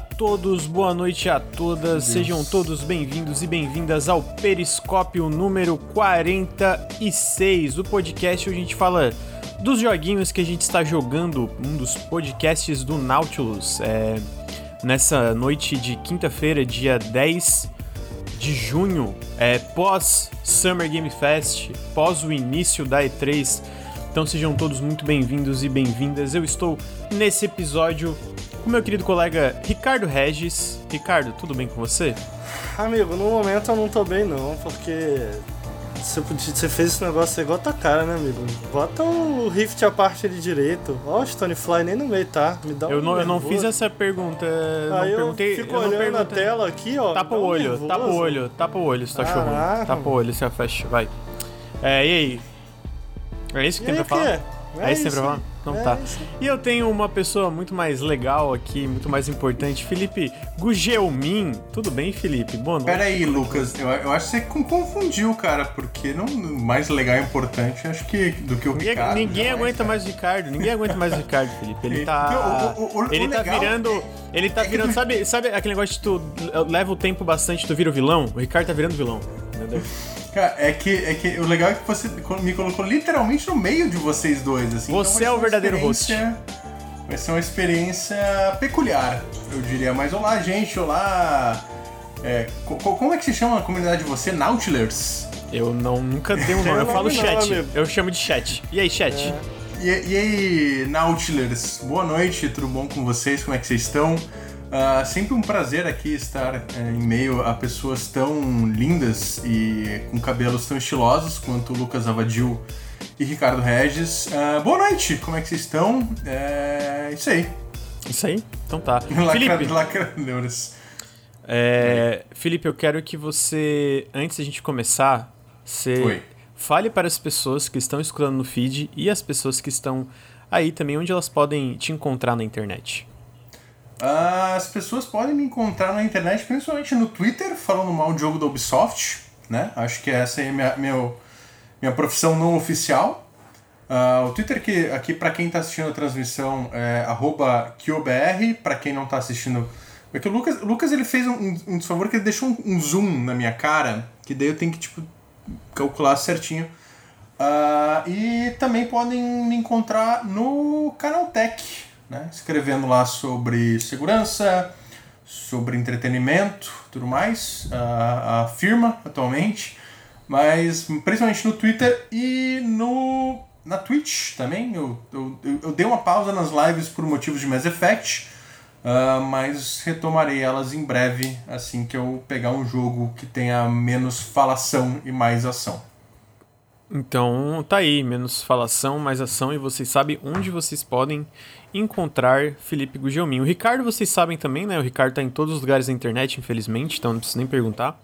todos, boa noite a todas. Sejam todos bem-vindos e bem-vindas ao Periscópio número 46, o podcast onde a gente fala dos joguinhos que a gente está jogando, um dos podcasts do Nautilus. É, nessa noite de quinta-feira, dia 10 de junho, é, pós Summer Game Fest, pós o início da E3. Então sejam todos muito bem-vindos e bem-vindas. Eu estou nesse episódio com meu querido colega Ricardo Regis. Ricardo, tudo bem com você? Amigo, no momento eu não tô bem não, porque você, você fez esse negócio igual a tua cara, né, amigo? Bota o Rift a parte ali direito. Ó, oh, Fly nem no meio, tá? Me dá um Eu não, eu não fiz essa pergunta. Aí não perguntei. eu fico eu olhando a perguntei. tela aqui, ó. Tapa o olho, nervoso. tapa o olho, tapa o olho, se tá Caraca. chovendo. Tapa o olho, você fecha, vai. É, e aí? É isso que E tem aí, pra o falar? quê? É, isso que tem pra falar? Então É tá. isso. E eu tenho uma pessoa muito mais legal aqui, muito mais importante, Felipe Gugelmin. Tudo bem, Felipe? Boa noite. Pera aí, Lucas, eu, eu acho que você con- confundiu, cara, porque não mais legal e importante, acho que do que o Ninguém, Ricardo. ninguém jamais, aguenta cara. mais o Ricardo, ninguém aguenta mais o Ricardo, Felipe. Ele tá. O- o- o- o ele tá virando. Ele tá é que virando. Sabe, sabe aquele negócio de tu leva o tempo bastante, tu vira o vilão? O Ricardo tá virando vilão. Entendeu? Cara, é que, é que o legal é que você me colocou literalmente no meio de vocês dois, assim. Você vai é o verdadeiro experiência- Vai ser uma experiência peculiar, eu diria. Mas olá, gente, olá. É, co- co- como é que se chama a comunidade de você? Nautilers? Eu não nunca dei um nome, eu nome falo chat. amigo. Eu chamo de chat. E aí, chat? E, e aí, Nautilers, boa noite, tudo bom com vocês? Como é que vocês estão? Ah, sempre um prazer aqui estar eh, em meio a pessoas tão lindas e com cabelos tão estilosos quanto o Lucas Avadil e Ricardo Regis. Ah, boa noite, como é que vocês estão? É isso aí. Isso aí? Então tá. Felipe, é, Felipe, eu quero que você, antes da gente começar, você Oi. fale para as pessoas que estão escutando no feed e as pessoas que estão aí também, onde elas podem te encontrar na internet. As pessoas podem me encontrar na internet, principalmente no Twitter, falando mal de jogo da Ubisoft, né? Acho que essa é minha, meu, minha profissão não oficial. Ah, o Twitter que aqui para quem tá assistindo a transmissão é QBR, para quem não tá assistindo. É que o Lucas, o Lucas ele fez um, um desfavor que ele deixou um, um zoom na minha cara, que daí eu tenho que tipo calcular certinho. Ah, e também podem me encontrar no Canaltech, né? Escrevendo lá sobre segurança, sobre entretenimento, tudo mais. A, firma atualmente, mas principalmente no Twitter e no na Twitch também. Eu, eu, eu- dei uma pausa nas lives por motivos de Mass Effect. ah, mas retomarei elas em breve, assim que eu pegar um jogo que tenha menos falação e mais ação. Então, tá aí, menos falação, mais ação, e vocês sabem onde vocês podem encontrar Felipe Gugelmin. O Ricardo, vocês sabem também, né? O Ricardo tá em todos os lugares da internet, infelizmente, então não preciso nem perguntar.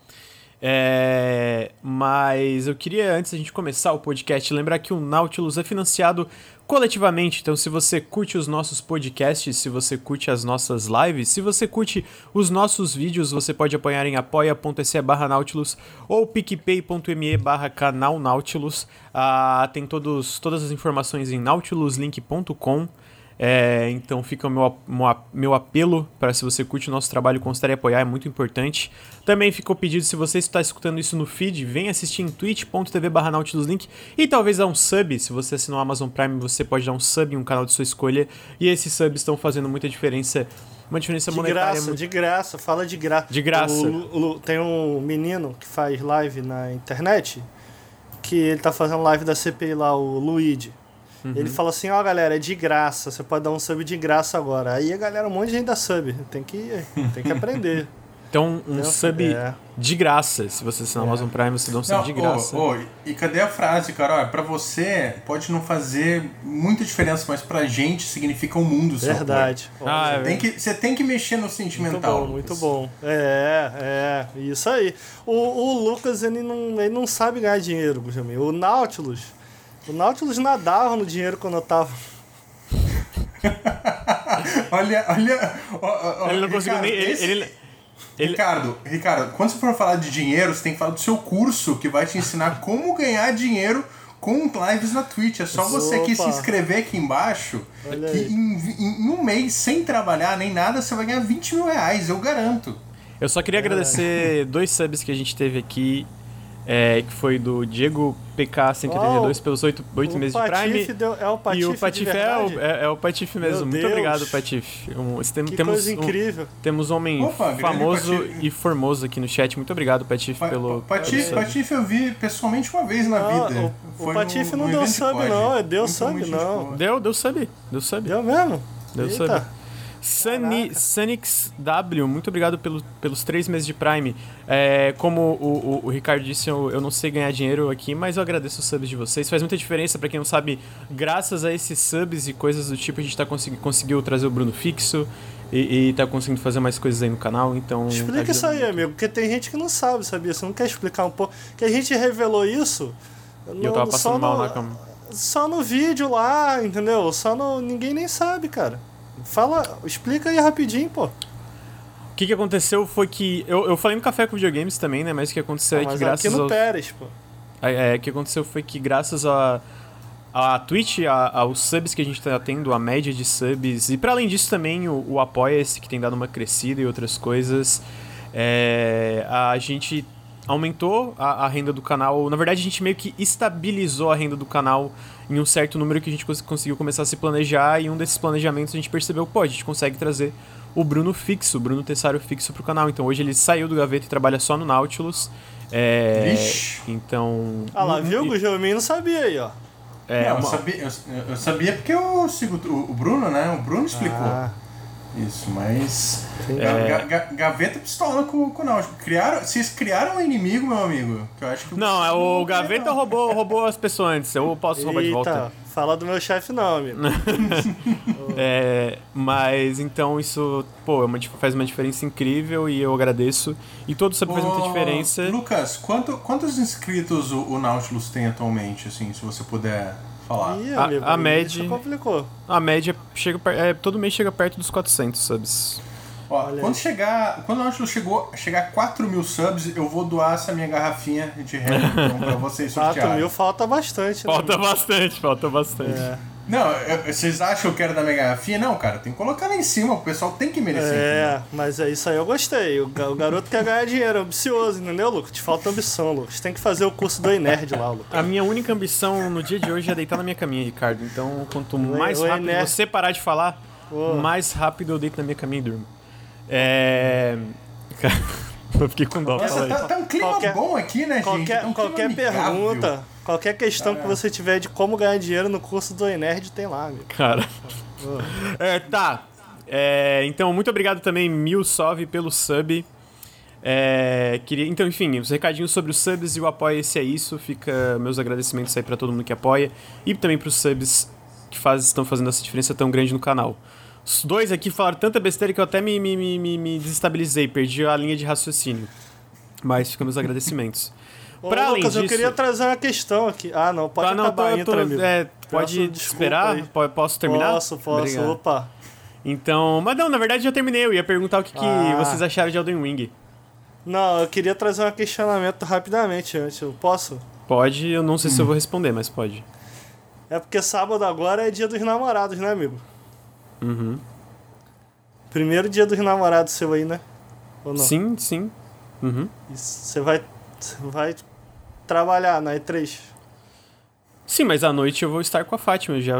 É, mas eu queria, antes da gente começar o podcast, lembrar que o Nautilus é financiado coletivamente. Então, se você curte os nossos podcasts, se você curte as nossas lives, se você curte os nossos vídeos, você pode apoiar em apoia.se barra Nautilus ou picpay.me barra canal Nautilus. Ah, tem todos, todas as informações em nautiluslink.com. É, então fica o meu, meu ap- meu apelo para se você curte o nosso trabalho, considere apoiar, é muito importante. Também fica o pedido, se você está escutando isso no feed, vem assistir em twitch.tv barra nautiluslink e talvez dar um sub, se você assinar o Amazon Prime, você pode dar um sub em um canal de sua escolha, e esses subs estão fazendo muita diferença, uma diferença De monetária graça, muito... de graça, fala de graça. De graça. O o tem um menino que faz live na internet, que ele tá fazendo live da CPI lá, o Luigi. Uhum. Ele fala assim, ó galera, é de graça, você pode dar um sub de graça agora. Aí a galera, um monte de gente dá sub, tem que, tem que aprender. Então, um Entendeu? sub É. de graça, se você assinar o Amazon Prime, você dá um sub Não, de graça. ô, e cadê a frase, cara? Olha, pra você pode não fazer muita diferença, mas pra gente significa o mundo. seu Verdade. Ah, Olha, é. Tem que, você tem que mexer no Muito sentimental. bom, muito bom. É, é, isso aí. O, o Lucas, ele não, ele não sabe ganhar dinheiro, Benjamin. O Nautilus, o Nautilus nadava no dinheiro quando eu tava... olha, olha. ó, ó, ele não conseguiu Ricardo, nem... Ele, esse- ele- ele- Ricardo, Ricardo, quando você for falar de dinheiro, você tem que falar do seu curso que vai te ensinar como ganhar dinheiro com lives na Twitch. É só você que se Opa. inscrever aqui embaixo, Olha que em- em um mês, sem trabalhar nem nada, você vai ganhar 20 mil reais, eu garanto. Eu só queria agradecer dois subs que a gente teve aqui, é, que foi do Diego PK182 Oh, pelos 8, O meses de Patife Prime. deu- é o Patife e o de Patife é o, é, é o Patife mesmo. Meu Muito Deus. obrigado, Patife. Um, tem- Que temos, coisa um, incrível. temos um homem Opa, famoso Patife. e formoso aqui no chat. Muito obrigado, Patife, Pa- pelo. Pa- Patife. Patife eu vi pessoalmente uma vez na Não, vida. o- o Foi Patife no- não no deu sub, Pod. não, é deu sub, não. Deu, deu sub. Deu sub. Deu mesmo? Deu Eita. sub. Sunny, Sunix W, muito obrigado pelo, pelos três meses de Prime. É, como o, o, o Ricardo disse, eu, eu não sei ganhar dinheiro aqui, mas eu agradeço os subs de vocês. Faz muita diferença, pra quem não sabe, graças a esses subs e coisas do tipo, a gente tá consegui, conseguiu trazer o Bruno fixo e, e tá conseguindo fazer mais coisas aí no canal, então. Explica isso aí, amigo, porque tem gente que não sabe, sabia? Você não quer explicar um pouco. Que a gente revelou isso. E eu tava passando mal no, na cama. Só no vídeo lá, entendeu? Só no. Ninguém nem sabe, cara. Fala, explica aí rapidinho, pô. O que, que aconteceu foi que. Eu, eu falei no café com videogames também, né? Mas o que aconteceu é que graças aqui no aos- Pérez, pô. É, é, o que aconteceu foi que graças a, a Twitch, a- aos subs que a gente tá tendo, a média de subs, e para além disso também o, o Apoia-se, que tem dado uma crescida e outras coisas, é, a gente aumentou a, a renda do canal. Na verdade, a gente meio que estabilizou a renda do canal em um certo número que a gente cons- conseguiu começar a se planejar, e um desses planejamentos a gente percebeu, pô, a gente consegue trazer o Bruno fixo, o Bruno Tessário fixo pro canal. Então hoje ele saiu do gaveta e trabalha só no Nautilus. É, Vixe. então. Ah lá, viu? e- O Guilherme não sabia aí, ó. É, Não, eu, uma- sabia, eu, eu sabia porque eu sigo o, o Bruno, né? O Bruno explicou. Ah, Isso, mas. Ga- É. ga- ga- gaveta pistola com, com o Náutico. Criaram, vocês criaram um inimigo, meu amigo. Que eu acho que Não, é o não Gaveta roubou, roubou as pessoas antes. Eu posso roubar de volta. Eita, fala do meu chefe não, amigo. É, mas então isso, pô, é uma faz uma diferença incrível e eu agradeço. E todo sub faz muita diferença. Lucas, quanto, quantos inscritos o, o Nautilus tem atualmente, assim, se você puder falar? Ih, A- amigo, a aí média- Isso complicou. A média chega é, todo mês chega perto dos 400 subs. Ó, Olha quando aí. chegar. Quando o Nautilus chegou, chegar a 4 mil subs, eu vou doar essa minha garrafinha de Red Bull pra vocês 4 sortearem. mil falta bastante, né? Falta bastante, falta bastante. É, Não, eu- vocês acham que eu quero dar minha garrafinha? Não, cara, tem que colocar lá em cima, o pessoal tem que merecer. é, mas é isso aí eu gostei. O, o garoto quer ganhar dinheiro, é ambicioso, entendeu, Lucas? Te falta ambição, Lucas. Tem que fazer o curso do Enerd lá, Lucas. A minha única ambição no dia de hoje é deitar na minha caminha, Ricardo. Então, quanto mais oi, rápido né? você parar de falar, Ô. mais rápido eu deito na minha caminha e durmo. É. eu fiquei com dó, Nossa, tá, tá um clima Qualquer- bom aqui, né, gente? Qualquer, Tá um qualquer amigável. pergunta, qualquer questão que você tiver de como ganhar dinheiro no curso do Enerd, tem lá, amigo. Cara. É, tá. É, então, muito obrigado também, Mil Sove, pelo sub. É, queria, então, enfim, os recadinhos sobre os subs e o apoia-se é isso. Fica meus agradecimentos aí pra todo mundo que apoia e também pros subs que faz, estão fazendo essa diferença tão grande no canal. Os dois aqui falaram tanta besteira que eu até me, me, me, me- desestabilizei, perdi a linha de raciocínio. Mas ficam meus agradecimentos. Ô, Pra Lucas, eu disso- querar trazer uma questão aqui. Ah, não, pode Tá, não, acabar tô- tô- é, pode Peço esperar? aí. Po- Posso terminar? Posso, posso. Obrigado. Opa. Então, mas não, na verdade já terminei. Eu ia perguntar o que, que Ah. vocês acharam de Elden Ring. Não, eu queria trazer um questionamento rapidamente antes. Eu posso? Pode, eu não sei se eu vou responder, mas pode. É porque sábado agora é dia dos namorados, né, amigo? Uhum. Primeiro dia dos namorados seu aí, né? Ou não? Sim, sim. Uhum. Você vai, vai trabalhar na E3? Sim, mas à noite eu vou estar com a Fátima. Eu já,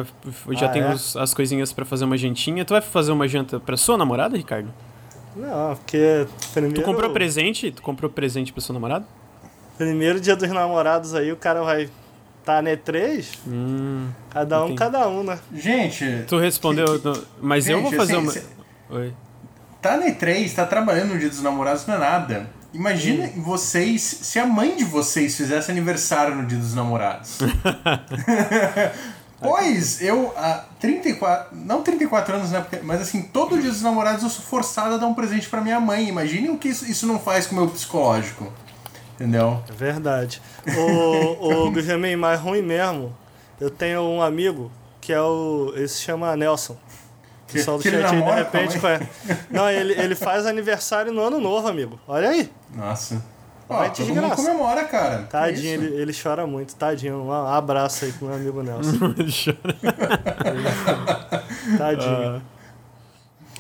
eu já Ah, tenho é? os- as coisinhas pra fazer uma jantinha. Tu vai fazer uma janta pra sua namorada, Ricardo? Não, porque primeiro, Tu comprou presente? Tu comprou presente pra sua namorada? primeiro dia dos namorados aí, o cara vai tá na E3? Hum. Cada um, Entendi. cada um, né? Gente, Tu respondeu. não, Mas eu Gente, vou fazer assim, uma. cê- Oi. tá na E3, tá trabalhando no Dia dos Namorados, não é nada. Imagina vocês, se a mãe de vocês fizesse aniversário no Dia dos Namorados. pois eu, há 34, não 34 anos, né? Mas assim, todo Dia dos Namorados eu sou forçado a dar um presente pra minha mãe. Imaginem o que isso, isso não faz com o meu psicológico. Entendeu? É verdade. O, o Guilherme, mais ruim mesmo, eu tenho um amigo que é o. Ele se chama Nelson. O Que, pessoal do que ele chat aí de repente. Não, ele, ele faz aniversário no ano novo, amigo. Olha aí. Nossa. Ó, Vai todo mundo comemora, cara. Tadinho, ele, ele chora muito, tadinho. Um abraço aí pro meu amigo Nelson. Tadinho.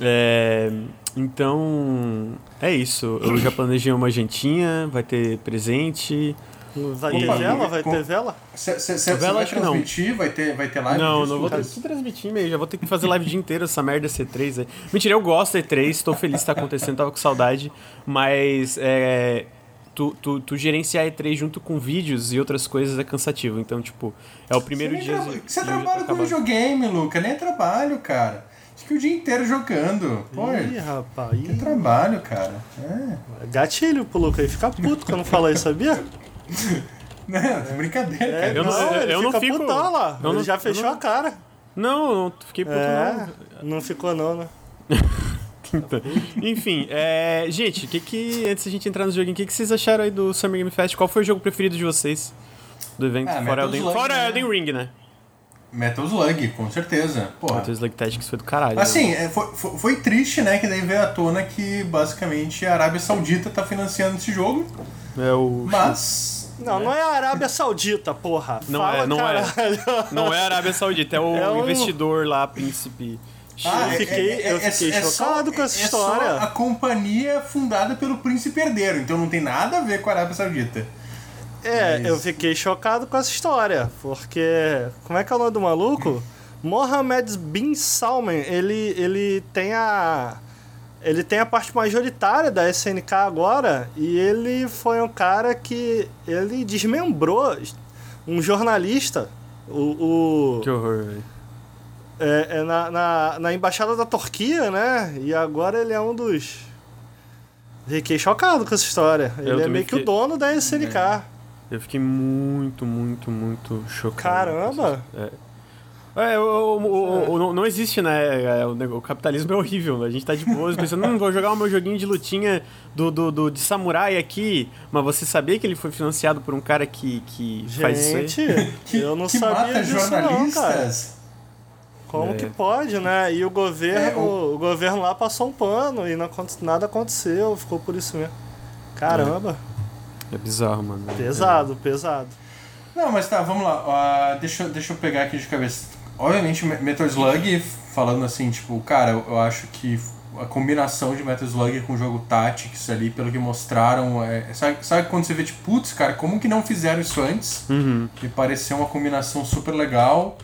É, então, é isso. Eu já planejei uma jantinha, vai ter presente. Vai ter Opa, vela? Vai ter vela? Você vai acho que não. transmitir? Vai ter, vai ter live? não, não vou ter que transmitir meio. Já vou ter que fazer live o dia inteiro, essa merda C3 aí. Mentira, eu gosto da E3, tô feliz que tá acontecendo, tava com saudade. Mas é. Tu, tu, tu gerenciar a E3 junto com vídeos e outras coisas é cansativo. Então, tipo, é o primeiro Você, dia. de- você de- trabalha com videogame, Luca, nem trabalho, cara. Fica o dia inteiro jogando. Pô, Ih, rapaz. que Ih. trabalho, cara. É. Gatilho pro Luca aí. Fica puto quando fala isso, sabia? Não, é brincadeira, cara. Eu não- ele eu não fico- putão lá. eu ele não- já eu fechou não- a cara. Não, não fiquei puto, É, não. não ficou não, né? Então, Enfim, é, gente, que que, antes da gente entrar no joguinho, o que, que vocês acharam aí do Summer Game Fest? Qual foi o jogo preferido de vocês do evento? Ah, fora Elden, Slug, fora né? Elden Ring, né? Metal Slug, com certeza. Porra. Metal Slug Tactics foi do caralho. Assim, né? é, foi, foi, foi triste, né? Que daí veio à tona que basicamente a Arábia Saudita tá financiando esse jogo. É o... Mas. Não, não é a Arábia Saudita, porra. Não Fala, é, não é. caralho. Não é a Arábia Saudita, é o É um- investidor lá, príncipe. Ah, Eu fiquei- eu fiquei chocado com essa é história. Só a companhia fundada pelo príncipe herdeiro, então não tem nada a ver com a Arábia Saudita. É, Mas- eu fiquei chocado com essa história, porque. Como é que é o nome do maluco? Mohammed bin Salman, ele, ele tem a. Ele tem a parte majoritária da SNK agora e ele foi um cara que. Ele desmembrou um jornalista. O. o Que horror, velho. é, é na, na, na embaixada da Turquia, né? E agora ele é um dos. Fiquei chocado com essa história. Ele é meio que o dono da SNK. Eu fiquei muito, muito, muito chocado. Caramba! É, o, o- o- o- não- não existe, né? é, O, nego- o capitalismo é horrível. A gente tá de boas pensando, hum, vou jogar o meu joguinho de lutinha do, do, do- de samurai aqui. Mas você sabia que ele foi financiado por um cara que, que faz isso aí? Gente, Que, eu não que sabia mata disso não, cara. jornalistas. Como É. que pode, né? E o governo, É, o- o... governo lá passou um pano e não, aconte- nada aconteceu, ficou por isso mesmo. Caramba, É bizarro, mano. pesado, pesado. Não, mas tá, vamos lá. Ah, deixa, eu- deixa eu pegar aqui de cabeça. Obviamente, Me- Metal Slug, falando assim, tipo, cara, eu, eu acho que a combinação de Metal Slug com o jogo Tactics ali, pelo que mostraram, é, sabe, sabe quando você vê, tipo, putz, cara, como que não fizeram isso antes? Uhum. Me pareceu uma combinação super legal.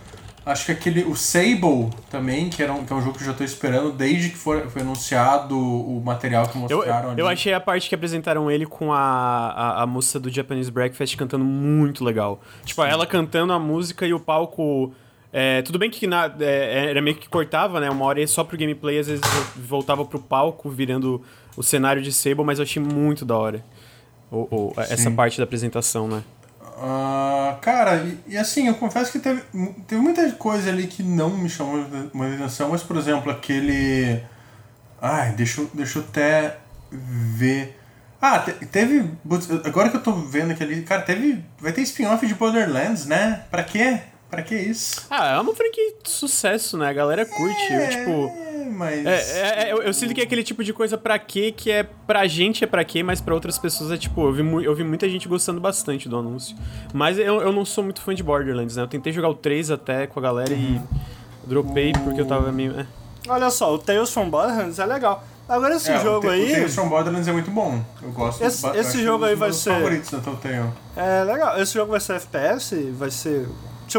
Acho que aquele, o Sable também, que, era um, que é um jogo que eu já tô esperando desde que foi, foi anunciado o material que Eu, mostraram ali. eu achei a parte que apresentaram ele com a, a, a moça do Japanese Breakfast cantando muito legal. Tipo, ela cantando a música e o palco. é, tudo bem que na, é, era meio que cortava, né? Uma hora ia só pro gameplay, às vezes voltava pro palco, virando o cenário de Sable, mas eu achei muito da hora. O, o- essa Sim. parte da apresentação, né? Ah, cara, e, e assim, eu confesso que teve, teve muita coisa ali que não me chamou muita atenção, mas por exemplo, aquele. Ai, deixa, deixa eu até ver. Ah, te- teve. Agora que eu tô vendo aquele. Cara, teve. Vai ter spin-off de Borderlands, né? Pra quê? Pra que isso? Ah, é uma franquia de sucesso, né? A galera curte. eu, tipo. É, mas. É, é, é, eu, eu sinto que é aquele tipo de coisa pra quê, que é pra gente é pra quê, mas pra outras pessoas é tipo, eu vi, eu vi muita gente gostando bastante do anúncio. Mas eu, eu não sou muito fã de Borderlands, né? Eu tentei jogar o 3 até com a galera e dropei porque eu tava meio. é. Olha só, o Tales from Borderlands é legal. Agora esse É, jogo o, aí. O Tales from Borderlands é muito bom. Eu gosto Esse- esse jogo é um aí dos vai ser- favoritos da Telltale. É legal. Esse jogo vai ser FPS, vai ser.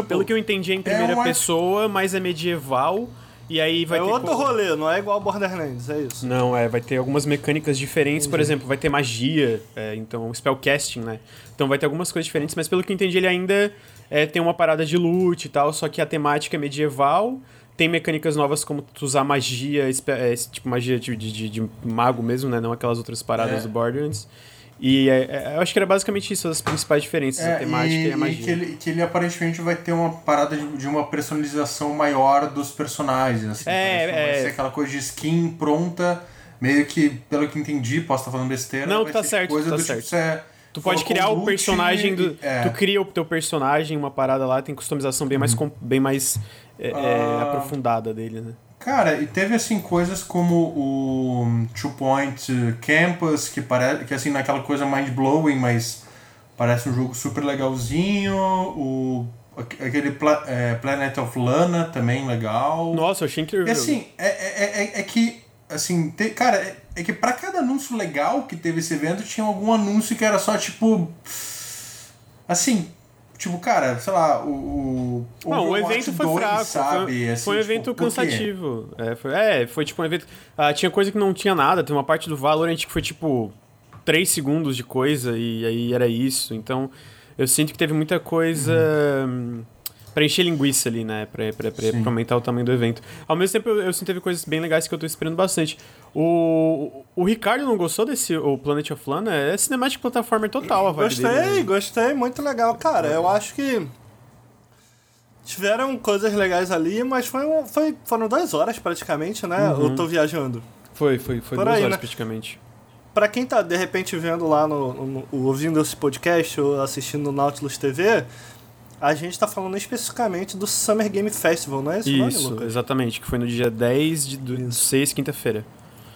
Tipo, Pelo que eu entendi é em primeira um ar- pessoa, mas é medieval. E aí vai é ter. outro co- rolê, não é igual Borderlands, é isso. Não, é, vai ter algumas mecânicas diferentes, por exemplo, vai ter magia, é, então spellcasting, né? Então vai ter algumas coisas diferentes, mas pelo que eu entendi ele ainda é, tem uma parada de loot e tal, só que a temática é medieval, tem mecânicas novas como tu usar magia, é, esse tipo magia de, de, de- de mago mesmo, né? Não aquelas outras paradas É. do Borderlands. E é, é, eu acho que era basicamente isso, as principais diferenças, a temática e, a magia. que ele, que ele aparentemente vai ter uma parada de, de uma personalização maior dos personagens. Assim, É, que Vai é. ser aquela coisa de skin pronta, meio que, pelo que entendi, posso estar falando besteira. Não, tá certo, coisa tá do certo. Tipo, você Tu pode criar o personagem do. e- é. Tu cria o teu personagem, uma parada lá, tem customização bem mais, com- bem mais é, é, Ah. aprofundada dele, né? Cara, e teve assim coisas como o Two Point Campus, que parece que assim naquela coisa mind blowing, mas parece um jogo super legalzinho. O aquele Pla é, Planet of Lana também legal. Nossa, eu achei incrível. E assim, é, é, é, é que assim, te, cara, é, é que para cada anúncio legal que teve esse evento tinha algum anúncio que era só tipo assim, Tipo, cara, sei lá, o. o não, o evento foi 2, fraco. Sabe? Foi, assim, foi um tipo, evento cansativo. É foi, é, foi tipo um evento. Ah, tinha coisa que não tinha nada. Tem uma parte do Valorant que foi tipo 3 segundos de coisa e aí era isso. Então, eu sinto que teve muita coisa. Uhum pra encher linguiça ali, né? Pra, pra, pra, pra, aumentar o tamanho do evento. Ao mesmo tempo, eu, eu sinto que teve coisas bem legais que eu tô esperando bastante. O, o Ricardo não gostou desse o Planet of Lana? É cinemática plataforma total a vibe Gostei, dele, né? gostei, muito legal. Cara, eu acho que tiveram coisas legais ali, mas foi, foi, foram duas horas praticamente, né? Uhum. Eu tô viajando. Foi, foi, foi Por duas aí, horas né? praticamente. Pra quem tá de repente vendo lá no, no, no, ouvindo esse podcast ou assistindo no Nautilus TV, a gente tá falando especificamente do Summer Game Festival, não é isso? Isso, nome, exatamente, que foi no dia 10 de do, 6, quinta-feira.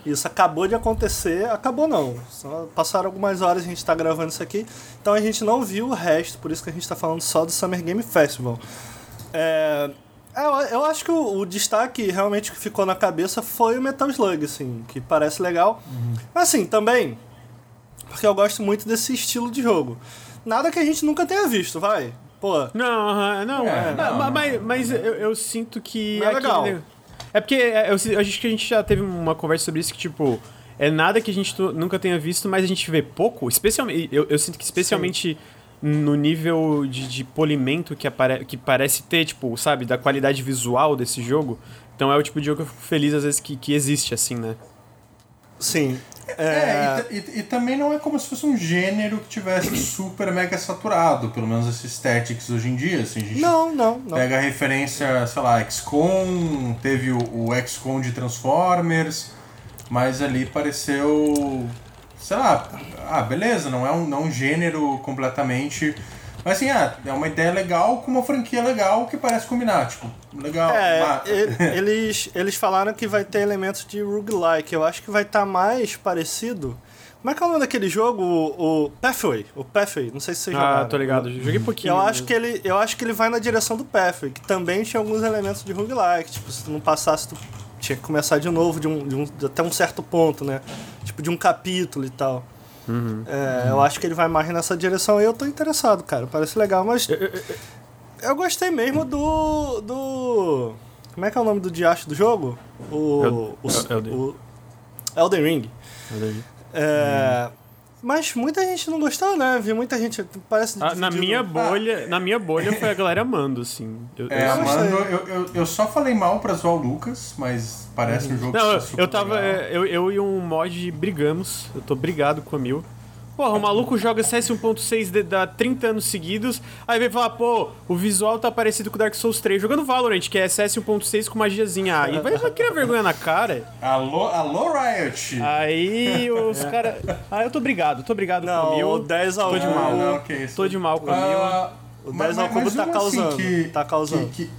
Isso acabou de acontecer, acabou não. Só passaram algumas horas a gente está gravando isso aqui, então a gente não viu o resto, por isso que a gente está falando só do Summer Game Festival. É, é eu, acho que o, o, destaque realmente que ficou na cabeça foi o Metal Slug, assim, que parece legal. Uhum. Assim, também, porque eu gosto muito desse estilo de jogo. Nada que a gente nunca tenha visto, vai. Pô. Não, uh, não, é, não, Mas, mas eu, eu, sinto que. É legal. Aquele, é porque é, eu, eu acho que a gente já teve uma conversa sobre isso que, tipo, é nada que a gente nunca tenha visto, mas a gente vê pouco. Especialmente. Eu, eu sinto que especialmente. Sim. No nível de, de polimento que, apare, que parece ter, tipo, sabe, da qualidade visual desse jogo. Então é o tipo de jogo que eu fico feliz às vezes que, que existe, assim, né? Sim. É, é e, e, e, também não é como se fosse um gênero que tivesse super mega saturado, pelo menos esses tactics hoje em dia. Assim, a gente não, não, não. Pega a referência, sei lá, XCOM, teve o, o XCOM de Transformers, mas ali pareceu. Sei lá, ah, beleza, não é um, não é um gênero completamente mas assim, ah, é uma ideia legal com uma franquia legal que parece combinar. Tipo, legal. É, eles, eles falaram que vai ter elementos de roguelike. Eu acho que vai estar tá mais parecido. Como é que é o nome daquele jogo? O, o Pathway. O Pathway, não sei se vocês ah, jogaram. Ah, tô ligado. Joguei pouquinho. Eu acho, que ele, eu acho que ele vai na direção do Pathway, que também tinha alguns elementos de roguelike. Tipo, se tu não passasse, tu tinha que começar de novo de um, de um, até um certo ponto, né? Tipo, de um capítulo e tal. Uhum. É, uhum. Eu acho que ele vai mais nessa direção e eu tô interessado, cara. Parece legal, mas. Eu gostei mesmo do. do. Como é que é o nome do diacho do jogo? O. El, o, Elden. o Elden Ring. Elden Ring. É. Mas muita gente não gostou, né? Vi muita gente. Parece. Ah, na minha bolha, ah, na minha bolha foi a galera amando, assim. Eu, é, eu amando, eu, eu, eu, só falei mal pra zoar o Lucas, mas parece um jogo não, eu, eu tava. Eu, eu e um mod brigamos. Eu tô brigado com a Mil. Porra, o maluco joga CS 1.6 há 30 anos seguidos, aí vem falar, pô, o visual tá parecido com o Dark Souls 3, jogando Valorant, que é CS 1.6 com magiazinha. Aí vai, vai criar vergonha na cara. Alô, alô Riot! Aí os caras. Ah, eu tô obrigado, tô obrigado não, com o Mil. O 10 ao Tô de mal. Não, okay, tô de mal com o Mil. Uh, o 10 ao cubo tá assim causando. Que, tá causando. Que, que,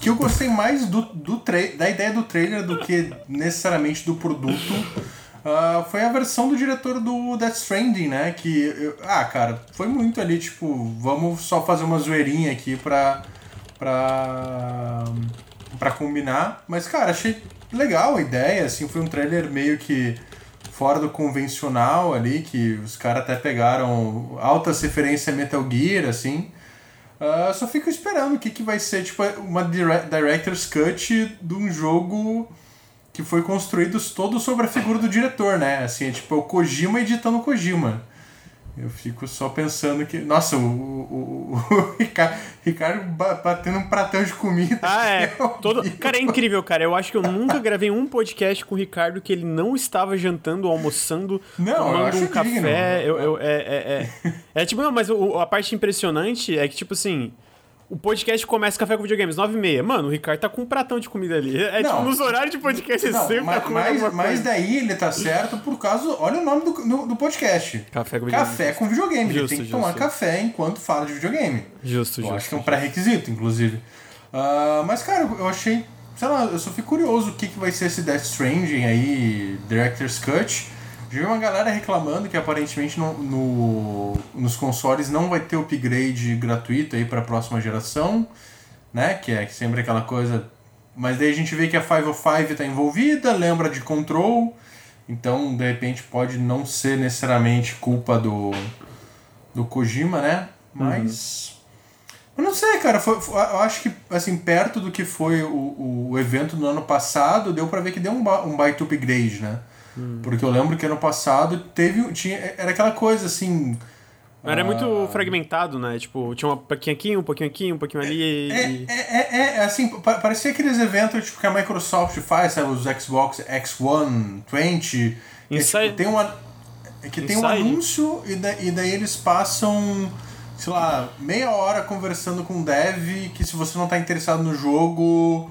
que eu gostei mais do, do da ideia do trailer do que necessariamente do produto. Uh, foi a versão do diretor do Death Stranding, né? Que, eu, ah, cara, foi muito ali, tipo, vamos só fazer uma zoeirinha aqui pra, pra, pra combinar. Mas, cara, achei legal a ideia, assim, foi um trailer meio que fora do convencional ali, que os caras até pegaram altas referências a Metal Gear, assim. Uh, só fico esperando o que, que vai ser, tipo, uma Director's Cut de um jogo que foi construído todo sobre a figura do diretor, né? Assim, é tipo é o Kojima editando o Kojima. Eu fico só pensando que. Nossa, o, o, o Ricardo, Ricardo batendo um pratão de comida. Ah, é. é Todo... Cara, é incrível, cara. Eu acho que eu nunca gravei um podcast com o Ricardo que ele não estava jantando, almoçando, não, tomando um café. Eu, eu, é, é, é, é, tipo, não, mas o, a parte impressionante é que, tipo assim. O podcast começa café com videogames, 9 e meia. Mano, o Ricardo tá com um pratão de comida ali. É tipo, não, tipo, nos horários de podcast não, sempre mas, tá mas, mas daí ele tá certo por causa. Olha o nome do, do, do podcast. Café com videogame. Café com videogame. Justo, ele tem que justo. tomar café enquanto fala de videogame. Justo, eu justo. Acho que é um pré-requisito, inclusive. Uh, mas, cara, eu achei sei lá, eu só fico curioso o que, que vai ser esse Death Stranding aí, Director's Cut. Vi uma galera reclamando que aparentemente no, no, nos consoles não vai ter upgrade gratuito aí para a próxima geração, né? Que é sempre aquela coisa. Mas daí a gente vê que a 505 está envolvida, lembra de Control, então de repente pode não ser necessariamente culpa do, do Kojima, né? Mas. Uhum. Eu não sei, cara. Foi, foi, eu acho que, assim, perto do que foi o, o evento do ano passado, deu pra ver que deu um, um baita upgrade, né? Hum. Porque eu lembro que ano passado teve. Tinha, era aquela coisa assim. Era uh... muito fragmentado, né? Tipo, tinha um pouquinho aqui, um pouquinho aqui, um pouquinho ali. É, e... é, é, é, é, assim, parecia aqueles eventos tipo, que a Microsoft faz, sabe? Os Xbox X1, 20. Inside... É, tipo, tem uma. É que Inside. tem um anúncio e, da, e daí eles passam sei lá, meia hora conversando com um dev que se você não tá interessado no jogo,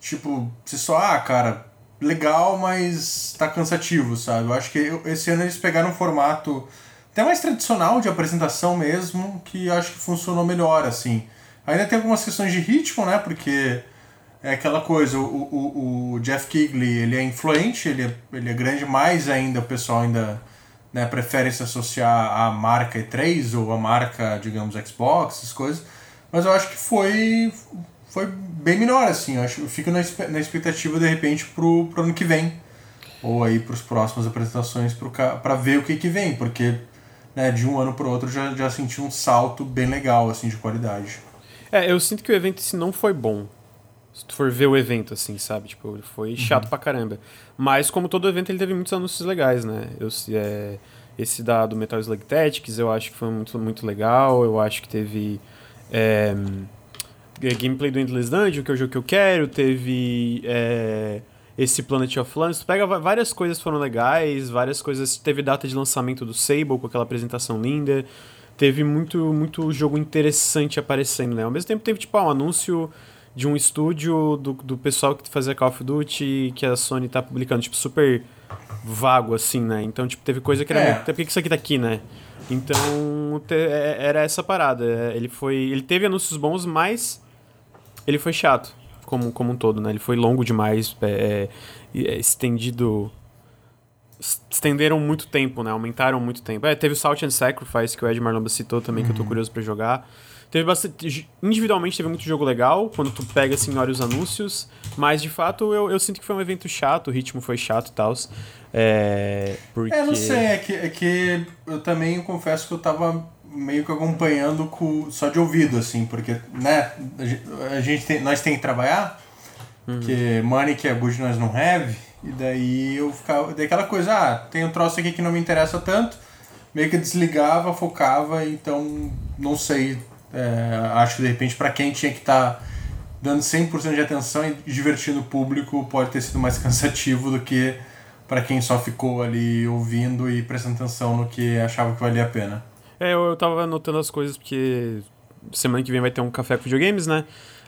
tipo, você só, ah, cara, legal, mas tá cansativo, sabe? Eu acho que esse ano eles pegaram um formato até mais tradicional de apresentação mesmo, que acho que funcionou melhor, assim. Ainda tem algumas questões de ritmo, né? Porque é aquela coisa, o, o, o Jeff Kigley, ele é influente, ele é, ele é grande, mais ainda o pessoal ainda né, prefere se associar à marca E3 ou à marca, digamos, Xbox, essas coisas. Mas eu acho que foi foi bem menor, assim. Eu, acho, eu fico na, na expectativa, de repente, pro, pro ano que vem. Ou aí pros próximas apresentações para ver o que que vem, porque né, de um ano pro outro já, já senti um salto bem legal, assim, de qualidade. É, eu sinto que o evento esse não foi bom. Se tu for ver o evento, assim, sabe? Tipo, foi chato uhum. pra caramba. Mas, como todo evento, ele teve muitos anúncios legais, né? Eu, é, esse da, do Metal Slug Tactics eu acho que foi muito, muito legal. Eu acho que teve... É, gameplay do Endless Dungeon, que é o jogo que eu quero. Teve... É, esse Planet of Lands. Tu pega várias coisas foram legais, várias coisas. Teve data de lançamento do Sable com aquela apresentação linda. Teve muito, muito jogo interessante aparecendo, né? Ao mesmo tempo teve tipo ah, um anúncio de um estúdio do, do pessoal que fazia Call of Duty que a Sony tá publicando, tipo, super vago, assim, né? Então, tipo, teve coisa que era. É. Por que isso aqui tá aqui, né? Então, te, é, era essa parada. É, ele foi. Ele teve anúncios bons, mas ele foi chato, como, como um todo, né? Ele foi longo demais, é, é, estendido. Estenderam muito tempo, né? Aumentaram muito tempo. É, teve o Salt and Sacrifice, que o Ed Marlamba citou também, uhum. que eu tô uhum. curioso para jogar. Teve bastante. Individualmente teve muito jogo legal, quando tu pega assim, olha os anúncios. Mas de fato eu, eu sinto que foi um evento chato, o ritmo foi chato e tal. É. Porque... É, não sei, é que, é que eu também confesso que eu tava meio que acompanhando com, só de ouvido, assim, porque, né, a gente tem, nós tem que trabalhar, uhum. que money que é good nós não have, e daí eu ficava, daí aquela coisa, ah, tem um troço aqui que não me interessa tanto, meio que desligava, focava, então não sei é, acho que de repente para quem tinha que estar tá dando 100% de atenção e divertindo o público pode ter sido mais cansativo do que para quem só ficou ali ouvindo e prestando atenção no que achava que valia a pena. É, eu, eu tava anotando as coisas porque semana que vem vai ter um café com videogames, né?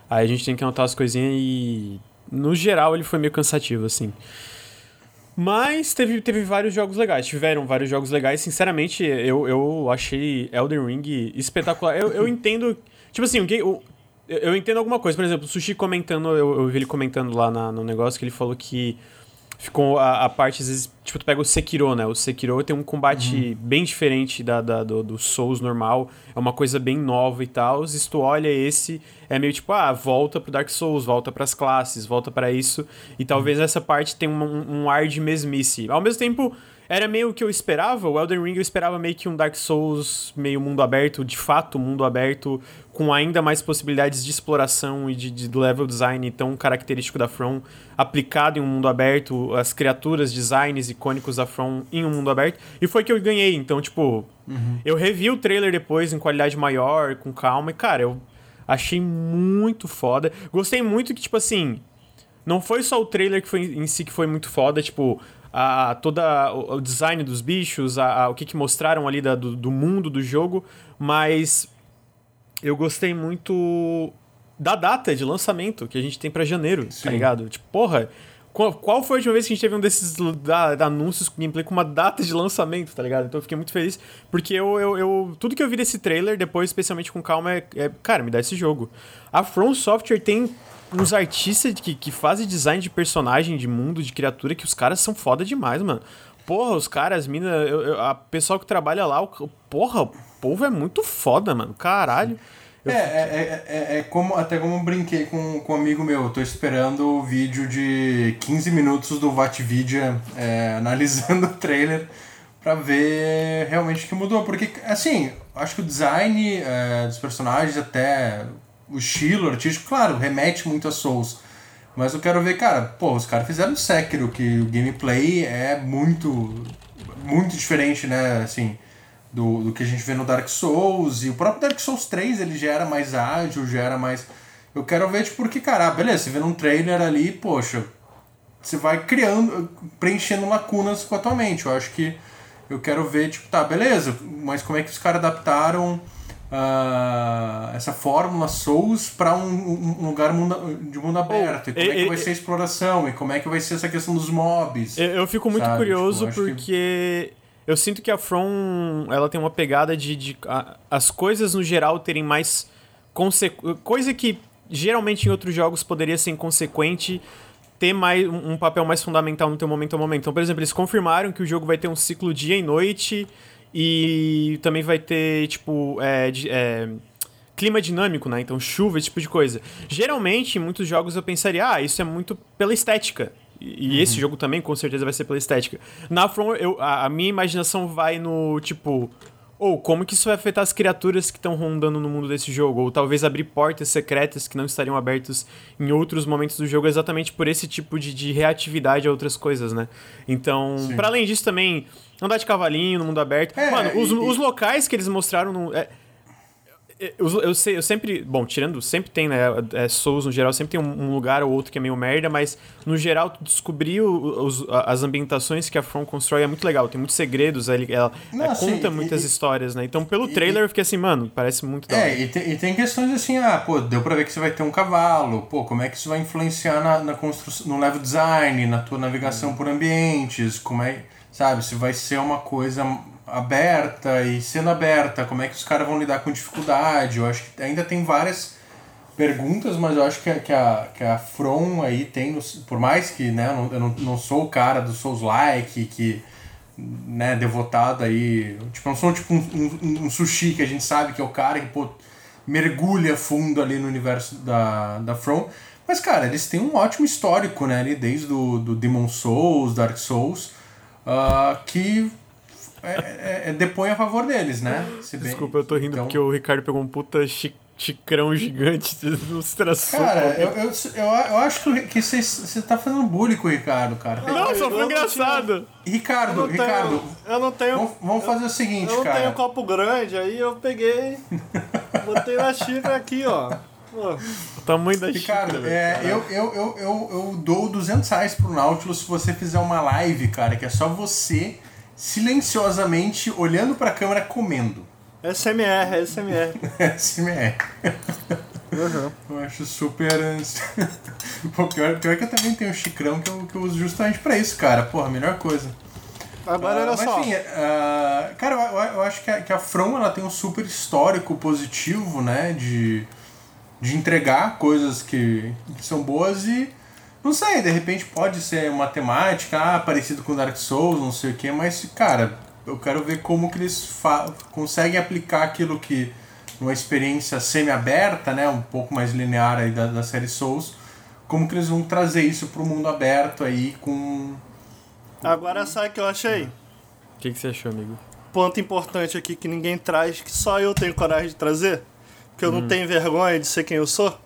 Aí a gente tem que anotar as coisinhas e no geral ele foi meio cansativo, assim. Mas teve, teve vários jogos legais, tiveram vários jogos legais. Sinceramente, eu, eu achei Elden Ring espetacular. Eu, eu entendo. Tipo assim, o, eu entendo alguma coisa. Por exemplo, o Sushi comentando, eu, eu vi ele comentando lá na, no negócio que ele falou que ficou a, a, parte, às vezes, tipo, tu pega o Sekiro, né? O Sekiro tem um combate uhum. bem diferente da, da, do, do, Souls normal, é uma coisa bem nova e tal. Se tu olha esse, é meio tipo, ah, volta pro Dark Souls, volta pras classes, volta para isso. E talvez uhum. essa parte tenha um, um ar de mesmice. Ao mesmo tempo, era meio o que eu esperava. O Elden Ring eu esperava meio que um Dark Souls meio mundo aberto, de fato, mundo aberto, com ainda mais possibilidades de exploração e de, de level design tão característico da From aplicado em um mundo aberto, as criaturas, designs icônicos da From em um mundo aberto. E foi que eu ganhei. Então, tipo, uhum. eu revi o trailer depois em qualidade maior, com calma, e, cara, eu achei muito foda. Gostei muito que, tipo assim. Não foi só o trailer que foi em si que foi muito foda, tipo, a, toda o, design dos bichos, a, a, o que, que mostraram ali da, do, do mundo do jogo, mas eu gostei muito da data de lançamento que a gente tem para janeiro, tá Sim. tá ligado? Tipo, porra, Qual, qual foi a última vez que a gente teve um desses da, da anúncios com gameplay com uma data de lançamento, tá ligado? Então eu fiquei muito feliz, porque eu, eu, eu tudo que eu vi desse trailer, depois, especialmente com calma, é, é cara, me dá esse jogo. A From Software tem uns artistas que, que fazem design de personagem, de mundo, de criatura, que os caras são foda demais, mano. Porra, os caras, mina, eu, eu, a pessoal que trabalha lá, o, porra, o povo é muito foda, mano. Caralho. É, é, é, é, é, como, até como eu brinquei com, com um amigo meu, eu tô esperando o vídeo de 15 minutos do Vatvidia é, analisando o trailer pra ver realmente o que mudou. Porque, assim, acho que o design é, dos personagens, até o estilo artístico, claro, remete muito a Souls. Mas eu quero ver, cara, pô, os caras fizeram Sekiro, que o gameplay é muito, muito diferente, né, assim, do, do que a gente vê no Dark Souls. E o próprio Dark Souls 3, ele já era mais ágil, já era mais... Eu quero ver, tipo, porque, cara, beleza, você vê num trailer ali, poxa, você vai criando, preenchendo lacunas com a tua mente. Eu acho que eu quero ver, tipo, tá, beleza, mas como é que os caras adaptaram uh, essa fórmula Souls para um, um, lugar mundo, de mundo aberto. e como é, é que vai ser a exploração? E como é que vai ser essa questão dos mobs? Eu, eu fico muito sabe? curioso tipo, porque. Que... Eu sinto que a From ela tem uma pegada de, de a, as coisas no geral terem mais consequência. Coisa que geralmente em outros jogos poderia ser inconsequente, ter mais, um, um papel mais fundamental no teu momento a momento. Então, por exemplo, eles confirmaram que o jogo vai ter um ciclo dia e noite e também vai ter, tipo, é, é, clima dinâmico, né? Então, chuva, esse tipo de coisa. Geralmente, em muitos jogos eu pensaria, ah, isso é muito pela estética. E, uhum. esse jogo também, com certeza, vai ser pela estética. Na From, eu, a, a minha imaginação vai no, tipo, ou como que isso vai afetar as criaturas que estão rondando no mundo desse jogo, ou talvez abrir portas secretas que não estariam abertas em outros momentos do jogo, exatamente por esse tipo de, de reatividade a outras coisas, né? Então, para além disso também, andar de cavalinho no mundo aberto. É, Mano, os, e, os locais que eles mostraram no. É, eu, eu, sei, eu sempre. Bom, tirando, sempre tem, né? É, Souls no geral, sempre tem um, um, lugar ou outro que é meio merda, mas no geral, tu descobrir os, as ambientações que a From constrói é muito legal. Tem muitos segredos, ela, ela, Não, ela assim, conta muitas e, histórias, né? Então, pelo e, trailer, eu fiquei assim, mano, parece muito da É, e tem, e tem, questões assim, ah, pô, deu pra ver que você vai ter um cavalo, pô, como é que isso vai influenciar na, na construção, no level design, na tua navegação hum. por ambientes, como é sabe? Se vai ser uma coisa aberta e sendo aberta, como é que os caras vão lidar com dificuldade? Eu acho que ainda tem várias perguntas, mas eu acho que a, que a, que a From aí tem, por mais que né, eu, não, eu não, sou o cara do Souls-like, que né, devotado aí, tipo, não sou tipo um, um, um, sushi que a gente sabe que é o cara que pô, mergulha fundo ali no universo da, da From, mas cara, eles têm um ótimo histórico, né, ali desde do, do Demon Souls, Dark Souls, uh, que é, é, é, depõe a favor deles, né? Bem, Desculpa, eu tô rindo então... porque o Ricardo pegou um puta chicrão gigante de ilustração. Cara, eu, eu, eu, eu acho que você tá fazendo bullying com o Ricardo, cara. Não, só foi engraçado. Ricardo, eu Ricardo. Tenho, eu não tenho. Vamos, vamos fazer o seguinte, cara. Eu não tenho copo grande, aí eu peguei. botei na xícara aqui, ó. O tamanho da Ricardo, xícara, é, eu, eu, eu, eu, eu dou 200 reais pro Nautilus se você fizer uma live, cara, que é só você silenciosamente olhando pra câmera comendo. SMR, SMR. SMR. Uhum. Eu acho super. Pô, pior, pior que eu também tenho um chicrão que eu, que eu uso justamente pra isso, cara. Porra, melhor coisa. Agora uh, olha mas, só. Enfim, uh, cara, eu, eu, acho que a, que a From ela tem um super histórico positivo, né? De de entregar coisas que, que são boas e não sei, de repente pode ser uma temática ah, parecido com Dark Souls, não sei o que, mas cara, eu quero ver como que eles conseguem aplicar aquilo que numa experiência semi-aberta, né, um pouco mais linear aí da, da série Souls, como que eles vão trazer isso para o mundo aberto aí com, com... Agora sabe o que eu achei? O que, que você achou, amigo? Ponto importante aqui que ninguém traz, que só eu tenho coragem de trazer que eu hum. não tenho vergonha de ser quem eu sou.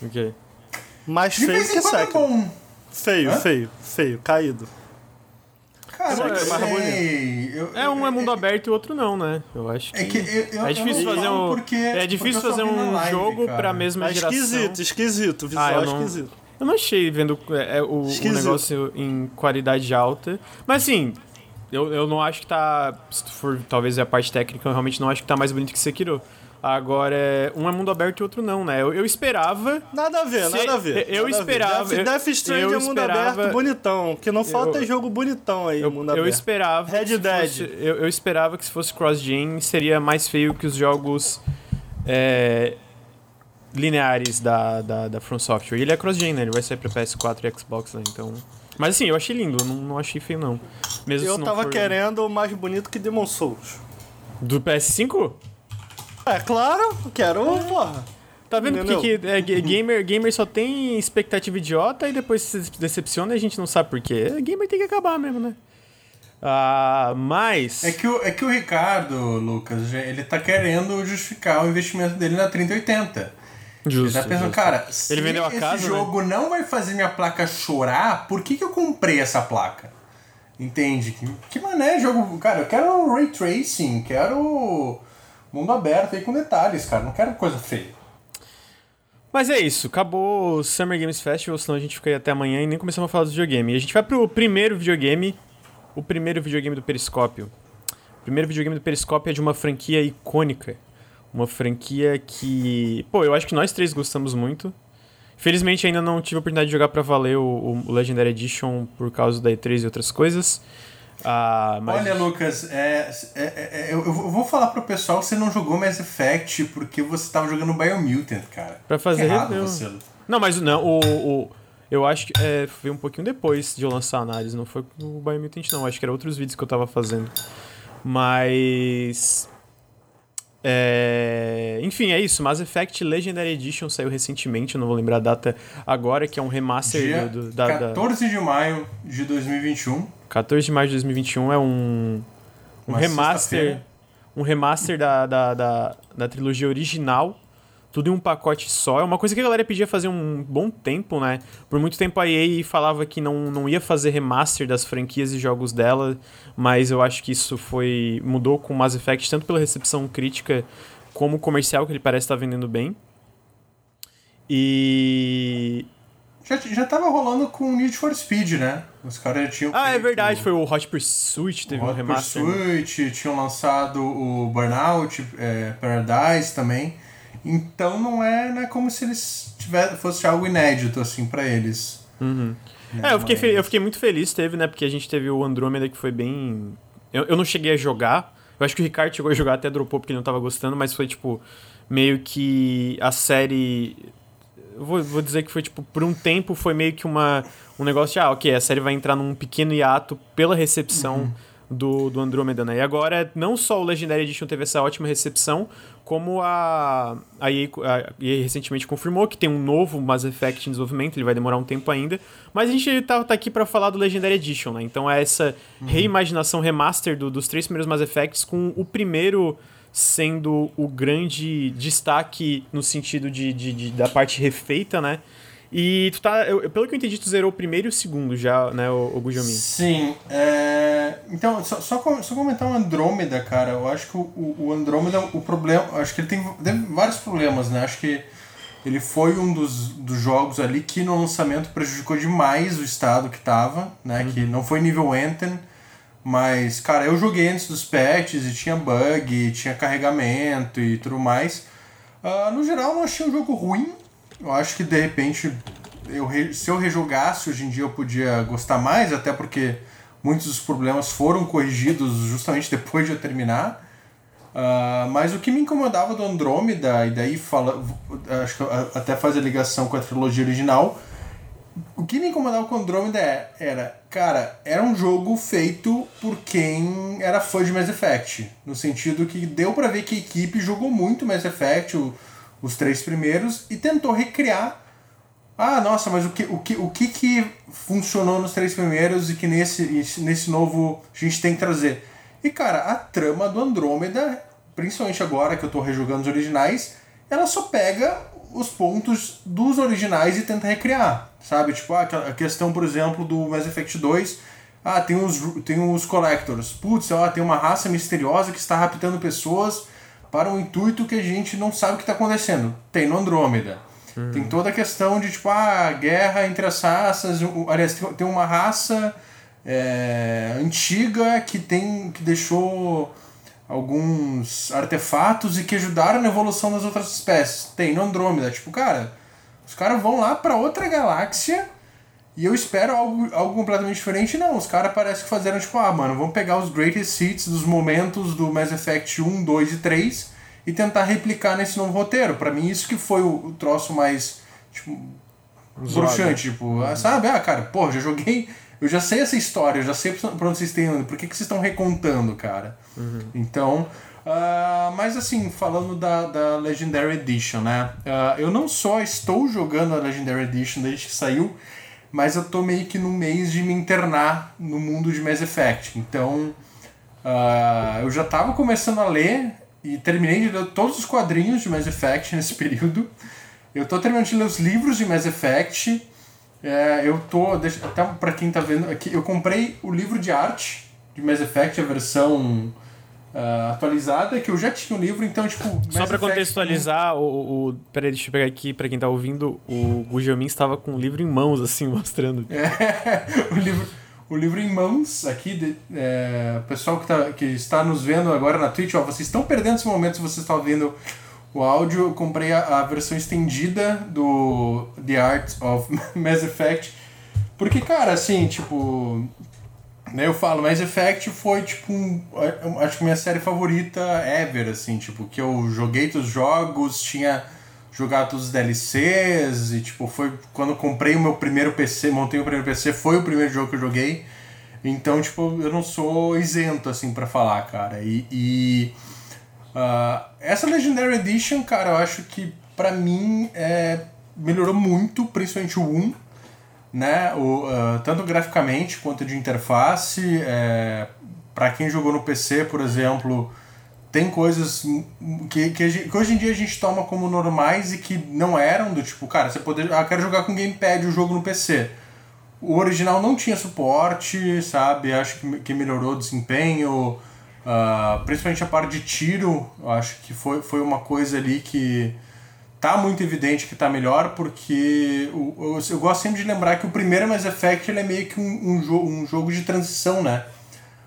Ok. Mais de feio que Sekiro. Feio, Hã? feio, feio, caído. Cara, é mais bonito. Eu, é, um é mundo aberto e o outro não, né? Eu acho que. É, que eu, é difícil fazer um. Porque, é difícil fazer um live, jogo cara. pra mesma é geração. Esquisito, esquisito, visual ah, eu não, esquisito. Eu não achei vendo é, o, o, negócio em qualidade alta. Mas assim, eu, eu não acho que tá. Se for talvez a parte técnica, eu realmente não acho que tá mais bonito que Sekiro. Agora, é, um é mundo aberto e outro não, né? Eu, eu esperava. Nada a ver, Se- nada a ver. eu nada a ver. esperava- Death, eu- Death Stranding eu é mundo esperava- aberto bonitão. Que não falta Eu- jogo bonitão aí, Eu, mundo eu aberto. esperava. Red Dead. fosse- eu, eu esperava que se fosse cross-gen seria mais feio que os jogos é, lineares da, da, da From Software. E ele é cross-gen, né? Ele vai sair pra PS4 e Xbox, né? Então. Mas assim, eu achei lindo, eu não, não achei feio, não. Mesmo Eu não tava for querendo o mais bonito que Demon Souls. Do PS5? É claro, quero, porra. Tá vendo porque que, é, ga- gamer, gamer só tem expectativa idiota e depois se decepciona e a gente não sabe por quê. Gamer tem que acabar mesmo, né? Ah, mas. É que, o, é que o Ricardo, Lucas, ele tá querendo justificar o investimento dele na 3080. Ele Justo, tá pensando, justo. cara, se Ele vendeu a esse casa, né? jogo não vai fazer minha placa chorar, por que, que eu comprei essa placa? Entende? Que, que mané jogo. Cara, eu quero ray tracing, quero mundo aberto aí com detalhes, cara. Não quero coisa feia. Mas é isso, acabou o Summer Games Festival, senão a gente fica aí até amanhã e nem começamos a falar do videogame. E a gente vai pro primeiro videogame, o primeiro videogame do Periscópio. O primeiro videogame do Periscópio é de uma franquia icônica. Uma franquia que, pô, eu acho que nós três gostamos muito. Felizmente ainda não tive a oportunidade de jogar pra valer o, o Legendary Edition por causa da E3 e outras coisas. Ah, mas Olha, Lucas, é, é- é- eu, eu vou falar pro pessoal que você não jogou Mass Effect porque você tava jogando Biomutant, cara. Pra fazer errado você. Não, mas não, o, o- eu acho que é, foi um pouquinho depois de eu lançar a análise, não foi o Biomutant não, acho que era outros vídeos que eu tava fazendo. Mas é, enfim, é isso. Mass Effect Legendary Edition saiu recentemente, eu não vou lembrar a data agora, que é um remaster Dia do, do- da, da 14 de maio de 2021. 14 de maio de 2021 é um, um Uma remaster, um remaster da, da, da, da trilogia original, tudo em um pacote só. É uma coisa que a galera pedia fazer um bom tempo, né? Por muito tempo a EA falava que não, não ia fazer remaster das franquias e jogos dela, mas eu acho que isso foi mudou com Mass Effect tanto pela recepção crítica como comercial que ele parece estar vendendo bem. E Já, já tava rolando com Need for Speed, né? Os caras já tinham. ah, é verdade, foi o Hot Pursuit teve o um Hot remaster. né? Pursuit, tinham lançado o Burnout, é, Paradise também. Então não é, não é como se eles tivessem, fosse algo inédito, assim, pra eles. Uhum. né? É, eu fiquei, Mas- eu fiquei muito feliz, teve, né? Porque a gente teve o Andrômeda que foi bem. Eu, eu não cheguei a jogar. Eu acho que o Ricardo chegou a jogar até dropou porque ele não tava gostando, mas foi tipo. Meio que a série. Eu vou, vou dizer que foi tipo, por um tempo foi meio que uma, um negócio de, ah, ok, a série vai entrar num pequeno hiato pela recepção do, do Andrômeda, né? E agora, não só o Legendary Edition teve essa ótima recepção, como a, a, EA, a EA recentemente confirmou que tem um novo Mass Effect em desenvolvimento, ele vai demorar um tempo ainda, mas a gente tá, tá aqui pra falar do Legendary Edition, né? Então é essa reimaginação remaster do- dos três primeiros Mass Effects, com o primeiro sendo o grande destaque no sentido de, de- de- da parte refeita, né? E tu tá. eu- pelo que eu entendi, tu zerou o primeiro e o segundo já, né, o, o Gujomin? Sim, é... então, só, só, com- só comentar o Andrômeda, cara, eu acho que o, o Andrômeda, o problema, acho que ele tem, teve vários problemas, né, acho que ele foi um dos, dos jogos ali que no lançamento prejudicou demais o estado que tava, né, que não foi nível Anthem, mas, cara, eu joguei antes dos patches e tinha bug, tinha carregamento e tudo mais. Ah, no geral, eu não achei um jogo ruim. Eu acho que de repente, eu se eu rejogasse hoje em dia, eu podia gostar mais, até porque muitos dos problemas foram corrigidos justamente depois de eu terminar. Ah, mas o que me incomodava do Andrômeda, e daí fala, acho que até faz a ligação com a trilogia original, o que me incomodava com Andrômeda é- era, cara, era um jogo feito por quem era fã de Mass Effect. No sentido que deu pra ver que a equipe jogou muito Mass Effect, o- os três primeiros, e tentou recriar. Ah, nossa, mas o que, o que, o que, que funcionou nos três primeiros e que nesse, nesse novo a gente tem que trazer? E, cara, a trama do Andrômeda, principalmente agora que eu tô rejogando os originais, ela só pega os pontos dos originais e tenta recriar, sabe? Tipo, ah, a questão, por exemplo, do Mass Effect 2, ah, tem os, tem os Collectors. Putz, ó, tem uma raça misteriosa que está raptando pessoas para um intuito que a gente não sabe o que está acontecendo. Tem no Andrômeda. Tem toda a questão de, tipo, ah, guerra entre as raças. Aliás, tem- tem uma raça é, antiga que tem que deixou alguns artefatos e que ajudaram na evolução das outras espécies. Tem no Andrômeda, tipo, cara, os caras vão lá para outra galáxia e eu espero algo, algo completamente diferente. Não, os caras parecem que fizeram tipo, ah, mano, vamos pegar os greatest hits dos momentos do Mass Effect 1, 2 e 3 e tentar replicar nesse novo roteiro. para mim, isso que foi o, o troço mais, tipo, bruxante, tipo, ah, sabe? Ah, cara, pô, já joguei eu já sei essa história, eu já sei pra onde vocês estão indo, por que, que vocês estão recontando, cara? Uhum. Então, uh, mas assim, falando da, da Legendary Edition, né? Uh, eu não só estou jogando a Legendary Edition desde que saiu, mas eu tô meio que no mês de me internar no mundo de Mass Effect. Então, uh, eu já tava começando a ler e terminei de ler todos os quadrinhos de Mass Effect nesse período. Eu tô terminando de ler os livros de Mass Effect. É, eu tô. Deixa, até pra quem tá vendo aqui, eu comprei o livro de arte de Mass Effect, a versão uh, atualizada, que eu já tinha o livro, então, tipo. Só pra contextualizar, o, o. Peraí, deixa eu pegar aqui pra quem tá ouvindo, o Gujamin estava com o livro em mãos, assim, mostrando. É, o livro. O livro em mãos, aqui, de, é, o pessoal que, tá, que está nos vendo agora na Twitch, ó, vocês estão perdendo esse momento se vocês estão vendo o áudio, eu comprei a, a, versão estendida do The Art of Mass Effect. Porque, cara, assim, tipo. Né, eu falo, Mass Effect foi, tipo, um, acho que minha série favorita ever, assim, tipo, que eu joguei todos os jogos, tinha jogado todos os DLCs, e, tipo, foi quando eu comprei o meu primeiro PC, montei o primeiro PC, foi o primeiro jogo que eu joguei. Então, tipo, eu não sou isento, assim, para falar, cara. E. e Uh, essa Legendary Edition, cara, eu acho que para mim é, melhorou muito, principalmente o 1, né? O, uh, tanto graficamente quanto de interface. É, para quem jogou no PC, por exemplo, tem coisas que, que, gente, que, hoje em dia a gente toma como normais e que não eram, do tipo, cara, você poder. Ah, quero jogar com gamepad o jogo no PC. O original não tinha suporte, sabe? Acho que, que melhorou o desempenho. Uh, principalmente a parte de tiro, acho que foi, foi uma coisa ali que tá muito evidente que tá melhor, porque o, eu, eu gosto sempre de lembrar que o primeiro Mass Effect ele é meio que um, um, jo um jogo de transição, né?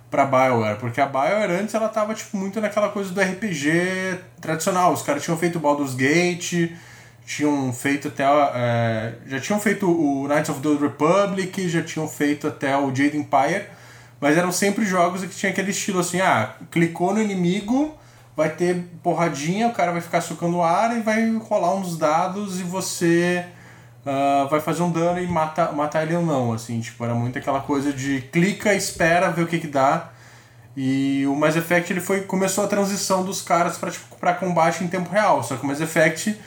Pra BioWare, porque a BioWare antes ela tava tipo, muito naquela coisa do RPG tradicional. Os caras tinham feito Baldur's Gate, tinham feito até. É, já tinham feito o Knights of the Republic, já tinham feito até o Jade Empire mas eram sempre jogos que tinha aquele estilo assim, ah, clicou no inimigo, vai ter porradinha, o cara vai ficar socando ar e vai rolar uns dados e você uh, vai fazer um dano e mata, matar ele ou não, assim, tipo, era muito aquela coisa de clica, espera, vê o que que dá. E o Mass Effect ele foi, começou a transição dos caras para tipo, combate em tempo real, só que o Mass Effect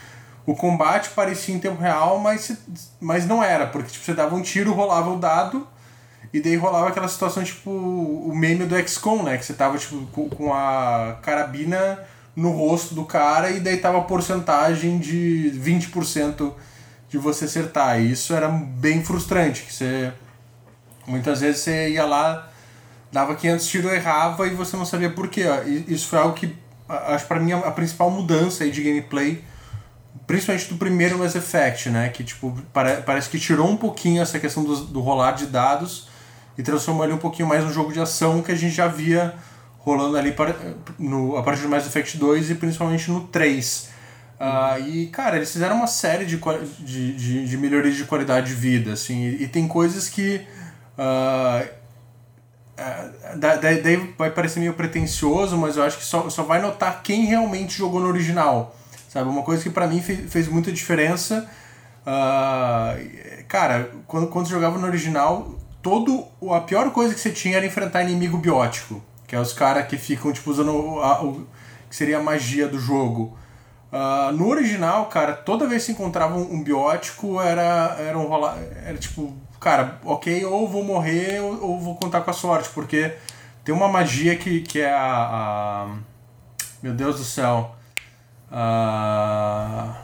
o combate parecia em tempo real, mas, mas não era, porque tipo, você dava um tiro, rolava o dado e daí rolava aquela situação, tipo, o meme do XCOM, né? Que você tava, tipo, com a carabina no rosto do cara e daí tava a porcentagem de 20% de você acertar. E isso era bem frustrante, que você... Muitas vezes você ia lá, dava 500 tiros, errava e você não sabia por quê. Isso foi algo que, acho para mim, a principal mudança aí de gameplay principalmente do primeiro Mass Effect, né? Que tipo, pare, parece que tirou um pouquinho essa questão do, do rolar de dados e transformou ele um pouquinho mais no jogo de ação que a gente já via rolando ali para, no, a partir do Mass Effect 2 e principalmente no 3. Uh, e, cara, eles fizeram uma série de, de, de, de melhorias de qualidade de vida, assim, e, e tem coisas que. Uh, uh, daí vai parecer meio pretencioso, mas eu acho que só, só vai notar quem realmente jogou no original. Sabe? Uma coisa que para mim fez, fez muita diferença. Uh, cara, quando, quando jogava no original, todo a pior coisa que você tinha era enfrentar inimigo biótico, que é os caras que ficam tipo usando a, o que seria a magia do jogo. Uh, no original, cara, toda vez que encontrava um, um biótico era era um rola, era tipo, cara, OK, ou vou morrer ou, ou, vou contar com a sorte, porque tem uma magia que, que é a, a meu Deus do céu. Uh,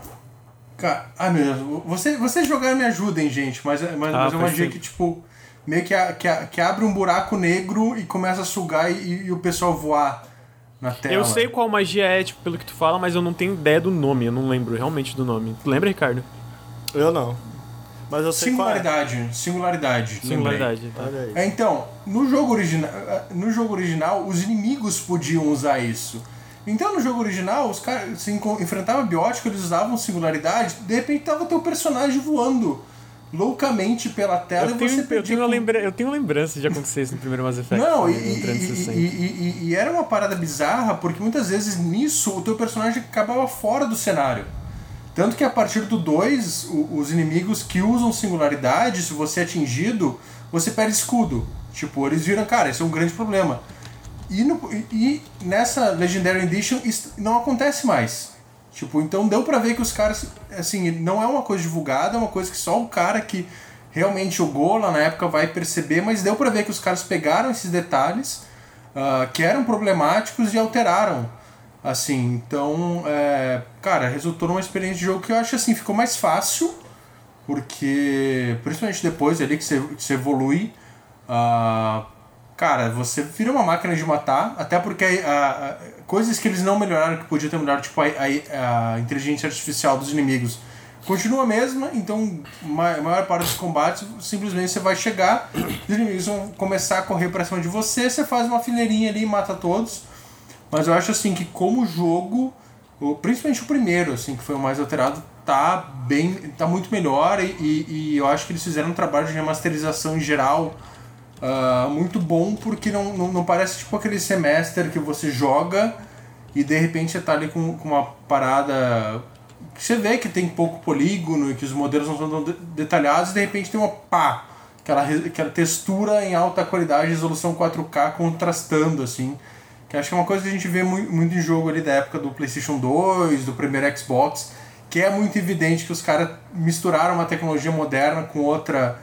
Cara, ai meu Deus, você, vocês jogaram me ajudem, gente, mas, mas, ah, mas é uma magia que, tipo, meio que, a, que, a, que abre um buraco negro e começa a sugar e, e, o pessoal voar na tela. Eu sei qual magia é, tipo, pelo que tu fala, mas eu não tenho ideia do nome, eu não lembro realmente do nome. Tu lembra, Ricardo? Eu não. Mas eu sei singularidade, qual é. singularidade. Singularidade, tá. É, então, no jogo original, no jogo original, os inimigos podiam usar isso. Então no jogo original, os caras se enfrentavam biótico, eles usavam singularidade, de repente tava teu personagem voando loucamente pela tela eu e tenho, você eu tenho, lembra eu tenho lembrança de acontecer isso no primeiro Mass Effect. Não, e, e, e, e, era uma parada bizarra, porque muitas vezes nisso o teu personagem acabava fora do cenário. Tanto que a partir do 2, os inimigos que usam singularidade, se você é atingido, você perde escudo. Tipo, eles viram, cara, esse é um grande problema. E, no, e nessa Legendary Edition isso não acontece mais. Tipo, então deu pra ver que os caras, assim, não é uma coisa divulgada, é uma coisa que só o cara que realmente jogou lá na época vai perceber, mas deu pra ver que os caras pegaram esses detalhes uh, que eram problemáticos e alteraram. Assim, então, é, cara, resultou numa experiência de jogo que eu acho assim, ficou mais fácil, porque, principalmente depois ali que você, que você evolui, uh, cara, você vira uma máquina de matar, até porque a, a, coisas que eles não melhoraram, que podia ter melhorado, tipo a, a, a inteligência artificial dos inimigos, continua a mesma, então a maior parte dos combates simplesmente você vai chegar, os inimigos vão começar a correr pra cima de você, você faz uma fileirinha ali e mata todos. Mas eu acho assim que como jogo, principalmente o primeiro, assim, que foi o mais alterado, tá bem. tá muito melhor e, e, e eu acho que eles fizeram um trabalho de remasterização em geral uh, muito bom, porque não, não, não, parece tipo aquele semestre que você joga e de repente você tá ali com, com uma parada que você vê que tem pouco polígono e que os modelos não são tão detalhados e de repente tem uma pá, aquela, aquela textura em alta qualidade, resolução 4K contrastando assim. Que acho que é uma coisa que a gente vê muito, muito em jogo ali da época do PlayStation 2, do primeiro Xbox, que é muito evidente que os caras misturaram uma tecnologia moderna com outra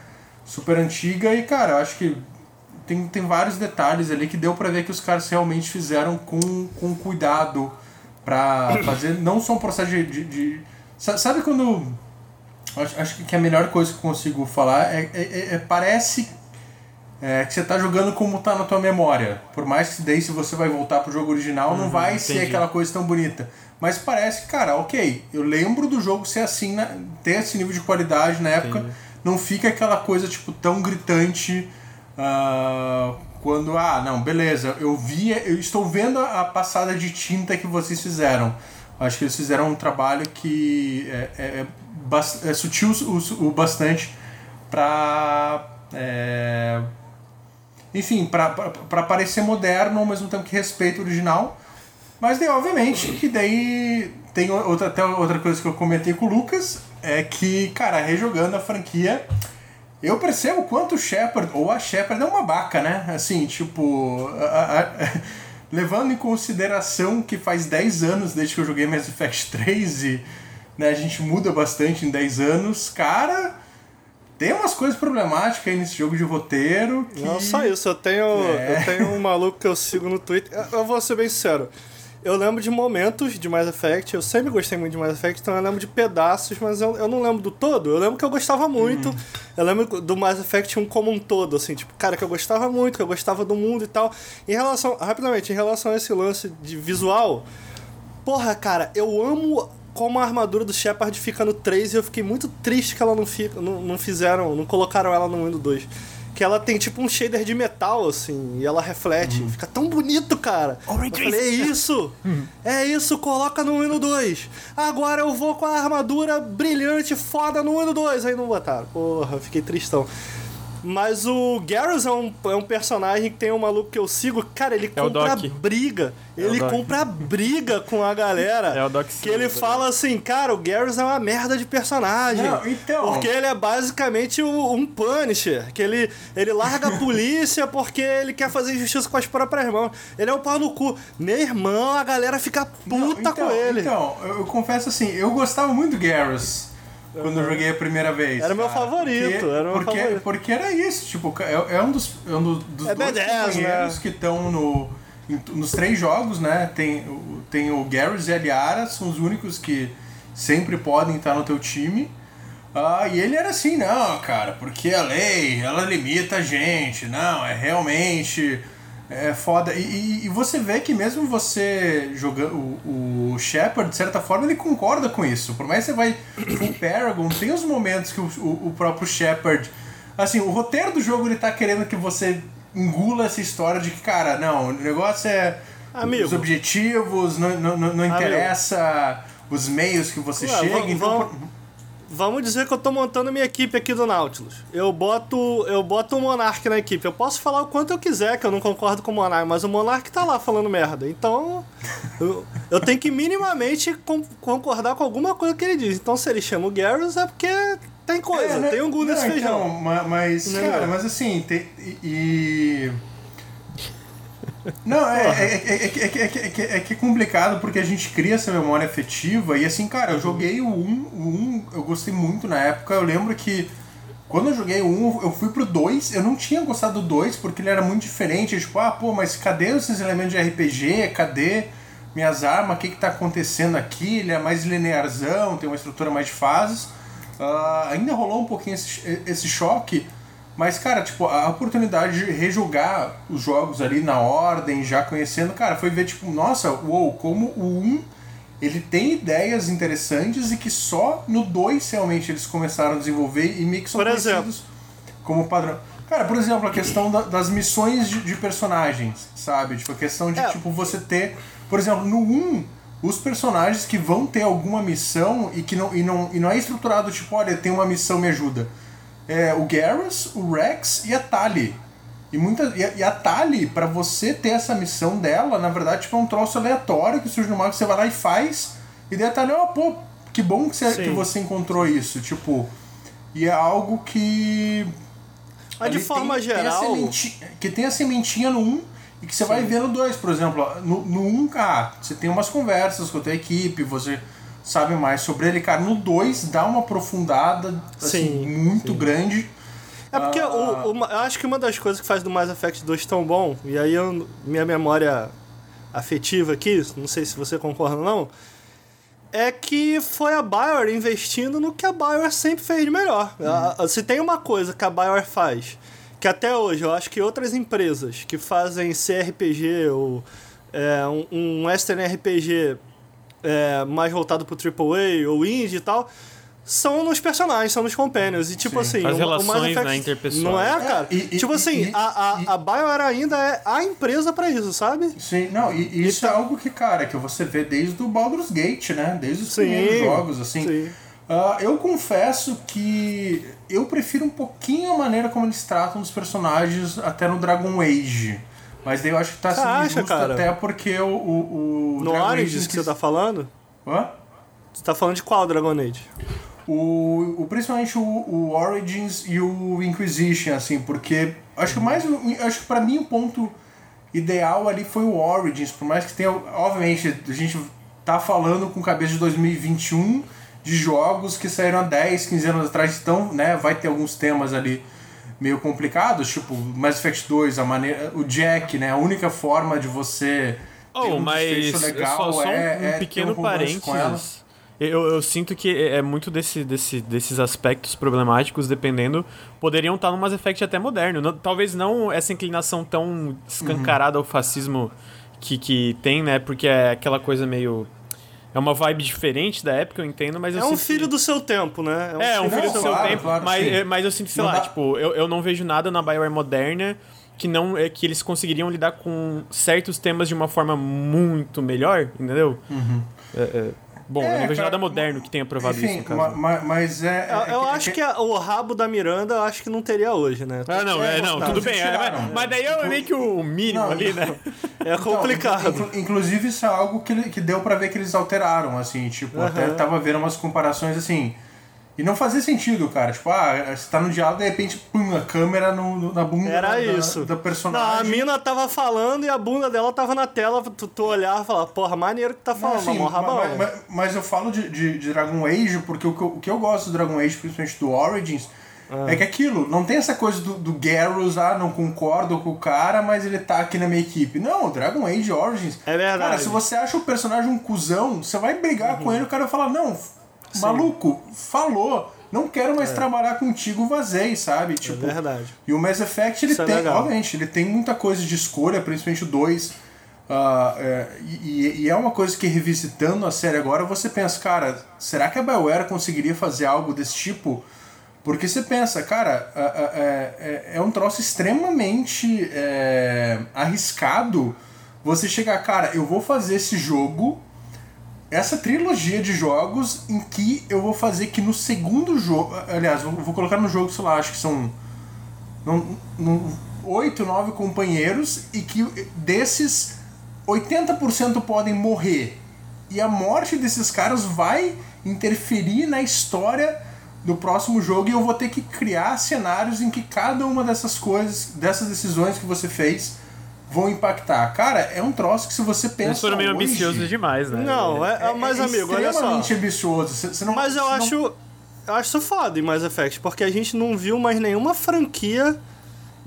super antiga e, cara, acho que tem, tem vários detalhes ali que deu para ver que os caras realmente fizeram com, com cuidado para fazer não só um processo de, de, de, sabe quando acho, que a melhor coisa que eu consigo falar é, é, é, é parece é, que você tá jogando como tá na tua memória. Por mais que daí se você vai voltar pro jogo original uhum, não vai entendi. ser aquela coisa tão bonita. Mas parece que cara ok eu lembro do jogo ser assim na, ter esse nível de qualidade na época entendi não fica aquela coisa tipo tão gritante uh, quando ah não beleza eu vi eu estou vendo a passada de tinta que vocês fizeram. Acho que eles fizeram um trabalho que é, é, é, é sutil o, o bastante para é, enfim para parecer moderno ao mesmo tempo que respeita o original. Mas daí obviamente que daí tem outra até outra coisa que eu comentei com o Lucas é que, cara, rejogando a franquia, eu percebo quanto o Shepard, ou a Shepard, é uma baca, né? Assim, tipo. A, a, levando em consideração que faz 10 anos desde que eu joguei Mass Effect 3 e né, a gente muda bastante em 10 anos, cara. Tem umas coisas problemáticas aí nesse jogo de roteiro. Que... Não só isso, eu tenho, é. eu tenho um maluco que eu sigo no Twitter. Eu vou ser bem sincero eu lembro de momentos de Mass Effect, eu sempre gostei muito de Mass Effect, então eu lembro de pedaços, mas eu, eu não lembro do todo. Eu lembro que eu gostava muito. Eu lembro do Mass Effect um como um todo, assim, tipo, cara, que eu gostava muito, que eu gostava do mundo e tal. Em relação, rapidamente, em relação a esse lance de visual, porra, cara, eu amo como a armadura do Shepard fica no 3 e eu fiquei muito triste que ela não, não, não fizeram, não colocaram ela no 1 e no 2 que ela tem tipo um shader de metal, assim, e ela reflete. Uhum. Fica tão bonito, cara. Oh, eu falei, é isso! Uhum. É isso, coloca no 1 e no 2. Agora eu vou com a armadura brilhante, foda no 1 e no 2. Aí não botaram. Porra, fiquei tristão. Mas o Garrus é um, é um personagem que tem um maluco que eu sigo. Cara, ele é compra briga. É ele compra briga com a galera. É o Doc Que ele fala assim, cara, o Garrus é uma merda de personagem. Não, então... Porque ele é basicamente um Punisher. Que ele, ele larga a polícia porque ele quer fazer justiça com as próprias mãos. Ele é um pau no cu. Meu irmão, a galera fica puta Não, então, com ele. Então, eu confesso assim, eu gostava muito do Garrus quando eu joguei a primeira vez. Era meu favorito, porque, era meu porque, favorito. Porque era isso, tipo, é, é um dos, é um dos é dois companheiros né? que estão no, nos três jogos, né? Tem, tem o Garrus e a Liara, são os únicos que sempre podem estar no teu time. Ah, e ele era assim, não, cara, porque a lei, ela limita a gente, não, é realmente É foda. E, e, e você vê que mesmo você jogando. O, o Shepard, de certa forma, ele concorda com isso. Por mais que você vai o Paragon, tem os momentos que o, o, o próprio Shepard. Assim, o roteiro do jogo ele tá querendo que você engula essa história de que, cara, não, o negócio é. Amigo. Os objetivos, não, não, não interessa os meios que você Ué, chega. então, Vamos dizer que eu tô montando minha equipe aqui do Nautilus. Eu boto, eu boto o Monark na equipe. Eu posso falar o quanto eu quiser que eu não concordo com o Monark, mas o Monark tá lá falando merda. Então, eu, eu tenho que minimamente con- concordar com alguma coisa que ele diz. Então, se ele chama o Garrus, é porque tem coisa, É, né? tem um gu nesse Não, feijão. Então, ma- mas, Né? cara, mas assim, tem, e. e- Não, é, é, é, é, que- é, é, que- é, complicado porque a gente cria essa memória afetiva e assim, cara, eu joguei o 1, o 1 eu gostei muito na época, eu lembro que quando eu joguei o 1, eu fui pro 2, eu não tinha gostado do 2 porque ele era muito diferente, tipo, ah, pô, mas cadê esses elementos de RPG, cadê minhas armas, o que que tá acontecendo aqui, ele é mais linearzão, tem uma estrutura mais de fases, Ah, ainda rolou um pouquinho esse, esse choque, mas, cara, tipo, a oportunidade de rejogar os jogos ali na ordem, já conhecendo, cara, foi ver, tipo, nossa, uou, como o 1 ele tem ideias interessantes e que só no 2 realmente eles começaram a desenvolver e meio que são Por exemplo. como padrão. Cara, por exemplo, a questão da- das missões de, de personagens, sabe? Tipo, a questão de, É. tipo, você ter... Por exemplo, no 1, os personagens que vão ter alguma missão e que não, e não, e não é estruturado, tipo, olha, tem uma missão, me ajuda. É o Garrus, o Rex e a Tali. E, muita, e, a, e a Tali, pra você ter essa missão dela, na verdade, tipo, é um troço aleatório que surge no mapa, que você vai lá e faz. E daí a Tali, ó, pô, que bom que você, Sim. que você encontrou isso. Tipo, e é algo que Mas de forma tem- tem geral. sementi- que tem a sementinha no 1 e que você vai ver no 2, por exemplo. No, no 1, ah, você tem umas conversas com a tua equipe, você sabe mais sobre ele. Cara, no 2 dá uma aprofundada assim, Sim, muito grande. É porque Ah. o, uma- eu acho que uma das coisas que faz do Mass Effect 2 tão bom, e aí eu- minha memória afetiva aqui, não sei se você concorda ou não, é que foi a Bioware investindo no que a Bioware sempre fez de melhor. A- a- Se tem uma coisa que a Bioware faz, que até hoje eu acho que outras empresas que fazem CRPG ou é, um, um Western RPG é, mais voltado pro AAA ou indie e tal, são nos personagens, são nos companions. E tipo Sim. assim, As o- o Mass relações, Effect- né, interpessoais. Não é, cara? É, e- e- tipo assim, e- a, e- a, a Bioware ainda é a empresa pra isso, sabe? Sim, não, e, e isso é algo que, cara, que você vê desde o Baldur's Gate, né? Desde os Sim, primeiros jogos, assim. sim. Ah, eu confesso que eu prefiro um pouquinho a maneira como eles tratam os personagens até no Dragon Age. Mas daí eu acho que tá sendo acha, cara? até porque o, o, o No Dragon Origins Age que você tá falando? Hã? Você tá falando de qual Dragon Age? O, o, principalmente o, o Origins e o Inquisition, assim, porque acho que mais. Acho que pra mim o ponto ideal ali foi o Origins, por mais que tenha. Obviamente, a gente tá falando com cabeça de 2021 de jogos que saíram há 10, 15 anos atrás, então, né, vai ter alguns temas ali meio complicados, tipo Mass Effect 2, a maneira. O Jack, né? A única forma de você. ter Oh, um mas legal só, só um, é, um é ter pequeno com ela. parênteses. Eu, eu sinto que é muito desse, desse, desses aspectos problemáticos, dependendo, poderiam estar no Mass Effect até moderno. Não- talvez não essa inclinação tão escancarada ao fascismo que, que tem, né? Porque é aquela coisa meio. É uma vibe diferente da época, eu entendo, mas eu É um filho que... do seu tempo, né? É, um filho filho do do seu claro, tempo, claro, mas, sim. é, mas eu sinto, sei Não lá, dá- tipo, eu, eu não vejo nada na Bioware moderna que não é que eles conseguiriam lidar com certos temas de uma forma muito melhor, entendeu? É, é, bom, eu É, não vejo cara, nada moderno que tenha provado Enfim, isso, ma- ma- mas é. Eu, é eu acho que a- o rabo da Miranda, eu acho que não teria hoje, né? Ah, não, é, não, não, tudo bem. é, mas, né? mas daí é meio que o mínimo Não, ali, né? É complicado. Então, inclu- inclusive, isso é algo que, que deu pra ver que eles alteraram, assim, tipo, até Aham. tava vendo umas comparações assim. E não fazia sentido, cara. Tipo, ah, você tá no diálogo, de repente, pum, a câmera no, no- na bunda Era da, isso. da Não, a personagem. mina tava falando e a bunda dela tava na tela, tu, tu olhar e falar, porra, maneiro que tá Não, falando, assim, mas mas, mas- mas eu falo de, de, de Dragon Age porque o que, eu, o que eu gosto do Dragon Age, principalmente do Origins, Ah. é que aquilo, não tem essa coisa do, do Garrus, ah, não concordo com o cara, mas ele tá aqui na minha equipe. Não, o Dragon Age Origins. É verdade. Cara, se você acha o personagem um cuzão, você vai brigar com ele, o cara vai falar, não, f- maluco, falou. não quero mais é. trabalhar contigo, vazei, sabe? É tipo, é verdade. E o Mass Effect, ele Isso é tem, é obviamente, ele tem muita coisa de escolha, principalmente o 2. Uh, é, e, e, é uma coisa que revisitando a série agora, você pensa, cara, será que a BioWare conseguiria fazer algo desse tipo? Porque você pensa, cara, é, é, é um troço extremamente arriscado você chegar, cara, eu vou fazer esse jogo essa trilogia de jogos em que eu vou fazer que no segundo jogo. Aliás, vou, vou colocar no jogo, sei lá, acho que são. oito, nove companheiros e que desses 80% podem morrer. E a morte desses caras vai interferir na história do próximo jogo e eu vou ter que criar cenários em que cada uma dessas coisas, dessas decisões que você fez, vão impactar. Cara, é um troço que se você pensa. Eles foram meio hoje, ambiciosos demais, né? Não, é, é, mas, é amigo, olha só. extremamente ambicioso. Você, você não, mas eu acho. Não... Eu acho isso foda em Mass Effect, porque a gente não viu mais nenhuma franquia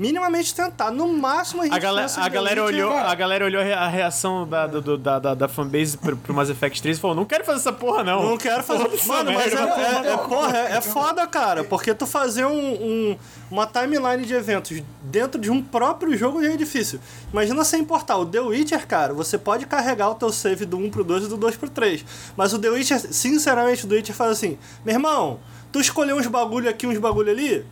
minimamente tentar. No máximo a gente a, gal a galera olhou A galera olhou a reação da, do, da, da, da fanbase pro, pro Mass Effect 3 e falou: não quero fazer essa porra, não. Não quero fazer. Mano, mas é, é, é, porra, é, é foda, cara. Porque tu fazer um, um, uma timeline de eventos dentro de um próprio jogo já é difícil. Imagina sem importar. O The Witcher, cara, você pode carregar o teu save do 1 pro 2 e do 2 pro 3. Mas o The Witcher, sinceramente, o The Witcher faz assim: meu irmão, tu escolheu uns bagulho aqui, uns bagulho ali,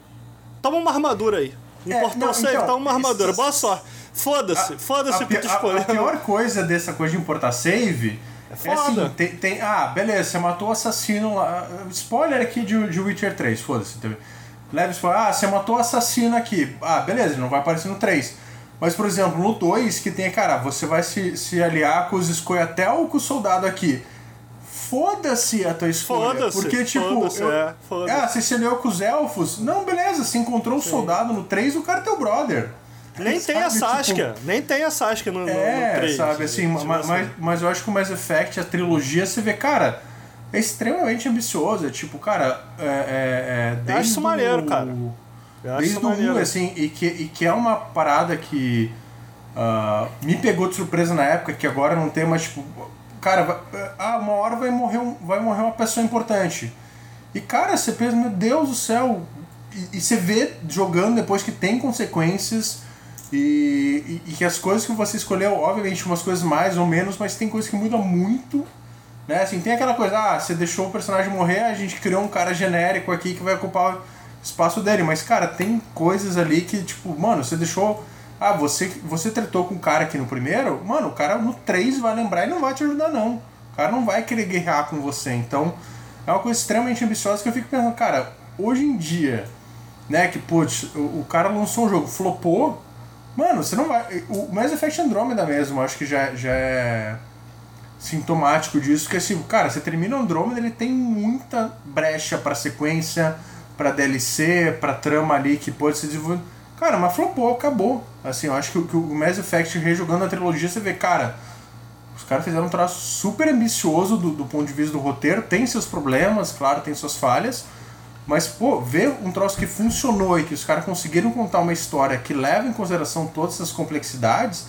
toma uma armadura aí. É, save, então, tá uma armadura. Boa sorte. Foda-se, foda-se o que tu escolheu. A, pior coisa dessa coisa de importar save é, é assim, tem, tem, Ah, beleza, você matou o assassino lá. Spoiler aqui de, de Witcher 3, foda-se. Leve spoiler. Ah, você matou o assassino aqui. Ah, beleza, não vai aparecer no 3. Mas, por exemplo, no 2, que tem, cara, você vai se, se aliar com os Escoiatel ou com o soldado aqui foda-se a tua escolha. Porque, tipo. Eu, é, ah, você se aliou com os elfos? Não, beleza, você encontrou um soldado no 3, o cara é teu brother. Nem tem a Saskia, tipo, nem tem a Saskia no, é, no 3. sabe, assim, tipo mas, assim. Mas, eu acho que o Mass Effect, a trilogia, você vê, cara, é extremamente ambicioso. É tipo, cara, é, é, é desde eu acho isso maneiro, cara. desde o 1, assim, e que, e que é uma parada que uh, me pegou de surpresa na época, que agora não tem mais, tipo, cara, vai, ah, uma hora vai morrer, um, vai morrer uma pessoa importante. E cara, você pensa, meu Deus do céu, e, e você vê jogando depois que tem consequências e, e, e, que as coisas que você escolheu, obviamente, umas coisas mais ou menos, mas tem coisas que mudam muito. Né? Assim, tem aquela coisa, ah, você deixou o personagem morrer, a gente criou um cara genérico aqui que vai ocupar o espaço dele. Mas, cara, tem coisas ali que, tipo, mano, você deixou ah, você, você tretou com o cara aqui no primeiro? Mano, o cara no 3 vai lembrar e não vai te ajudar, não. O cara não vai querer guerrear com você. Então, é uma coisa extremamente ambiciosa que eu fico pensando, cara, hoje em dia, né, que, putz, o, o cara lançou um jogo, flopou. Mano, você não vai. O Mass Effect Andromeda mesmo, acho que já, já é sintomático disso, que assim, cara, você termina Andromeda, ele tem muita brecha para sequência, para DLC, para trama ali que pode ser desenvolvido Cara, mas flopou, acabou. Assim, eu acho que, que o Mass Effect rejogando a trilogia, você vê, cara, os caras fizeram um traço super ambicioso do, do ponto de vista do roteiro, tem seus problemas, claro, tem suas falhas, mas, pô, ver um troço que funcionou e que os caras conseguiram contar uma história que leva em consideração todas essas complexidades,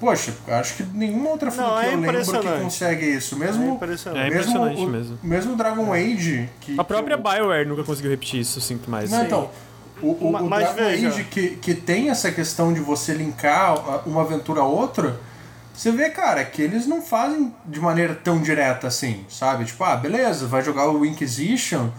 poxa, acho que nenhuma outra franquia é eu lembro que consegue isso. Mesmo, é impressionante, é impressionante mesmo, mesmo. Mesmo Dragon Age. Que, a própria que eu... Bioware nunca conseguiu repetir isso, sinto mais. Não, então, o, o, Mas o Dragon veja. Age que, que tem essa questão de você linkar uma aventura a outra, você vê, cara, que eles não fazem de maneira tão direta assim, sabe? Tipo, ah, beleza, vai jogar o Inquisition,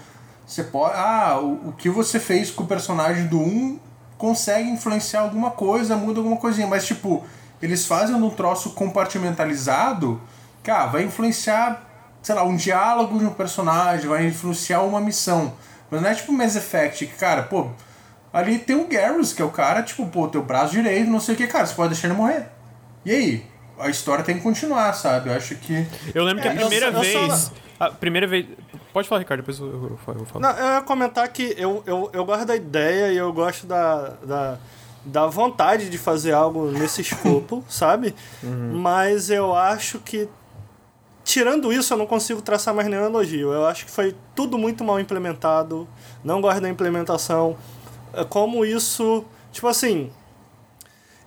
você pode. Ah, o, o que você fez com o personagem do 1 consegue influenciar alguma coisa, muda alguma coisinha, mas tipo, eles fazem um troço compartimentalizado que ah, vai influenciar, sei lá, um diálogo de um personagem, vai influenciar uma missão. Mas não é tipo Mass Effect, que, cara, pô, ali tem o Garrus, que é o cara, tipo, pô, teu braço direito, não sei o que, cara, você pode deixar ele morrer. E aí? A história tem que continuar, sabe? Eu acho que. Eu lembro é, que a primeira eu, vez. Só... A primeira vez. Pode falar, Ricardo, depois eu, eu, eu, eu falo. Não, eu ia comentar que eu, eu, eu gosto da ideia e eu gosto da, da, da vontade de fazer algo nesse escopo, sabe? Uhum. Mas eu acho que tirando isso, eu não consigo traçar mais nenhum elogio. Eu acho que foi tudo muito mal implementado. Não gosto da implementação. É como isso. Tipo assim.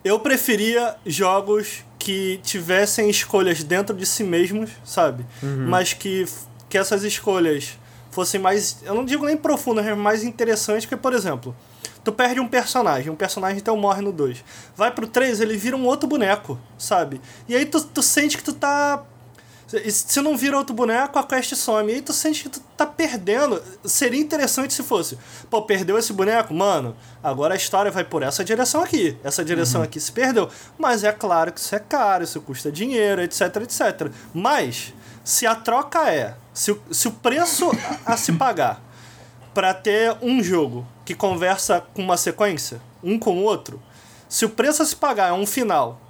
Eu preferia jogos que tivessem escolhas dentro de si mesmos, sabe? Uhum. Mas que, que essas escolhas fossem mais. Eu não digo nem profundas, mas mais interessantes, porque, por exemplo, tu perde um personagem, um personagem então morre no 2. Vai pro 3, ele vira um outro boneco, sabe? E aí tu, tu sente que tu tá. Se não vira outro boneco, a quest some. E aí tu sente que tu tá perdendo. Seria interessante se fosse. Pô, perdeu esse boneco? Mano, agora a história vai por essa direção aqui. Essa direção uhum. aqui se perdeu. Mas é claro que isso é caro, isso custa dinheiro, etc, etc. Mas, se a troca é. Se, se o preço a, a se pagar para ter um jogo que conversa com uma sequência, um com o outro, se o preço a se pagar é um final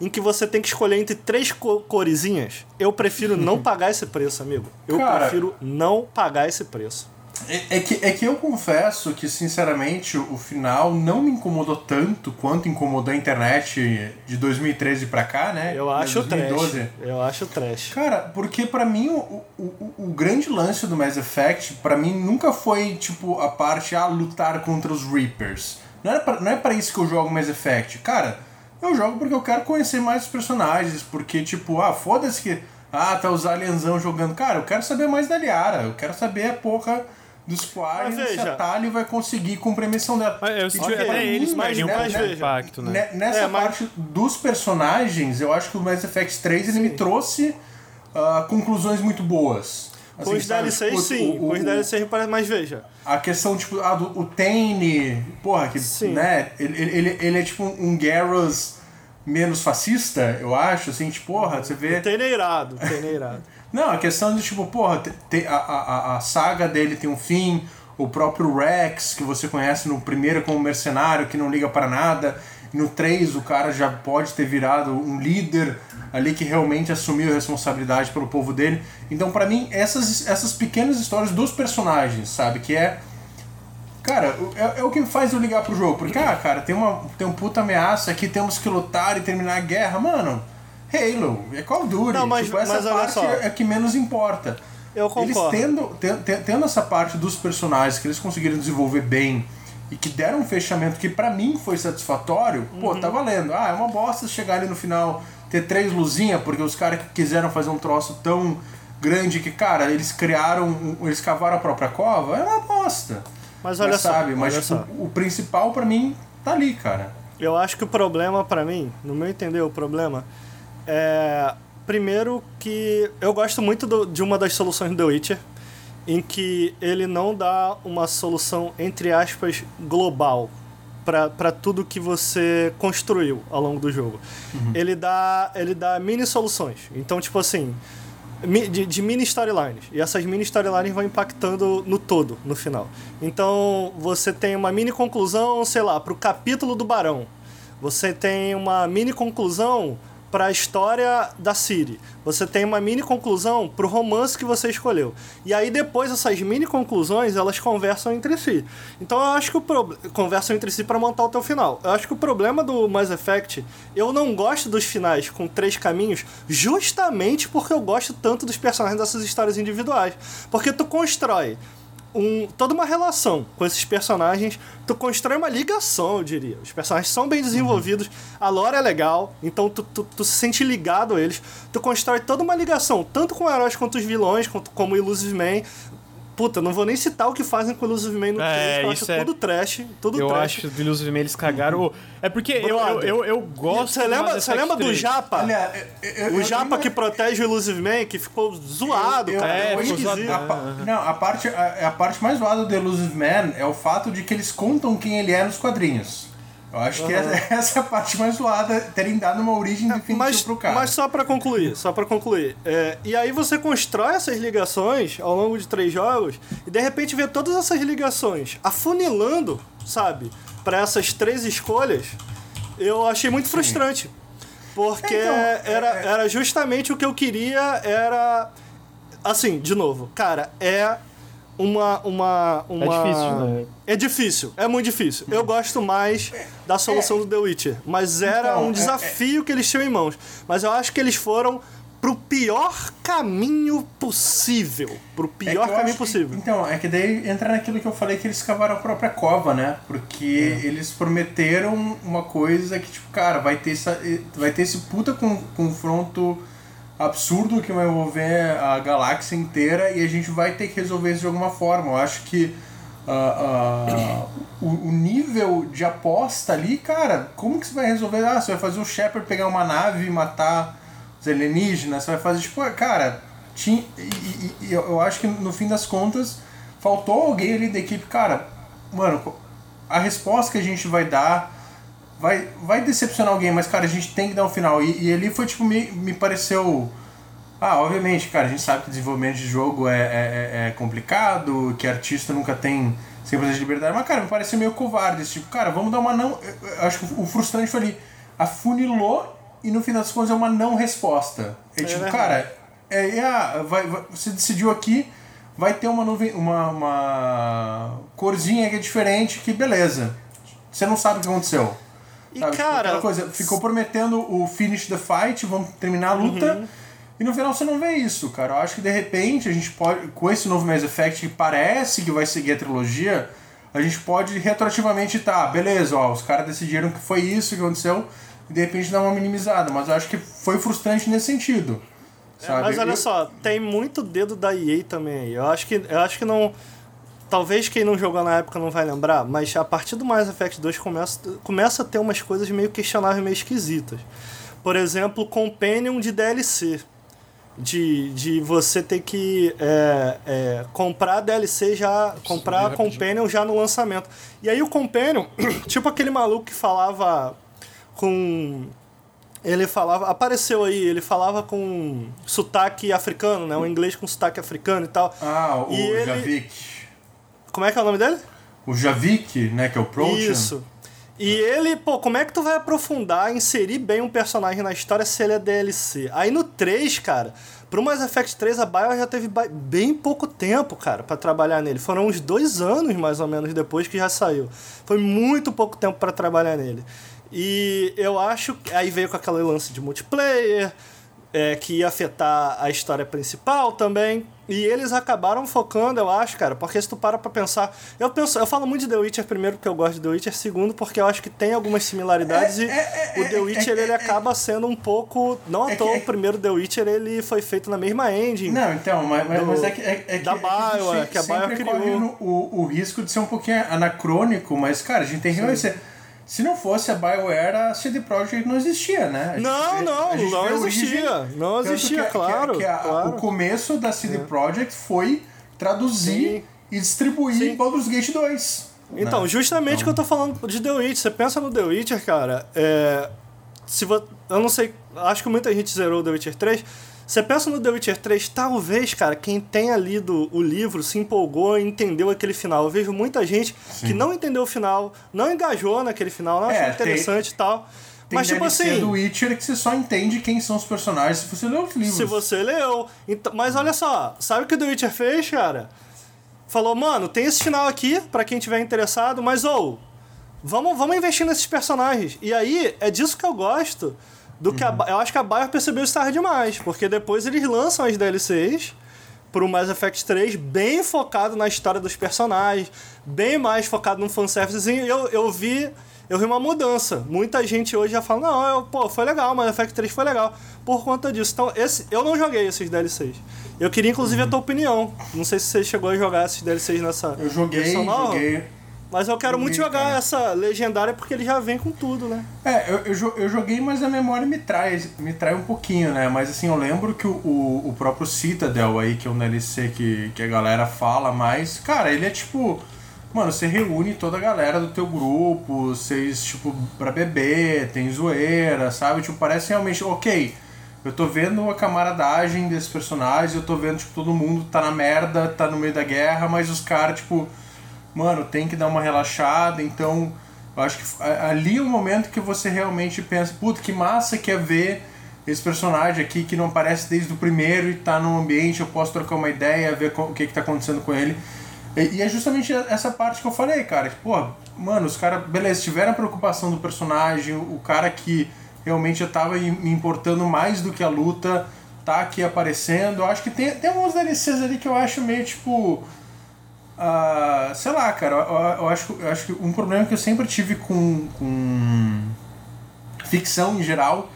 em que você tem que escolher entre três co coresinhas, eu prefiro não pagar esse preço, amigo. Eu Cara, prefiro não pagar esse preço. É, é, que, é que eu confesso que, sinceramente, o final não me incomodou tanto quanto incomodou a internet de 2013 pra cá, né? Eu acho 2012. trash. Eu acho trash. Cara, porque para mim o, o, o grande lance do Mass Effect, para mim, nunca foi, tipo, a parte a lutar contra os Reapers. Não é, pra, não é pra isso que eu jogo Mass Effect. Cara, eu jogo porque eu quero conhecer mais os personagens, porque, tipo, ah, foda-se que. Ah, tá os alienzão jogando. Cara, eu quero saber mais da Liara, eu quero saber a porra dos quais se a Tali vai conseguir cumprir a missão dela. Eu senti até eles mais um impacto, né? Nessa é, parte mas... dos personagens, eu acho que o Mass Effect 3 ele me trouxe uh, conclusões muito boas. Assim, com os DLCs, tipo, sim. com os DLCs parece mais veja. A questão, tipo, ah, do, o Tane, porra, que, sim. né? Ele, ele, ele é tipo um Garrus menos fascista, eu acho, assim, tipo, porra, você vê. Tem neirado, tem neirado. Não, a questão de tipo, porra, te, a, a, a saga dele tem um fim, o próprio Rex, que você conhece no primeiro como mercenário, que não liga para nada. No 3 o cara já pode ter virado um líder ali que realmente assumiu a responsabilidade pelo povo dele. Então, para mim, essas, essas pequenas histórias dos personagens, sabe? Que é. Cara, é, é, o que faz eu ligar pro jogo. Porque, ah, cara, tem uma, tem uma puta ameaça aqui, temos que lutar e terminar a guerra. Mano, Halo, é Call of Duty. Não, mas, tipo, essa mas parte só. é que menos importa. Eu concordo. Eles tendo, tendo, tendo essa parte dos personagens que eles conseguiram desenvolver bem e que deram um fechamento que para mim foi satisfatório, uhum. pô, tá valendo. Ah, é uma bosta chegar ali no final, ter três luzinhas, porque os caras que quiseram fazer um troço tão grande que, cara, eles criaram, eles cavaram a própria cova, é uma bosta. Mas olha mas, só, sabe, mas tipo, o principal para mim tá ali, cara. Eu acho que o problema para mim, no meu entender, o problema é, primeiro que eu gosto muito do, de uma das soluções do The Witcher, em que ele não dá uma solução, entre aspas, global para tudo que você construiu ao longo do jogo. Uhum. Ele, dá, ele dá mini soluções. Então, tipo assim, de, de, mini storylines. E essas mini storylines vão impactando no todo, no final. Então, você tem uma mini conclusão, sei lá, para o capítulo do Barão. Você tem uma mini conclusão para a história da Siri. Você tem uma mini conclusão para o romance que você escolheu. E aí depois essas mini conclusões, elas conversam entre si. Então eu acho que o problema conversam entre si para montar o teu final. Eu acho que o problema do Mass Effect, eu não gosto dos finais com três caminhos, justamente porque eu gosto tanto dos personagens dessas histórias individuais. Porque tu constrói um, toda uma relação com esses personagens. Tu constrói uma ligação, eu diria. Os personagens são bem desenvolvidos, uhum. a lore é legal, então tu, tu, tu, se sente ligado a eles. Tu constrói toda uma ligação, tanto com heróis quanto os vilões, quanto, como o Illusive Man. Puta, não vou nem citar o que fazem com o Illusive Man no é, 3, eu acho é... tudo trash, tudo eu trash. Eu acho que o Illusive Man eles cagaram. Uhum. É porque eu, eu, eu, eu, gosto Você lembra, você lembra do Japa? Eu, o Japa que protege o Illusive Man, que ficou zoado, cara. É, ficou esquisito. A, não, a parte, a, a parte mais zoada do Illusive Man é o fato de que eles contam quem ele é nos quadrinhos. Eu acho uhum. que essa é a parte mais zoada, terem dado uma origem definitiva mas, pro cara. Mas só para concluir, só para concluir. É, e aí você constrói essas ligações ao longo de três jogos e de repente vê todas essas ligações afunilando, sabe, para essas três escolhas. Eu achei muito frustrante. Porque então, era, é... era justamente o que eu queria, era. Assim, de novo, cara, é uma, uma, uma. É difícil, né? É difícil, é muito difícil. Eu gosto mais da solução é. do The Witcher. Mas era então, um é, desafio é, é... que eles tinham em mãos. Mas eu acho que eles foram pro pior caminho possível. Pro é pior caminho possível. Que, então, é que daí entra naquilo que eu falei que eles cavaram a própria cova, né? Porque é. eles prometeram uma coisa que, tipo, cara, vai ter, essa, vai ter esse puta confronto absurdo que vai envolver a galáxia inteira e a gente vai ter que resolver isso de alguma forma. Eu acho que uh, uh, o, o, nível de aposta ali, cara, como que você vai resolver? Ah, você vai fazer o Shepard pegar uma nave e matar os alienígenas, você vai fazer, tipo, cara, tinha, e, e, e eu acho que no fim das contas faltou alguém ali da equipe, cara, mano, a resposta que a gente vai dar vai, vai decepcionar alguém, mas, cara, a gente tem que dar um final. E, e ali foi, tipo, me, me pareceu. Ah, obviamente, cara, a gente sabe que desenvolvimento de jogo é, é, é, é complicado, que artista nunca tem 100% de liberdade, mas, cara, me pareceu meio covarde. Tipo, cara, vamos dar uma não. Eu acho que o frustrante foi ali. Afunilou e no final das contas é uma não resposta. É, tipo, cara, é, é, vai, vai, você decidiu aqui, vai ter uma nuvem, uma, uma corzinha que é diferente, que beleza. Você não sabe o que aconteceu. E sabe? Tipo, cara. Tipo, coisa, ficou prometendo o finish the fight, vamos terminar a luta. Uhum. E no final você não vê isso, cara. Eu acho que de repente a gente pode, com esse novo Mass Effect que parece que vai seguir a trilogia, a gente pode retroativamente tá, beleza, ó, os caras decidiram que foi isso que aconteceu e de repente dar uma minimizada. Mas eu acho que foi frustrante nesse sentido. É, mas olha só, tem muito dedo da EA também aí. Eu acho que, eu acho que não. Talvez quem não jogou na época não vai lembrar, mas a partir do Mass Effect 2 começa, começa a ter umas coisas meio questionáveis, meio esquisitas. Por exemplo, Companion de DLC. De, de você ter que é, é, comprar DLC já. Comprar Companion já no lançamento. E aí o Companion, tipo aquele maluco que falava com ele falava, apareceu aí, ele falava com sotaque africano, né? Um inglês com sotaque africano e tal. Ah, o e Javik. Como é que é o nome dele? O Javik, né? Que é o Protean. Isso. E ele, pô, como é que tu vai aprofundar, inserir bem um personagem na história se ele é DLC? Aí no 3, cara, pro Mass Effect 3, a Bioware já teve bem pouco tempo, cara, para trabalhar nele. Foram uns dois anos, mais ou menos, depois que já saiu. Foi muito pouco tempo para trabalhar nele. E eu acho que aí veio com aquele lance de multiplayer, é, que ia afetar a história principal também. E eles acabaram focando, eu acho, cara, porque se tu para pra pensar. Eu, penso, eu falo muito de The Witcher, primeiro, porque eu gosto de The Witcher, segundo, porque eu acho que tem algumas similaridades é, e é, é, o The é, Witcher é, ele acaba sendo um pouco. Não à toa, o primeiro The Witcher ele foi feito na mesma engine. Não, então, mas, do, mas é que. É, da Bioware, que, a Bioware criou. O, o risco de ser um pouquinho anacrônico, mas, cara, a gente tem que reconhecer se não fosse a BioWare, a CD Projekt não existia, né? Não, vê, não, não existia. Não existia, que, claro, que, que a, claro. O começo da CD é. Projekt foi traduzir Sim. e distribuir Sim. Baldur's Gate 2. Então, né? justamente então... que eu tô falando de The Witcher. Você pensa no The Witcher, cara, é... Se vo... Eu não sei, acho que muita gente zerou The Witcher 3. Você pensa no The Witcher 3, talvez, cara, quem tenha lido o livro se empolgou e entendeu aquele final. Eu vejo muita gente Sim. que não entendeu o final, não engajou naquele final, não é, achou interessante e tal. Tem mas, tipo assim. do Witcher que você só entende quem são os personagens se você leu os livros. Se você leu. Então, mas olha só, sabe o que o The Witcher fez, cara? Falou, mano, tem esse final aqui, para quem tiver interessado, mas ou. Oh, vamos, vamos investir nesses personagens. E aí, é disso que eu gosto do que a, uhum. eu acho que a Bayer percebeu isso tarde demais, porque depois eles lançam as DLCs pro Mass Effect 3 bem focado na história dos personagens, bem mais focado no fanservice. E eu, eu vi eu vi uma mudança. Muita gente hoje já fala, não, eu, pô, foi legal, Mass Effect 3 foi legal por conta disso. Então, esse, eu não joguei esses DLCs. Eu queria, inclusive, uhum. a tua opinião. Não sei se você chegou a jogar esses DLCs nessa. Eu joguei, joguei. Mas eu quero muito jogar cara. essa legendária porque ele já vem com tudo, né? É, eu, eu, eu, joguei, mas a memória me traz, me trai um pouquinho, né? Mas assim, eu lembro que o, o, o próprio Citadel aí, que é um DLC que, que a galera fala mais, cara, ele é tipo. Mano, você reúne toda a galera do teu grupo, vocês, tipo, pra beber, tem zoeira, sabe? Tipo, parece realmente, ok, eu tô vendo a camaradagem desses personagens, eu tô vendo, tipo, todo mundo tá na merda, tá no meio da guerra, mas os caras, tipo mano, tem que dar uma relaxada, então eu acho que ali é o momento que você realmente pensa, puta, que massa que é ver esse personagem aqui que não aparece desde o primeiro e tá num ambiente, eu posso trocar uma ideia, ver o que que tá acontecendo com ele. E, é justamente essa parte que eu falei, cara, pô, mano, os caras, beleza, tiveram a preocupação do personagem, o cara que realmente já tava me importando mais do que a luta, tá aqui aparecendo. Eu acho que tem, tem alguns DLCs ali que eu acho meio tipo Uh, sei lá, cara, eu, eu, acho, eu acho que um problema que eu sempre tive com, com ficção em geral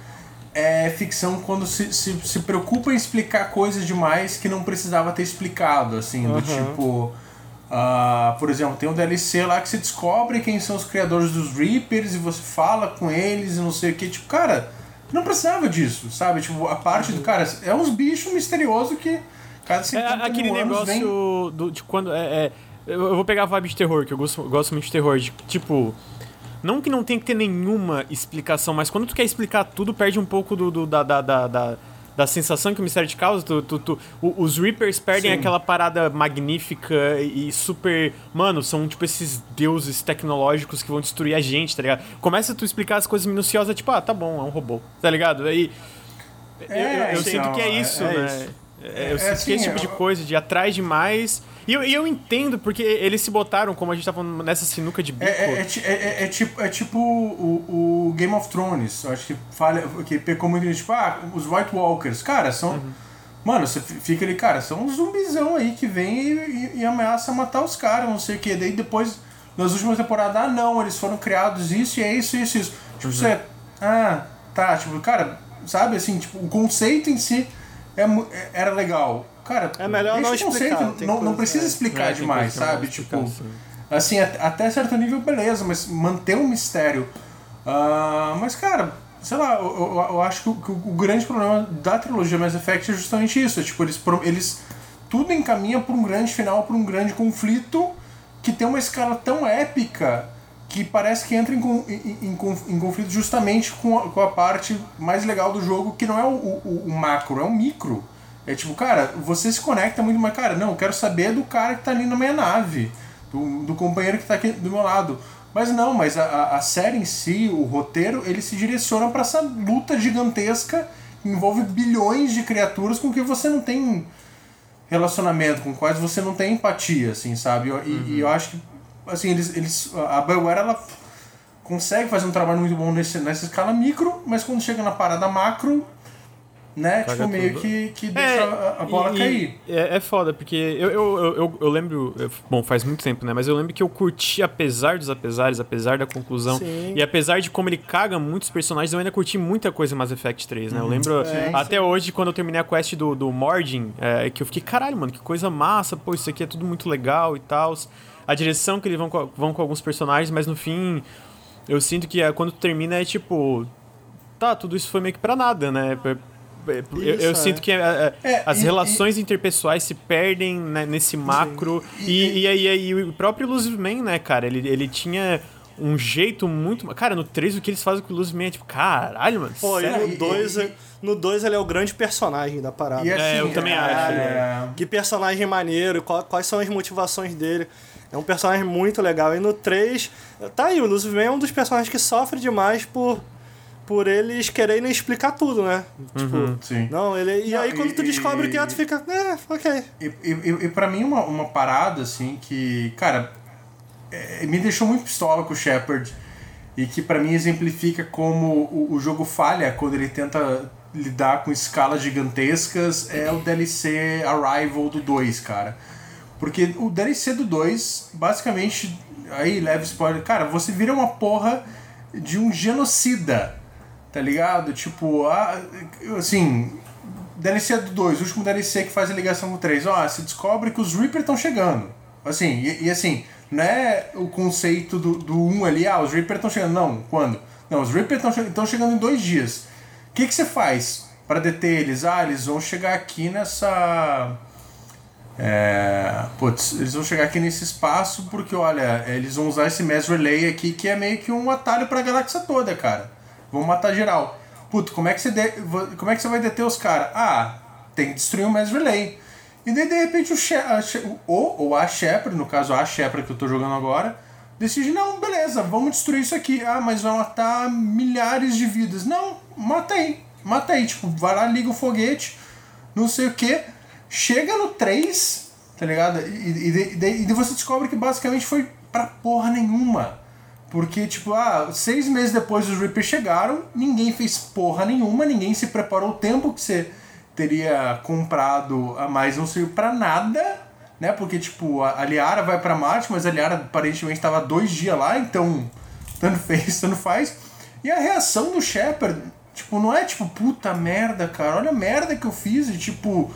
é ficção quando se, se, se preocupa em explicar coisas demais que não precisava ter explicado, assim, do Uhum. tipo. ah, por exemplo, tem um DLC lá que você descobre quem são os criadores dos Reapers e você fala com eles e não sei o que. Tipo, cara, não precisava disso, sabe? Tipo, a parte do cara é uns bichos misteriosos que cada É 50 aquele mil anos vem- negócio do, de quando. É, é, eu vou pegar a vibe de terror, que eu gosto, gosto muito de terror. De, tipo. Não que não tenha que ter nenhuma explicação, mas quando tu quer explicar tudo, perde um pouco do, do- da, da, da, da, da sensação que o mistério te causa. Tu, tu, tu- os Reapers perdem Sim. aquela parada magnífica e super. Mano, são tipo esses deuses tecnológicos que vão destruir a gente, tá ligado? Começa tu explicar as coisas minuciosas, tipo, ah, tá bom, é um robô, tá ligado? Aí. eu- eu, eu sinto que é é- isso, é né? isso. É, eu É, assim, esse tipo de coisa, de atrás demais. E eu, e eu entendo, porque eles se botaram, como a gente tá falando, nessa sinuca de bico. É, é, é, é, é- é tipo, é tipo o, o Game of Thrones. Eu acho que falha, que pecou muito nisso. Tipo, ah, os White Walkers. Cara, são. Uhum. Mano, você fi- fica ali, cara, são uns zumbizão aí que vem e, e- e ameaça matar os caras, não sei o que. Daí depois, nas últimas temporadas, ah não, eles foram criados isso e é isso, isso, isso. Tipo, Uhum. você. Ah, tá, tipo, cara, sabe assim, tipo, o conceito em si é, é- era legal. Cara, É melhor não explicar, não, não coisa- precisa é. explicar É, demais, sabe? explicar, Tipo, sim. Assim, at- até certo nível, beleza, mas manter um mistério. Ah, mas, cara, sei lá, eu, eu- eu acho que o, que o grande problema da trilogia Mass Effect é justamente isso. É, tipo, eles, eles tudo encaminha para um grande final, para um grande conflito que tem uma escala tão épica que parece que entra em, em, em em conflito justamente com a, com a parte mais legal do jogo, que não é o, o- o macro, é o micro. É tipo, cara, você se conecta muito mais. Cara, não, eu quero saber do cara que tá ali na minha nave, do, do companheiro que tá aqui do meu lado. Mas não, mas a, a- série em si, o roteiro, ele se direciona para essa luta gigantesca que envolve bilhões de criaturas com que você não tem relacionamento, com quais você não tem empatia, assim, sabe? E, e eu acho que, assim, eles, eles a BioWare, ela consegue fazer um trabalho muito bom nesse, nessa escala micro, mas quando chega na parada macro, né, Caga tipo, meio tudo. que, que deixa a, a bola e- cair. e É, é foda, porque eu, eu, eu, eu, eu lembro. Bom, faz muito tempo, né? Mas eu lembro que eu curti, apesar dos apesares, apesar da conclusão. Sim. E apesar de como ele caga muitos personagens, eu ainda curti muita coisa em Mass Effect 3, né? Eu lembro É, até hoje, quando eu terminei a quest do, do Mordin, é, que eu fiquei, caralho, mano, que coisa massa, pô, isso aqui é tudo muito legal e tal. A direção que eles vão com, vão com alguns personagens, mas no fim, eu sinto que é, quando termina é tipo. Tá, tudo isso foi meio que pra nada, né? Eu, eu- eu Isso, sinto é. que é, é, É, as e- relações interpessoais se perdem né, nesse macro. E, e, aí aí o próprio Illusive Man, né, cara? Ele, ele tinha um jeito muito. Cara, no 3 o que eles fazem com o Illusive Man é tipo, caralho, mano. Pô, e sério? e- no 2 e- no dois ele é o grande personagem da parada. E assim, eu também acho, é, Que personagem maneiro, qual- quais são as motivações dele. É um personagem muito legal. E no 3, tá aí, o Lucifer é um dos personagens que sofre demais por, por eles quererem explicar tudo, né? Tipo, Sim. não, ele. E Não, aí quando tu e- descobre o que é, e- tu fica, é, ok. E, e, e- e pra mim, uma, uma parada, assim, que, cara, é, me deixou muito pistola com o Shepard e que pra mim exemplifica como o, o jogo falha quando ele tenta lidar com escalas gigantescas é o DLC Arrival do 2, cara. Porque o DLC do 2, basicamente, aí leva spoiler, cara, você vira uma porra de um genocida, tá ligado? Tipo, ah, assim, DLC do 2, o último DLC que faz a ligação com o 3. Ó, se descobre que os Reaper estão chegando. Assim, e, e assim, não é o conceito do, do 1 ali, ah, os Reaper estão chegando. Não, quando? Não, os Reaper estão chegando em dois dias. O que, que você faz para deter eles? Ah, eles vão chegar aqui nessa. É, putz, eles vão chegar aqui nesse espaço porque, olha, eles vão usar esse Mass Relay aqui que é meio que um atalho pra galáxia toda, cara. Vão matar geral. Puto, como é que você, como é que você vai deter os caras? Ah, tem que destruir o Mass Relay. E daí, de repente, o, She ou a Shepard, no caso a Shepard que eu tô jogando agora, decide, não, beleza, vamos destruir isso aqui. Ah, mas vai matar milhares de vidas. Não, mata aí. Mata aí. Tipo, vai lá, liga o foguete, não sei o que. Chega no 3, tá ligado? E, e, e, e você descobre que basicamente foi pra porra nenhuma. Porque, tipo, ah, seis meses depois os Reapers chegaram, ninguém fez porra nenhuma, ninguém se preparou o tempo que você teria comprado a mais, não serviu pra nada, né? Porque, tipo, a Liara vai pra Marte, mas a Liara aparentemente estava dois dias lá, então tanto fez, tanto faz. E a reação do Shepard Tipo, não é tipo, puta merda, cara, olha a merda que eu fiz e tipo,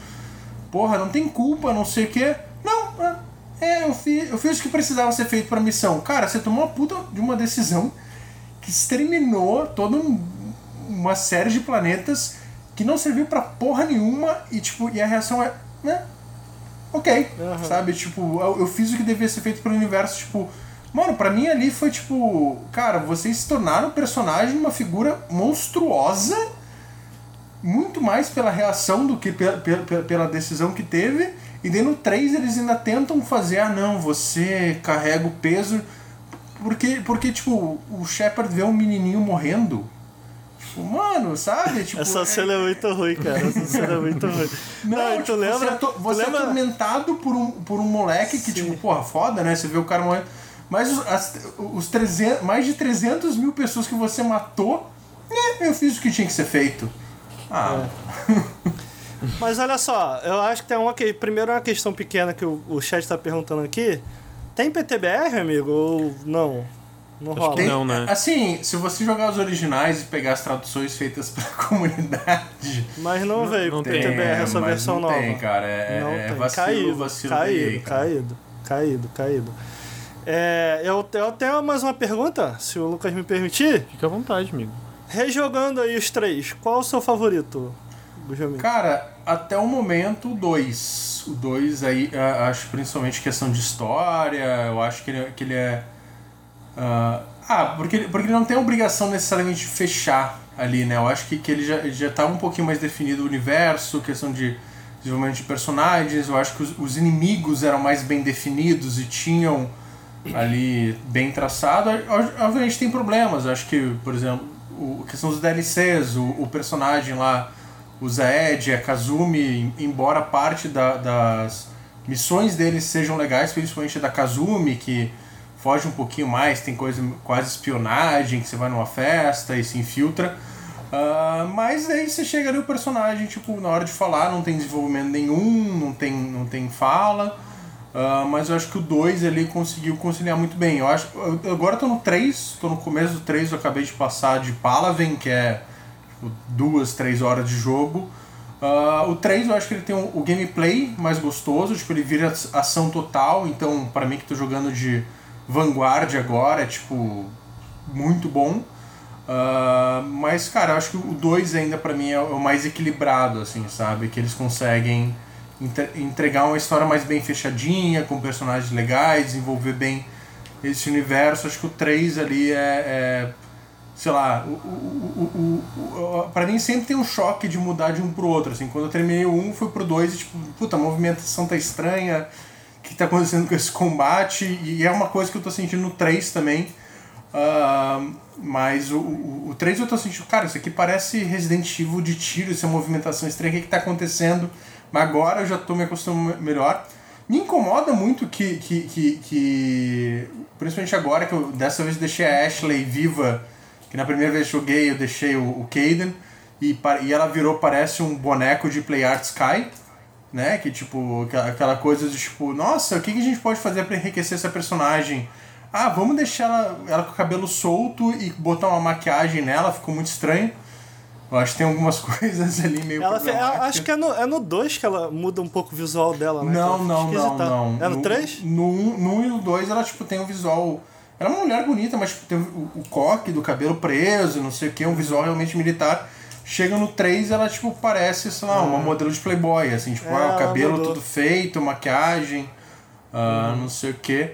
porra, não tem culpa, não sei o quê. Não, é, é, eu fiz, eu fiz o que precisava ser feito pra missão. Cara, você tomou uma puta de uma decisão que exterminou toda um, uma série de planetas que não serviu pra porra nenhuma e tipo, e a reação é, né? Ok, Aham. sabe? Tipo, eu, eu fiz o que devia ser feito pelo universo, tipo, Mano, pra mim ali foi tipo. Cara, vocês se tornaram personagem uma figura monstruosa, muito mais pela reação do que pela, pela, pela decisão que teve. E daí no 3 eles ainda tentam fazer, ah não, você carrega o peso. Porque, porque tipo, o Shepard vê um menininho morrendo. Tipo, mano, sabe? Tipo, Essa é- cena é muito ruim, cara. Essa cena é muito ruim. Não, tu tipo, lembra? Você, é, tu é atormentado por um, por um moleque que, Sim. tipo, porra, foda, né? Você vê o cara morrendo. Mas os, as- os 300, mais de 300 mil pessoas que você matou, né? Eu fiz o que tinha que ser feito. Ah, Mas olha só, eu acho que tem uma que. Primeiro uma questão pequena que o, o chat tá perguntando aqui. Tem PTBR, amigo? Ou não? Não Acho rola. que não, né? Assim, se você jogar os originais e pegar as traduções feitas pela comunidade. Mas não, veio não com tem, PTBR essa mas versão não nova. Tem, cara. É, não é tem. vacilo, caído, vacilo caído, caído, caído, caído. É, eu, eu tenho mais uma pergunta, se o Lucas me permitir. Fica à vontade, amigo. Rejogando aí os três, qual o seu favorito, Guilherme? Cara, até o momento, o 2. O 2 aí, ah, acho principalmente questão de história, eu acho que ele, que ele é. ah, ah, porque, porque ele não tem obrigação necessariamente de fechar ali, né? Eu acho que, que ele já, já tá um pouquinho mais definido o universo, questão de desenvolvimento de personagens, eu acho que os, os inimigos eram mais bem definidos e tinham ali bem traçado. Obviamente tem problemas, eu acho que, por exemplo, o, a questão dos DLCs, o, o personagem lá, o Zaed, a Kazumi, em- embora parte da- das missões deles sejam legais, principalmente da Kazumi, que foge um pouquinho mais, tem coisa quase espionagem, que você vai numa festa e se infiltra. Ah, mas aí você chega ali o personagem, tipo, na hora de falar não tem desenvolvimento nenhum, não tem, não tem fala. Ah, mas eu acho que o 2 ali conseguiu conciliar muito bem. Eu acho, eu- agora tô no 3, tô no começo do 3, eu acabei de passar de Palaven, que é tipo, duas, três horas de jogo. Ah, o 3 eu acho que ele tem um- o gameplay mais gostoso, tipo, ele vira ação total, então para mim que tô jogando de Vanguard agora, é tipo muito bom. Ah, mas, cara, eu acho que o 2 ainda pra mim é o mais equilibrado, assim, sabe? Que eles conseguem entregar uma história mais bem fechadinha, com personagens legais, desenvolver bem esse universo. Acho que o 3 ali é. é, sei lá, o, o, o, o, pra mim sempre tem um choque de mudar de um pro outro. Assim, quando eu terminei o 1, fui pro 2 e tipo, puta, a movimentação tá estranha, o que tá acontecendo com esse combate? E é uma coisa que eu tô sentindo no 3 também. Ah, mas o, o, o 3 eu tô sentindo, cara, isso aqui parece Resident Evil de tiro, essa movimentação estranha, o que, que tá acontecendo? Mas agora eu já tô me acostumando melhor. Me incomoda muito que, que, que, que- Principalmente agora que eu dessa vez deixei a Ashley viva, que na primeira vez que joguei eu deixei o, o Caden, e, e ela virou, parece um boneco de Play Art Sky, né? Que tipo, aquela- coisa de tipo, nossa, o que, que a gente pode fazer pra enriquecer essa personagem? Ah, vamos deixar ela, ela com o cabelo solto e botar uma maquiagem nela, ficou muito estranho. Eu acho que tem algumas coisas ali meio Ela, acho que é no, é no 2 que ela muda um pouco o visual dela, né? Não, não, não, não. É no 3? No 1 no um e no 2 ela tipo, tem um visual. Ela é uma mulher bonita, mas tipo, tem o, o coque do cabelo preso, não sei o que, um visual realmente militar. Chega no 3, ela tipo parece, sei lá, uma modelo de Playboy, assim, tipo, É, ah, o cabelo mudou. tudo feito, maquiagem, ah, não sei o que.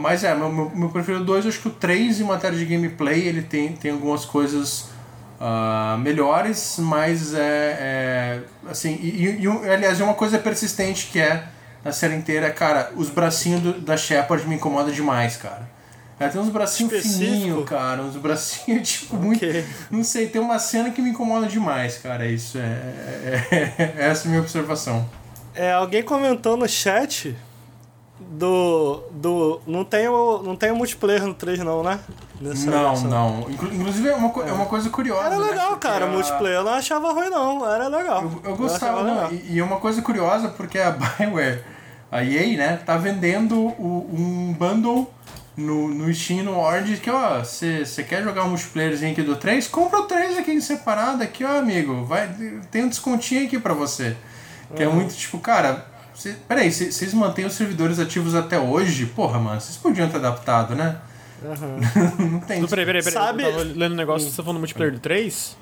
mas é, meu, meu, meu preferido 2, acho que o 3 em matéria de gameplay, ele tem, tem algumas coisas ah, melhores, mas é, é, assim, e, e- aliás, uma coisa persistente que é na série inteira, cara, os bracinhos do- da Shepard me incomodam demais, cara. Ela tem uns bracinhos fininhos, cara, uns bracinhos, tipo, muito. Ok. Não sei, tem uma cena que me incomoda demais, cara. Isso é. é- é- essa é a minha observação. É, alguém comentou no chat do. do não, tem o, não tem o multiplayer no 3, não, né? Nessa não, versão. não. Inclu- Inclusive é uma, co- é uma coisa curiosa. Era né? legal, Porque cara. a- Multiplayer eu não achava ruim, não. Era legal. Eu, eu gostava, não, e, e é uma coisa curiosa porque a Bioware, a EA, né, tá vendendo o- um bundle no, no Steam no Word que, ó, você quer jogar um multiplayerzinho aqui do 3? Compra o 3 aqui em separado aqui, ó, amigo. Vai, tem um descontinho aqui pra você. Que uhum. é muito tipo, cara, cê, peraí, vocês mantêm os servidores ativos até hoje? Porra, mano, vocês podiam ter adaptado, né? Uhum. não tem. Peraí, peraí, peraí. Sabe... Eu tava lendo um negócio, você tá falando do multiplayer do 3?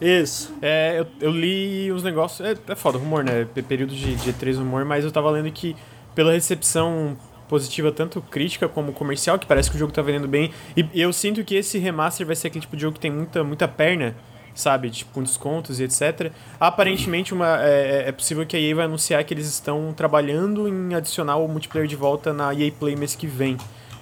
Isso. É, eu, eu li uns negócios. É, é foda, rumor, né? Período de, de E3 rumor, mas eu tava lendo que pela recepção positiva, tanto crítica como comercial, que parece que o jogo tá vendendo bem. E eu sinto que esse remaster vai ser aquele tipo de jogo que tem muita, muita perna, sabe? Tipo, com descontos e etc. Aparentemente, uma, é, é, é possível que a EA vai anunciar que eles estão trabalhando em adicionar o multiplayer de volta na EA Play mês que vem.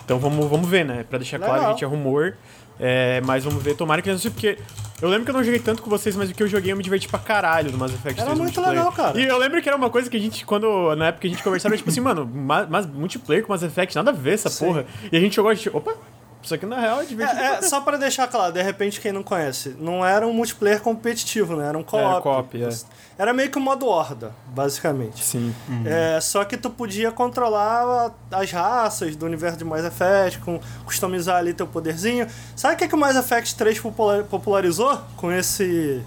Então vamos, vamos ver, né? Pra deixar claro, Legal. a gente é rumor. É, mas vamos ver, tomara que eles anunciem, porque eu lembro que eu não joguei tanto com vocês, mas o que eu joguei eu me diverti pra caralho do Mass Effect Era muito legal, cara. E eu lembro que era uma coisa que a gente, quando, na época que a gente conversava, tipo assim, mano, mas multiplayer com Mass Effect, nada a ver essa Sim. porra. E a gente jogou, a gente, opa, isso aqui na real é divertido. É, é, só pra deixar claro, de repente quem não conhece, não era um multiplayer competitivo, né? Era um co-op. Era, co é. era meio que um modo horda, basicamente. Sim. Uhum. É, só que tu podia controlar as raças do universo de Mass Effect, com, customizar ali teu poderzinho. Sabe o que, que o Mass Effect 3 popularizou com esse,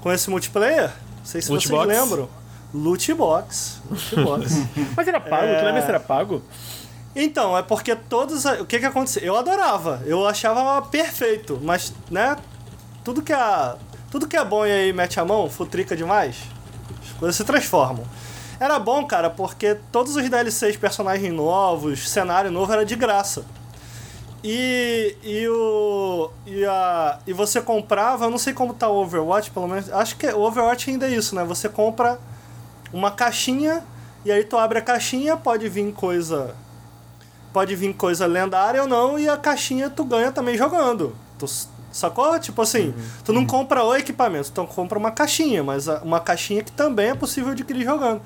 com esse multiplayer? Não sei se Loot vocês box. lembram. Loot Box. Loot box. Mas era pago? É... Tu lembra se era pago? Então, é porque todos. O que que aconteceu? Eu adorava, eu achava perfeito, mas, né? Tudo que é. Tudo que é bom e aí mete a mão, futrica demais, as coisas se transformam. Era bom, cara, porque todos os DLCs, personagens novos, cenário novo era de graça. E, e o. E, a, e você comprava, eu não sei como tá o Overwatch, pelo menos. Acho que o Overwatch ainda é isso, né? Você compra uma caixinha e aí tu abre a caixinha, pode vir coisa pode vir coisa lendária ou não, e a caixinha tu ganha também jogando. Tu, sacou? Tipo assim, uhum. tu não compra o equipamento, tu compra uma caixinha, mas uma caixinha que também é possível adquirir jogando.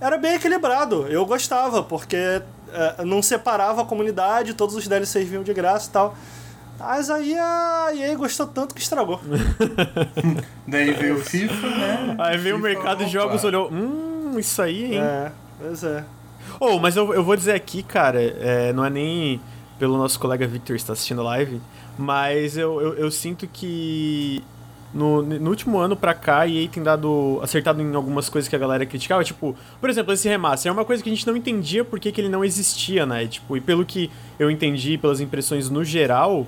Era bem equilibrado, eu gostava, porque é, não separava a comunidade, todos os DLCs vinham de graça e tal. Mas aí a EA gostou tanto que estragou. Daí veio o FIFA, né? Aí veio FIFA, o mercado de jogos olhou, hum, isso aí, hein? É, pois é. Oh, mas eu, eu vou dizer aqui, cara, é, não é nem pelo nosso colega Victor estar assistindo a live, mas eu, eu, eu sinto que no, no, último ano pra cá, a EA tem dado acertado em algumas coisas que a galera criticava. Tipo, por exemplo, esse remaster é uma coisa que a gente não entendia porque que ele não existia, né? Tipo, e pelo que eu entendi, pelas impressões no geral,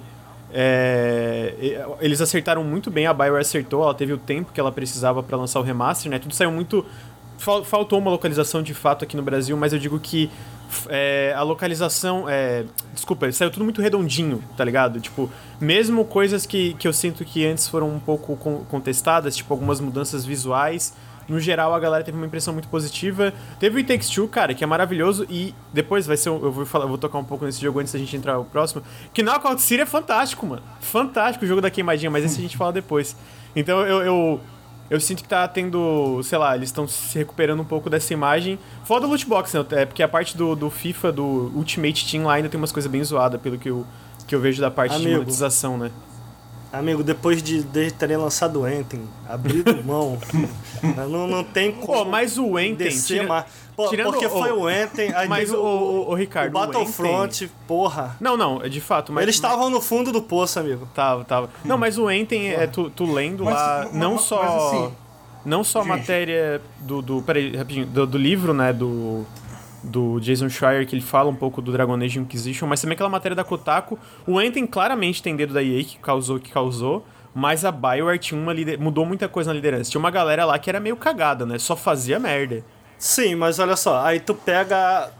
é, eles acertaram muito bem. A Bioware acertou, ela teve o tempo que ela precisava para lançar o remaster, né? Tudo saiu muito faltou uma localização de fato aqui no Brasil, mas eu digo que é, a localização. É, desculpa, saiu tudo muito redondinho, tá ligado? Tipo, mesmo coisas que, que eu sinto que antes foram um pouco contestadas, tipo algumas mudanças visuais. No geral, a galera teve uma impressão muito positiva. Teve o It Takes Two, cara, que é maravilhoso. E depois vai ser. Eu vou, falar, vou tocar um pouco nesse jogo antes da gente entrar no próximo. Que Knockout City é fantástico, mano. Fantástico o jogo da queimadinha, mas esse a gente fala depois. Então eu, eu eu sinto que tá tendo, sei lá, eles estão se recuperando um pouco dessa imagem. Foda o loot box, né? É porque a parte do, do FIFA, do Ultimate Team lá ainda tem umas coisas bem zoadas, pelo que eu, que eu vejo da parte Amigo, de monetização, né? Amigo, depois de, de terem lançado o Enten, abrido mão, não, não tem como. Pô, mas o Enten. Tira... Mais. Pô, Tirando, porque foi o Enten. Mas o, o, o, Ricardo. O Battlefront, porra. Não, não, é de fato. Mas, Eles estavam no fundo do poço, amigo. Tava, tava. Não, mas o Enten é tu, tu lendo mas, lá. Mas, não só. Mas assim, não só a matéria do. do peraí, rapidinho. Do, do livro, né? Do do Jason Schreier, que ele fala um pouco do Dragon Age Inquisition, mas também aquela matéria da Kotaku. O Enten claramente tem dedo da EA que causou o que causou, mas a Bioware tinha uma lider... mudou muita coisa na liderança. Tinha uma galera lá que era meio cagada, né? Só fazia merda. Sim, mas olha só, aí tu pega.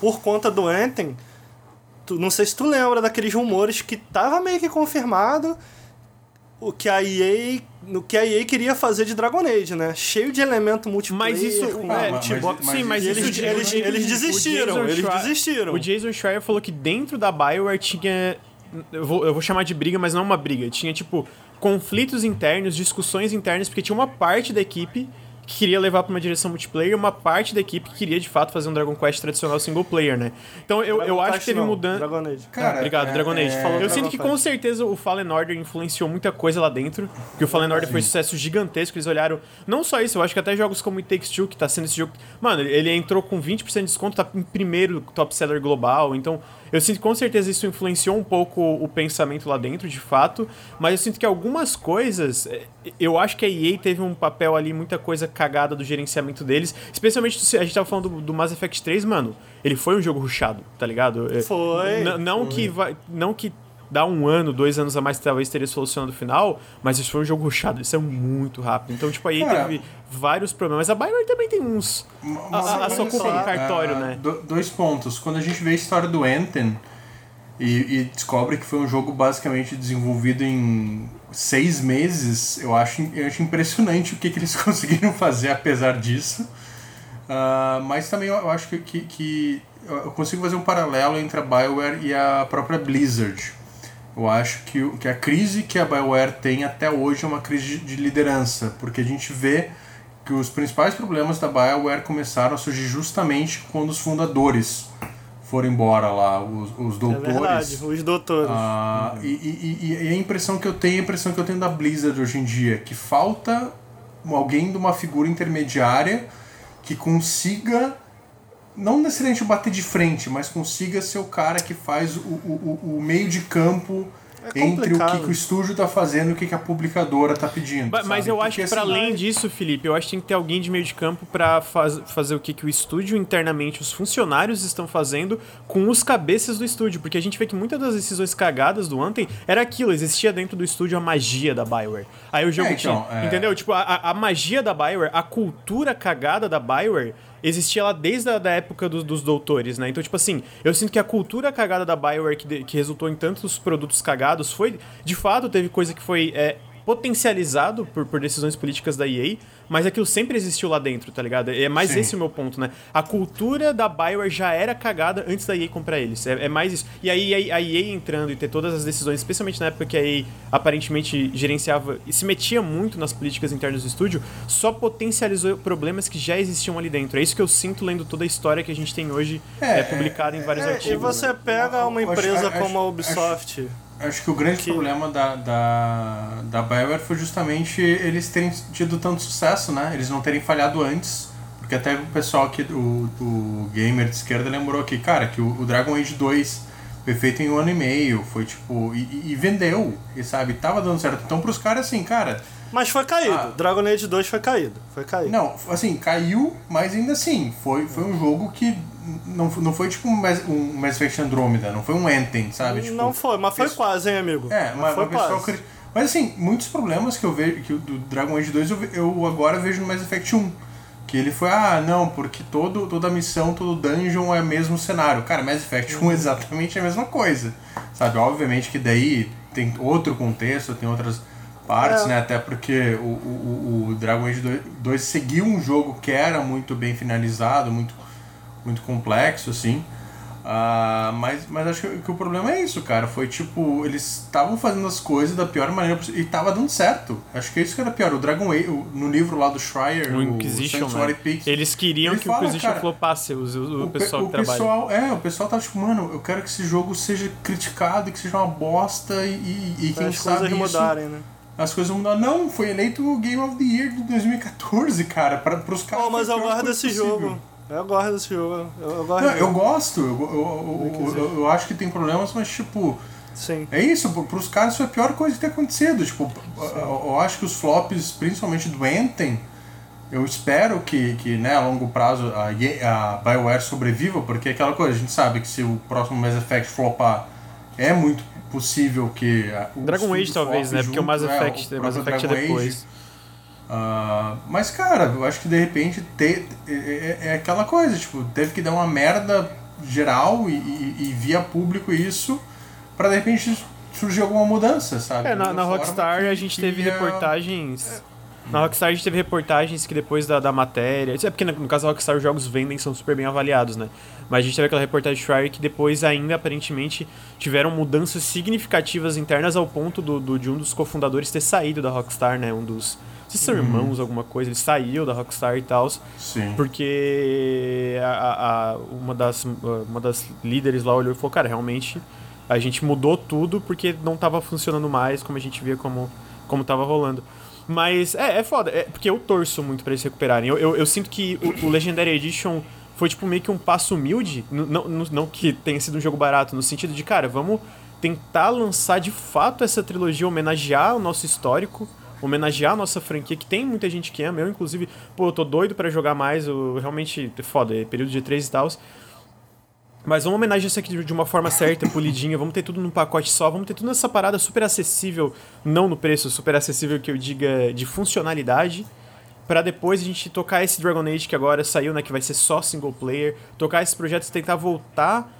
Por conta do Anthem, tu, não sei se tu lembra daqueles rumores que tava meio que confirmado o que a EA, no que a EA queria fazer de Dragon Age, né? Cheio de elemento multiplayer. Mas isso, com é, mas, mas, sim, mas eles, isso, eles, eles, eles desistiram, eles desistiram. O Jason Schreier falou que dentro da BioWare tinha eu vou, eu vou chamar de briga, mas não uma briga. Tinha tipo conflitos internos, discussões internas, porque tinha uma parte da equipe que queria levar pra uma direção multiplayer e uma parte da equipe que queria de fato fazer um Dragon Quest tradicional single player, né? Então eu, eu acho que teve mudança. Dragon Age. Cara, Obrigado, é- Dragon Age. é- eu Dragon sinto que com certeza o Fallen Order influenciou muita coisa lá dentro. Porque o Fallen Order foi um sucesso gigantesco. Eles olharam. Não só isso, eu acho que até jogos como It Takes Two, que tá sendo esse jogo. Mano, ele- ele entrou com 20% de desconto, tá em primeiro top seller global. Então, eu sinto que com certeza isso influenciou um pouco o pensamento lá dentro, de fato. Mas eu sinto que algumas coisas. eh, Eu acho que a EA teve um papel ali, muita coisa cagada do gerenciamento deles. Especialmente, se a gente tava falando do, do Mass Effect 3, mano. Ele foi um jogo rushado, tá ligado? Eh, Foi. N- não que vai, não que dá um ano, dois anos a mais talvez teria solucionado o final, mas isso foi um jogo rushado, isso é muito rápido. Então, tipo, aí Cara, teve vários problemas. A Bioware também tem uns a, a, a sua culpa só, cartório, Ah, né? do- dois pontos. Quando a gente vê a história do Anthem e, e descobre que foi um jogo basicamente desenvolvido em seis meses, eu acho, eu acho impressionante o que, que eles conseguiram fazer apesar disso. Ah, mas também eu acho que, que, que eu consigo fazer um paralelo entre a BioWare e a própria Blizzard. Eu acho que, que a crise que a BioWare tem até hoje é uma crise de liderança, porque a gente vê que os principais problemas da BioWare começaram a surgir justamente quando os fundadores foram embora lá, os, os É doutores. verdade, os doutores. Ah, e, e- e- e a impressão que eu tenho, a impressão que eu tenho da Blizzard hoje em dia, que falta alguém de uma figura intermediária que consiga, não necessariamente bater de frente, mas consiga ser o cara que faz o, o, o- o meio de campo É entre o que, que o estúdio está fazendo e o que, que a publicadora está pedindo. Ba- Mas sabe? eu acho Porque, que para assim, além disso, Felipe, eu acho que tem que ter alguém de meio de campo pra faz, fazer o que, que o estúdio internamente, os funcionários estão fazendo com os cabeças do estúdio. Porque a gente vê que muitas das decisões cagadas do Anthem era aquilo, existia dentro do estúdio a magia da Bioware. Aí o jogo É, tinha. então, é. Entendeu? Tipo, a, a- a magia da Bioware, a cultura cagada da Bioware. Existia lá desde a da época dos, dos doutores, né? Então, tipo assim, eu sinto que a cultura cagada da Bioware que, de- que resultou em tantos produtos cagados foi, de fato, teve coisa que foi é, potencializado por, por decisões políticas da EA, mas aquilo sempre existiu lá dentro, tá ligado? É mais Sim. esse o meu ponto, né? A cultura da Bioware já era cagada antes da EA comprar eles. É, é mais isso. E aí a, a EA entrando e ter todas as decisões, especialmente na época que a EA aparentemente gerenciava e se metia muito nas políticas internas do estúdio, só potencializou problemas que já existiam ali dentro. É isso que eu sinto lendo toda a história que a gente tem hoje É, é, publicada em vários É, artigos. e você né? pega uma acho- empresa acho- como a acho- Ubisoft. Acho que o grande Que- problema da, da, da BioWare foi justamente eles terem tido tanto sucesso, né? Eles não terem falhado antes. Porque até o pessoal aqui, o, o gamer de esquerda lembrou aqui, cara, que o, o Dragon Age 2 foi feito em um ano e meio, foi tipo. E, e- e vendeu, e sabe? Tava dando certo. Então pros caras assim, cara. Mas foi caído. Ah. Dragon Age 2 foi caído. Foi caído. Não, assim, caiu, mas ainda assim, foi, foi um jogo que não, não foi tipo um Mass, um Mass Effect Andromeda, não foi um Anthem, sabe? Tipo, não foi, mas foi isso- quase, hein, amigo? É, mas, foi o pessoal quase. cri- Mas assim, muitos problemas que eu vejo que o do Dragon Age 2 eu, ve- eu agora vejo no Mass Effect 1. Que ele foi, ah, não, porque todo, toda missão, todo dungeon é o mesmo cenário. Cara, Mass Effect 1 é exatamente a mesma coisa. Sabe? Obviamente que daí tem outro contexto, tem outras partes, É. né? Até porque o, o, o Dragon Age 2, 2 seguiu um jogo que era muito bem finalizado, muito, muito complexo, assim. Ah, mas, mas acho que, que o problema é isso, cara. Foi tipo, eles estavam fazendo as coisas da pior maneira possível e tava dando certo. Acho que é isso que era pior. O Dragon Age, o- no livro lá do Schreier, O o Inquisition, Sanctuary né? Peaks, Eles queriam que o Inquisition cara, flopasse, o, o, o pe- pessoal o que trabalha. pessoal, é, o pessoal tava tipo, mano, eu quero que esse jogo seja criticado e que seja uma bosta e, e, e quem As sabe coisas isso, mudarem, né? as coisas mudaram. Não, foi eleito o Game of the Year de 2014, cara, para pros caras. Pô, mas eu coisa desse possível. jogo. Eu gosto desse jogo. Eu, eu gosto Não, eu gosto, eu, eu, eu, eu, eu acho que tem problemas, mas tipo, Sim. é isso, pro- pros caras foi a pior coisa que ter acontecido. Tipo, eu, eu acho que os flops, principalmente do Anthem, eu espero que, que né, a longo prazo a, a BioWare sobreviva, porque é aquela coisa, a gente sabe que se o próximo Mass Effect flopar, é muito possível que. a- Dragon Age talvez, né? Porque o Mass é, Effect, o Mass Effect é Dragon Age. Ah, mas, cara, eu acho que de repente te, é, é- é aquela coisa, tipo, teve que dar uma merda geral e, e, e via público isso, pra de repente surgir alguma mudança, sabe? É, na, na Rockstar a gente teve ia- reportagens. Na Rockstar a gente teve reportagens que depois da, da matéria. É porque no caso da Rockstar os jogos vendem são super bem avaliados, né? Mas a gente teve aquela reportagem de Fryer que depois ainda aparentemente tiveram mudanças significativas internas ao ponto do, do de um dos cofundadores ter saído da Rockstar, né? Um dos. Se são irmãos, alguma coisa, ele saiu da Rockstar e tal. Porque a, a, uma, das, uma das líderes lá olhou e falou, cara, realmente a gente mudou tudo porque não estava funcionando mais como a gente via como, como tava rolando. Mas é, é foda, é, porque eu torço muito para eles recuperarem. Eu, eu, eu sinto que o, o, Legendary Edition foi tipo meio que um passo humilde, não, não, não que tenha sido um jogo barato, no sentido de, cara, vamos tentar lançar de fato essa trilogia, homenagear o nosso histórico, homenagear a nossa franquia, que tem muita gente que ama. Eu, inclusive, pô, eu tô doido para jogar mais, eu realmente, foda, é período de 3 e tal. Mas vamos homenagear isso aqui de uma forma certa, polidinha. Vamos ter tudo num pacote só. Vamos ter tudo nessa parada super acessível. Não no preço, super acessível que eu diga de funcionalidade. para depois a gente tocar esse Dragon Age que agora saiu, né? Que vai ser só single player. Tocar esses projetos tentar voltar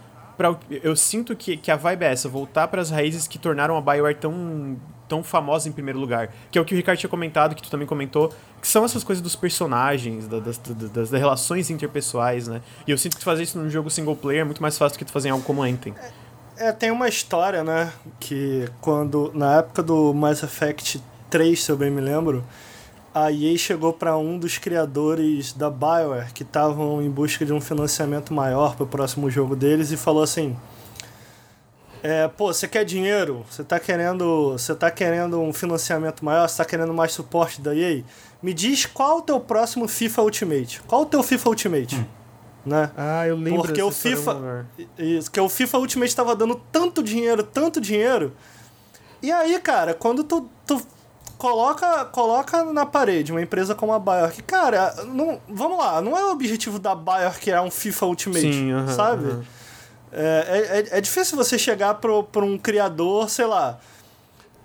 para Eu sinto que, que a vibe é essa. Voltar para as raízes que tornaram a Bioware tão tão famosa em primeiro lugar. Que é o que o Ricardo tinha comentado, que tu também comentou, que são essas coisas dos personagens, das, das, das, relações interpessoais, né? E eu sinto que fazer isso num jogo single player é muito mais fácil do que tu fazer em algo como Anthem. É, é, tem uma história, né? Que quando, na época do Mass Effect 3, se eu bem me lembro, a EA chegou para um dos criadores da BioWare, que estavam em busca de um financiamento maior para o próximo jogo deles, e falou assim: é, pô, você quer dinheiro? Você tá querendo, você tá querendo um financiamento maior? Você tá querendo mais suporte da EA? Me diz qual o teu próximo FIFA Ultimate. Qual o teu FIFA Ultimate? Hum. Né? Ah, eu lembro Porque o FIFA, isso, que o FIFA Ultimate estava dando tanto dinheiro, tanto dinheiro. E aí, cara, quando tu, tu coloca, coloca na parede uma empresa como a Bayer, que, cara, não, vamos lá, não é o objetivo da Bayer criar um FIFA Ultimate, Sim, uh -huh, sabe? Uh -huh. É, é, é difícil você chegar pro, pro um criador, sei lá.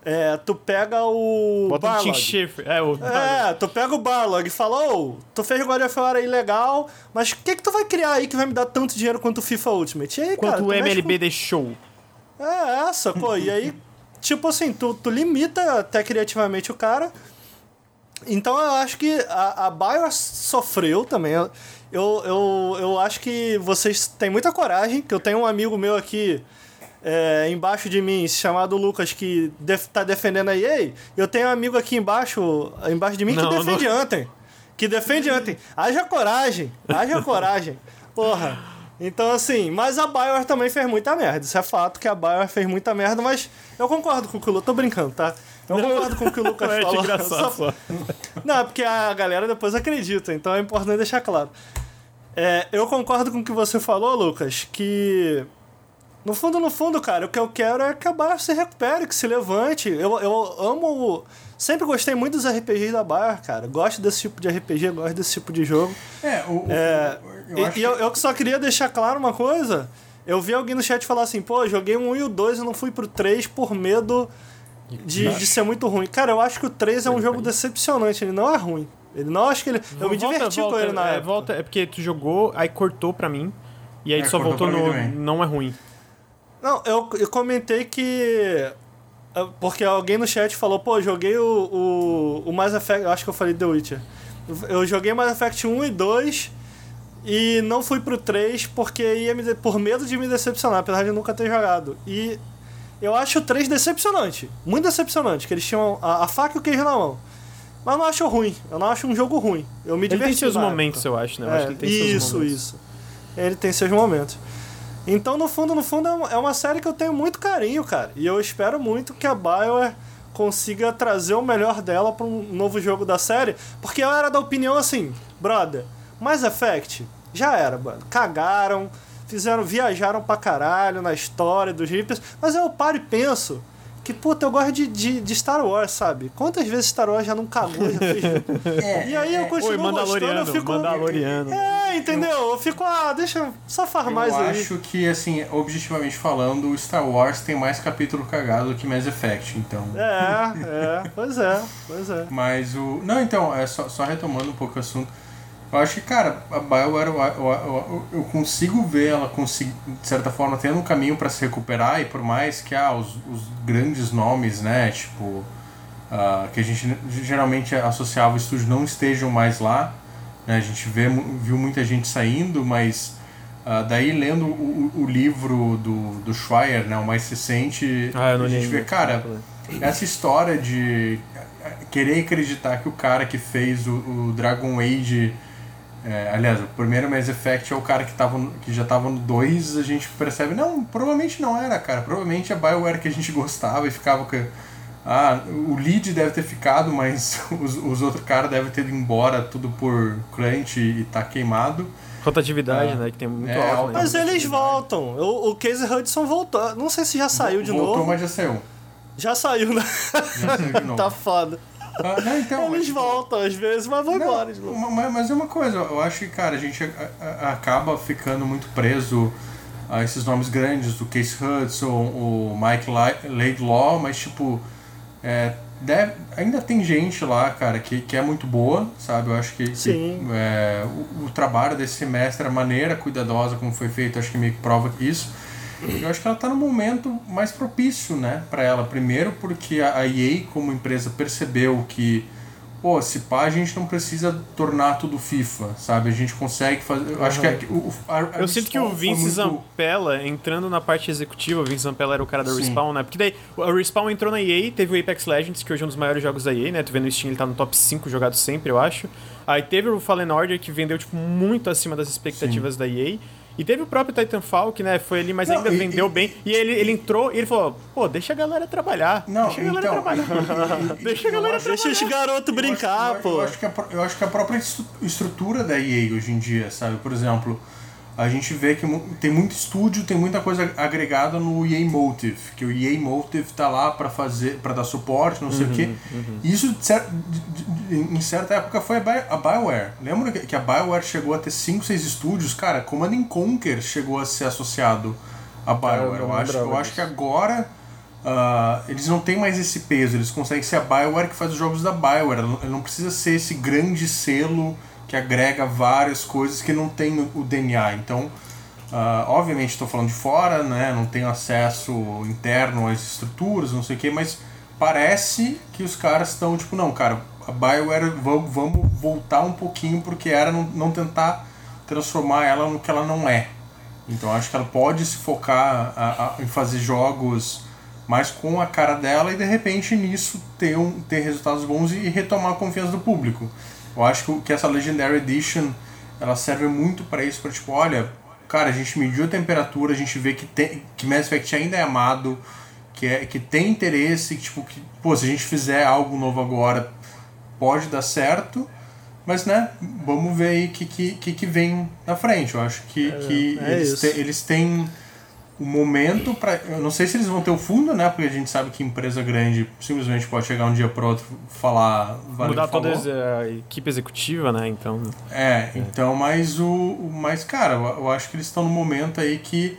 É, tu pega o. Bota Barlog. Um é, o é, tu pega o Barlog e fala, ô, oh, tu fez God of War aí legal, mas o que, que tu vai criar aí que vai me dar tanto dinheiro quanto o FIFA Ultimate? E aí, quanto cara, o MLB com... deixou. É, essa, pô, e aí, tipo assim, tu, tu limita até criativamente o cara. Então eu acho que a, a BioWare sofreu também. Eu, eu, eu acho que vocês têm muita coragem, que eu tenho um amigo meu aqui é, embaixo de mim, chamado Lucas, que def, tá defendendo a EA. Eu tenho um amigo aqui embaixo, embaixo de mim não, que defende não... Anthem. Que defende Anthem. Haja coragem, haja coragem. Porra. Então, assim, mas a BioWare também fez muita merda. Isso é fato que a BioWare fez muita merda, mas eu concordo com o que o Lucas... Tô brincando, tá? Eu concordo com o que o Lucas é falou. Só... Não, é porque a galera depois acredita, então é importante deixar claro. É, eu concordo com o que você falou, Lucas, que no fundo, no fundo, cara, o que eu quero é que a Bayer se recupere, que se levante. Eu, eu amo. Sempre gostei muito dos RPGs da Bayer, cara. Gosto desse tipo de RPG, gosto desse tipo de jogo. É, o. É, eu e, e eu, eu só queria deixar claro uma coisa. Eu vi alguém no chat falar assim, pô, joguei um e o 2 e não fui pro 3 por medo de, de ser muito ruim. Cara, eu acho que o 3 é um jogo decepcionante, ele não é ruim. Ele não acho que ele. Eu me diverti volta, com ele na é, época. Volta, é porque tu jogou, aí cortou pra mim. E aí é, só voltou no. Não é ruim. Não, eu, eu comentei que. Porque alguém no chat falou, pô, joguei o, o, o Mass Effect. Eu acho que eu falei The Witcher. Eu joguei Mass Effect 1 e 2 e não fui pro 3 porque ia me, por medo de me decepcionar, apesar de nunca ter jogado. E eu acho o 3 decepcionante. Muito decepcionante, que eles tinham a, a faca e o queijo na mão. Mas eu não acho ruim. Eu não acho um jogo ruim. Eu me diverti. Ele tem seus momentos, época. eu acho, né? Eu é, acho que ele tem isso, seus momentos. isso. Ele tem seus momentos. Então, no fundo, no fundo, é uma série que eu tenho muito carinho, cara. E eu espero muito que a BioWare consiga trazer o melhor dela para um novo jogo da série. Porque eu era da opinião assim, brother, Mass Effect já era, mano. Cagaram, fizeram, viajaram pra caralho na história dos Reapers. Mas eu paro e penso que, puta, eu gosto de, de, de, Star Wars, sabe? Quantas vezes Star Wars já não cagou, já fez... é, e aí eu continuo Oi, Mandaloriano, gostando, eu fico... Mandaloriano. É, entendeu? Eu fico, ah, deixa, só faz mais eu aí. Eu acho que, assim, objetivamente falando, o Star Wars tem mais capítulo cagado do que Mass Effect, então... É, é, pois é, pois é. Mas o... Não, então, é só, só retomando um pouco o assunto, eu acho que, cara, a BioWare, eu, eu, eu, consigo ver ela, de certa forma, tendo um caminho para se recuperar, e por mais que ah, os, os grandes nomes, né, tipo uh, que a gente geralmente associava o estúdio não estejam mais lá. Né? A gente vê, viu muita gente saindo, mas uh, daí lendo o, o, livro do, do Schreier, né, o mais recente, ah, a gente vê, cara, essa história de querer acreditar que o cara que fez o, o Dragon Age é, aliás, o primeiro Mass Effect é o cara que, tava, que já tava no 2, a gente percebe, não, provavelmente não era, cara. Provavelmente é Bioware que a gente gostava e ficava com. Ah, o lead deve ter ficado, mas os, os outros caras devem ter ido embora tudo por crunch e tá queimado. Rotatividade, ah, né? Que tem muito é, alto. Né? Mas eles voltam. O, o Casey Hudson voltou. Não sei se já saiu de voltou, novo. Voltou, mas já saiu. Já saiu, né? Já saiu de novo. tá foda. Ah, não, então, Eles mas, voltam às vezes, mas vão embora. Mas, mas é uma coisa, eu acho que, cara, a gente a, a, acaba ficando muito preso a esses nomes grandes do Case Hudson, o Mike Laidlaw, mas tipo. É, deve, ainda tem gente lá, cara, que, que é muito boa, sabe? Eu acho que, que é, o, o, trabalho desse semestre, a maneira cuidadosa como foi feito, acho que meio que prova isso. Eu acho que ela está no momento mais propício, né, para ela. Primeiro porque a EA como empresa percebeu que pô, se pá, a gente não precisa tornar tudo FIFA, sabe? A gente consegue fazer. Eu acho que é o, a, a Eu sinto que o Vince muito... Zampella, entrando na parte executiva, o Vince Zampella era o cara da Sim. Respawn, né? Porque daí o Respawn entrou na EA, teve o Apex Legends, que hoje é um dos maiores jogos da EA, né? Tu vendo no Steam, ele tá no top 5 jogados sempre, eu acho. Aí teve o Fallen Order, que vendeu, tipo, muito acima das expectativas Sim. da EA. E teve o próprio Titanfall, que né, foi ali, mas não, ainda e, vendeu e, bem. E ele, ele entrou e ele falou: pô, deixa a galera trabalhar. Não, deixa a galera então, trabalhar. E, deixa a galera trabalhar. Deixa esse garoto brincar, eu pô. Eu acho, que a, eu acho que a própria estrutura da EA hoje em dia, sabe? Por exemplo, a gente vê que tem muito estúdio, tem muita coisa agregada no EA Motive, que o EA Motive tá lá para fazer, para dar suporte, não sei uhum, o quê. Uhum. Isso em certa época foi a BioWare. Lembra que a BioWare chegou a ter 5, 6 estúdios? Cara, Command Conquer chegou a ser associado a BioWare. Eu, acho, eu acho que agora uh, eles não têm mais esse peso, eles conseguem ser a BioWare que faz os jogos da BioWare. Ele não precisa ser esse grande selo que agrega várias coisas que não tem o DNA. Então, uh, obviamente estou falando de fora, né? não tenho acesso interno às estruturas, não sei o que, mas parece que os caras estão tipo, não, cara, a BioWare vamos, vamos voltar um pouquinho porque era não, não tentar transformar ela no que ela não é. Então acho que ela pode se focar a, a, em fazer jogos mais com a cara dela e de repente nisso ter, um, ter resultados bons e retomar a confiança do público. Eu acho que essa Legendary Edition ela serve muito para isso, para tipo, olha, cara, a gente mediu a temperatura, a gente vê que, tem, que Mass Effect ainda é amado, que, é, que tem interesse, que, tipo, que, pô, se a gente fizer algo novo agora, pode dar certo, mas, né, vamos ver aí o que, que, que vem na frente. Eu acho que, é, que é eles, te, eles têm o momento para eu não sei se eles vão ter o fundo né porque a gente sabe que empresa grande simplesmente pode chegar um dia para outro falar vale mudar toda a equipe executiva né então é, é. então mas o mas cara eu acho que eles estão no momento aí que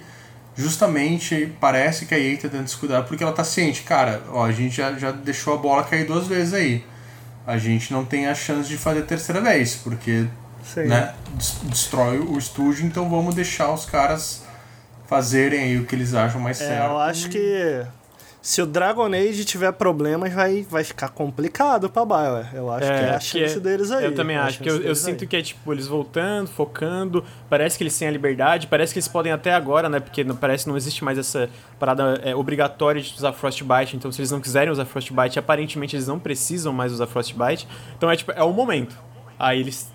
justamente parece que a EA tá tentando descuidar porque ela tá ciente cara ó a gente já, já deixou a bola cair duas vezes aí a gente não tem a chance de fazer a terceira vez porque Sim. né destrói o estúdio então vamos deixar os caras fazerem aí o que eles acham mais é, certo. Eu acho que se o Dragon Age tiver problemas, vai, vai ficar complicado pra BioWare. Eu acho é, que é a chance é, deles aí. Eu também é acho, que eu, eu sinto que é tipo, eles voltando, focando, parece que eles têm a liberdade, parece que eles podem até agora, né? Porque parece que não existe mais essa parada é, obrigatória de usar Frostbite, então se eles não quiserem usar Frostbite, aparentemente eles não precisam mais usar Frostbite. Então é tipo, é o momento. Aí eles.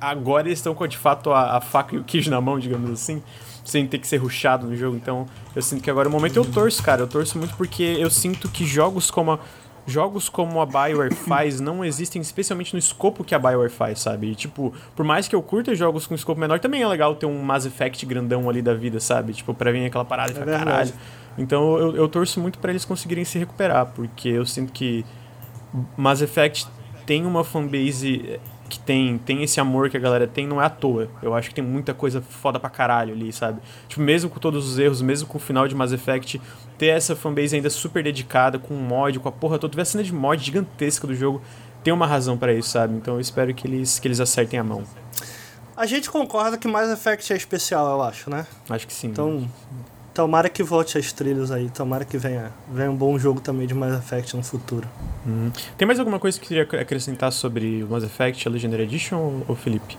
Agora eles estão com de fato a, a faca e o queijo na mão, digamos assim sem ter que ser ruxado no jogo. Então, eu sinto que agora é o momento eu torço, cara. Eu torço muito porque eu sinto que jogos como a, jogos como a BioWare faz não existem, especialmente no escopo que a BioWare faz, sabe? E, tipo, por mais que eu curta jogos com escopo menor, também é legal ter um Mass Effect grandão ali da vida, sabe? Tipo, pra vir aquela parada e é caralho. Então, eu, eu torço muito para eles conseguirem se recuperar, porque eu sinto que Mass Effect tem uma fanbase que tem, tem esse amor que a galera tem não é à toa. Eu acho que tem muita coisa foda pra caralho ali, sabe? Tipo, mesmo com todos os erros, mesmo com o final de Mass Effect, ter essa fanbase ainda super dedicada, com mod, com a porra toda, tiver a cena de mod gigantesca do jogo, tem uma razão para isso, sabe? Então eu espero que eles, que eles acertem a mão. A gente concorda que Mass Effect é especial, eu acho, né? Acho que sim. Então, Tomara que volte as trilhas aí, tomara que venha, venha um bom jogo também de Mass Effect no futuro. Uhum. Tem mais alguma coisa que queria acrescentar sobre o Mass Effect, a Legendary Edition, ou Felipe?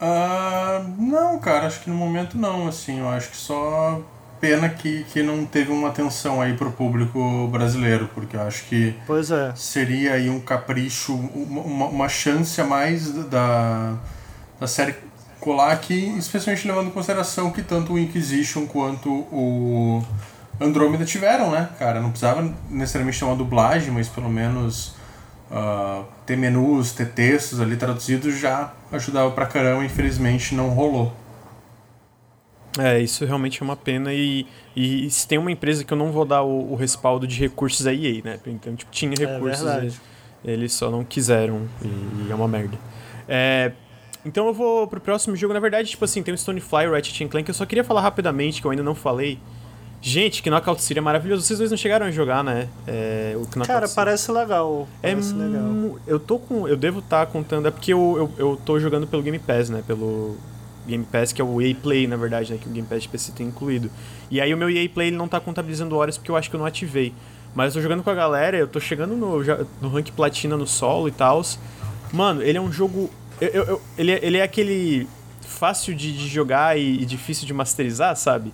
Uh, não, cara, acho que no momento não, assim, eu acho que só pena que, que não teve uma atenção aí pro público brasileiro, porque eu acho que pois é. seria aí um capricho, uma, uma chance a mais da, da série colar aqui, especialmente levando em consideração que tanto o Inquisition quanto o Andrômeda tiveram, né, cara? Não precisava necessariamente ter uma dublagem, mas pelo menos uh, ter menus, ter textos ali traduzidos já ajudava pra caramba, infelizmente não rolou. É, isso realmente é uma pena e, e se tem uma empresa que eu não vou dar o, o respaldo de recursos a EA, né? Então, tipo, tinha é recursos, é eles só não quiseram e, e é uma merda. É, então eu vou pro próximo jogo. Na verdade, tipo assim, tem o Stonefly, o Ratchet Clank. Eu só queria falar rapidamente, que eu ainda não falei. Gente, que Knockout City é maravilhoso. Vocês dois não chegaram a jogar, né? É, o Knockout Cara, City. parece legal. É parece é legal. Eu tô com. Eu devo estar tá contando. É porque eu, eu, eu tô jogando pelo Game Pass, né? Pelo Game Pass, que é o EA Play, na verdade, né? Que o Game Pass de PC tem incluído. E aí o meu EA Play ele não tá contabilizando horas porque eu acho que eu não ativei. Mas eu tô jogando com a galera, eu tô chegando no, no rank platina no solo e tal. Mano, ele é um jogo eu, eu, ele, é, ele é aquele fácil de, de jogar e, e, difícil de masterizar, sabe?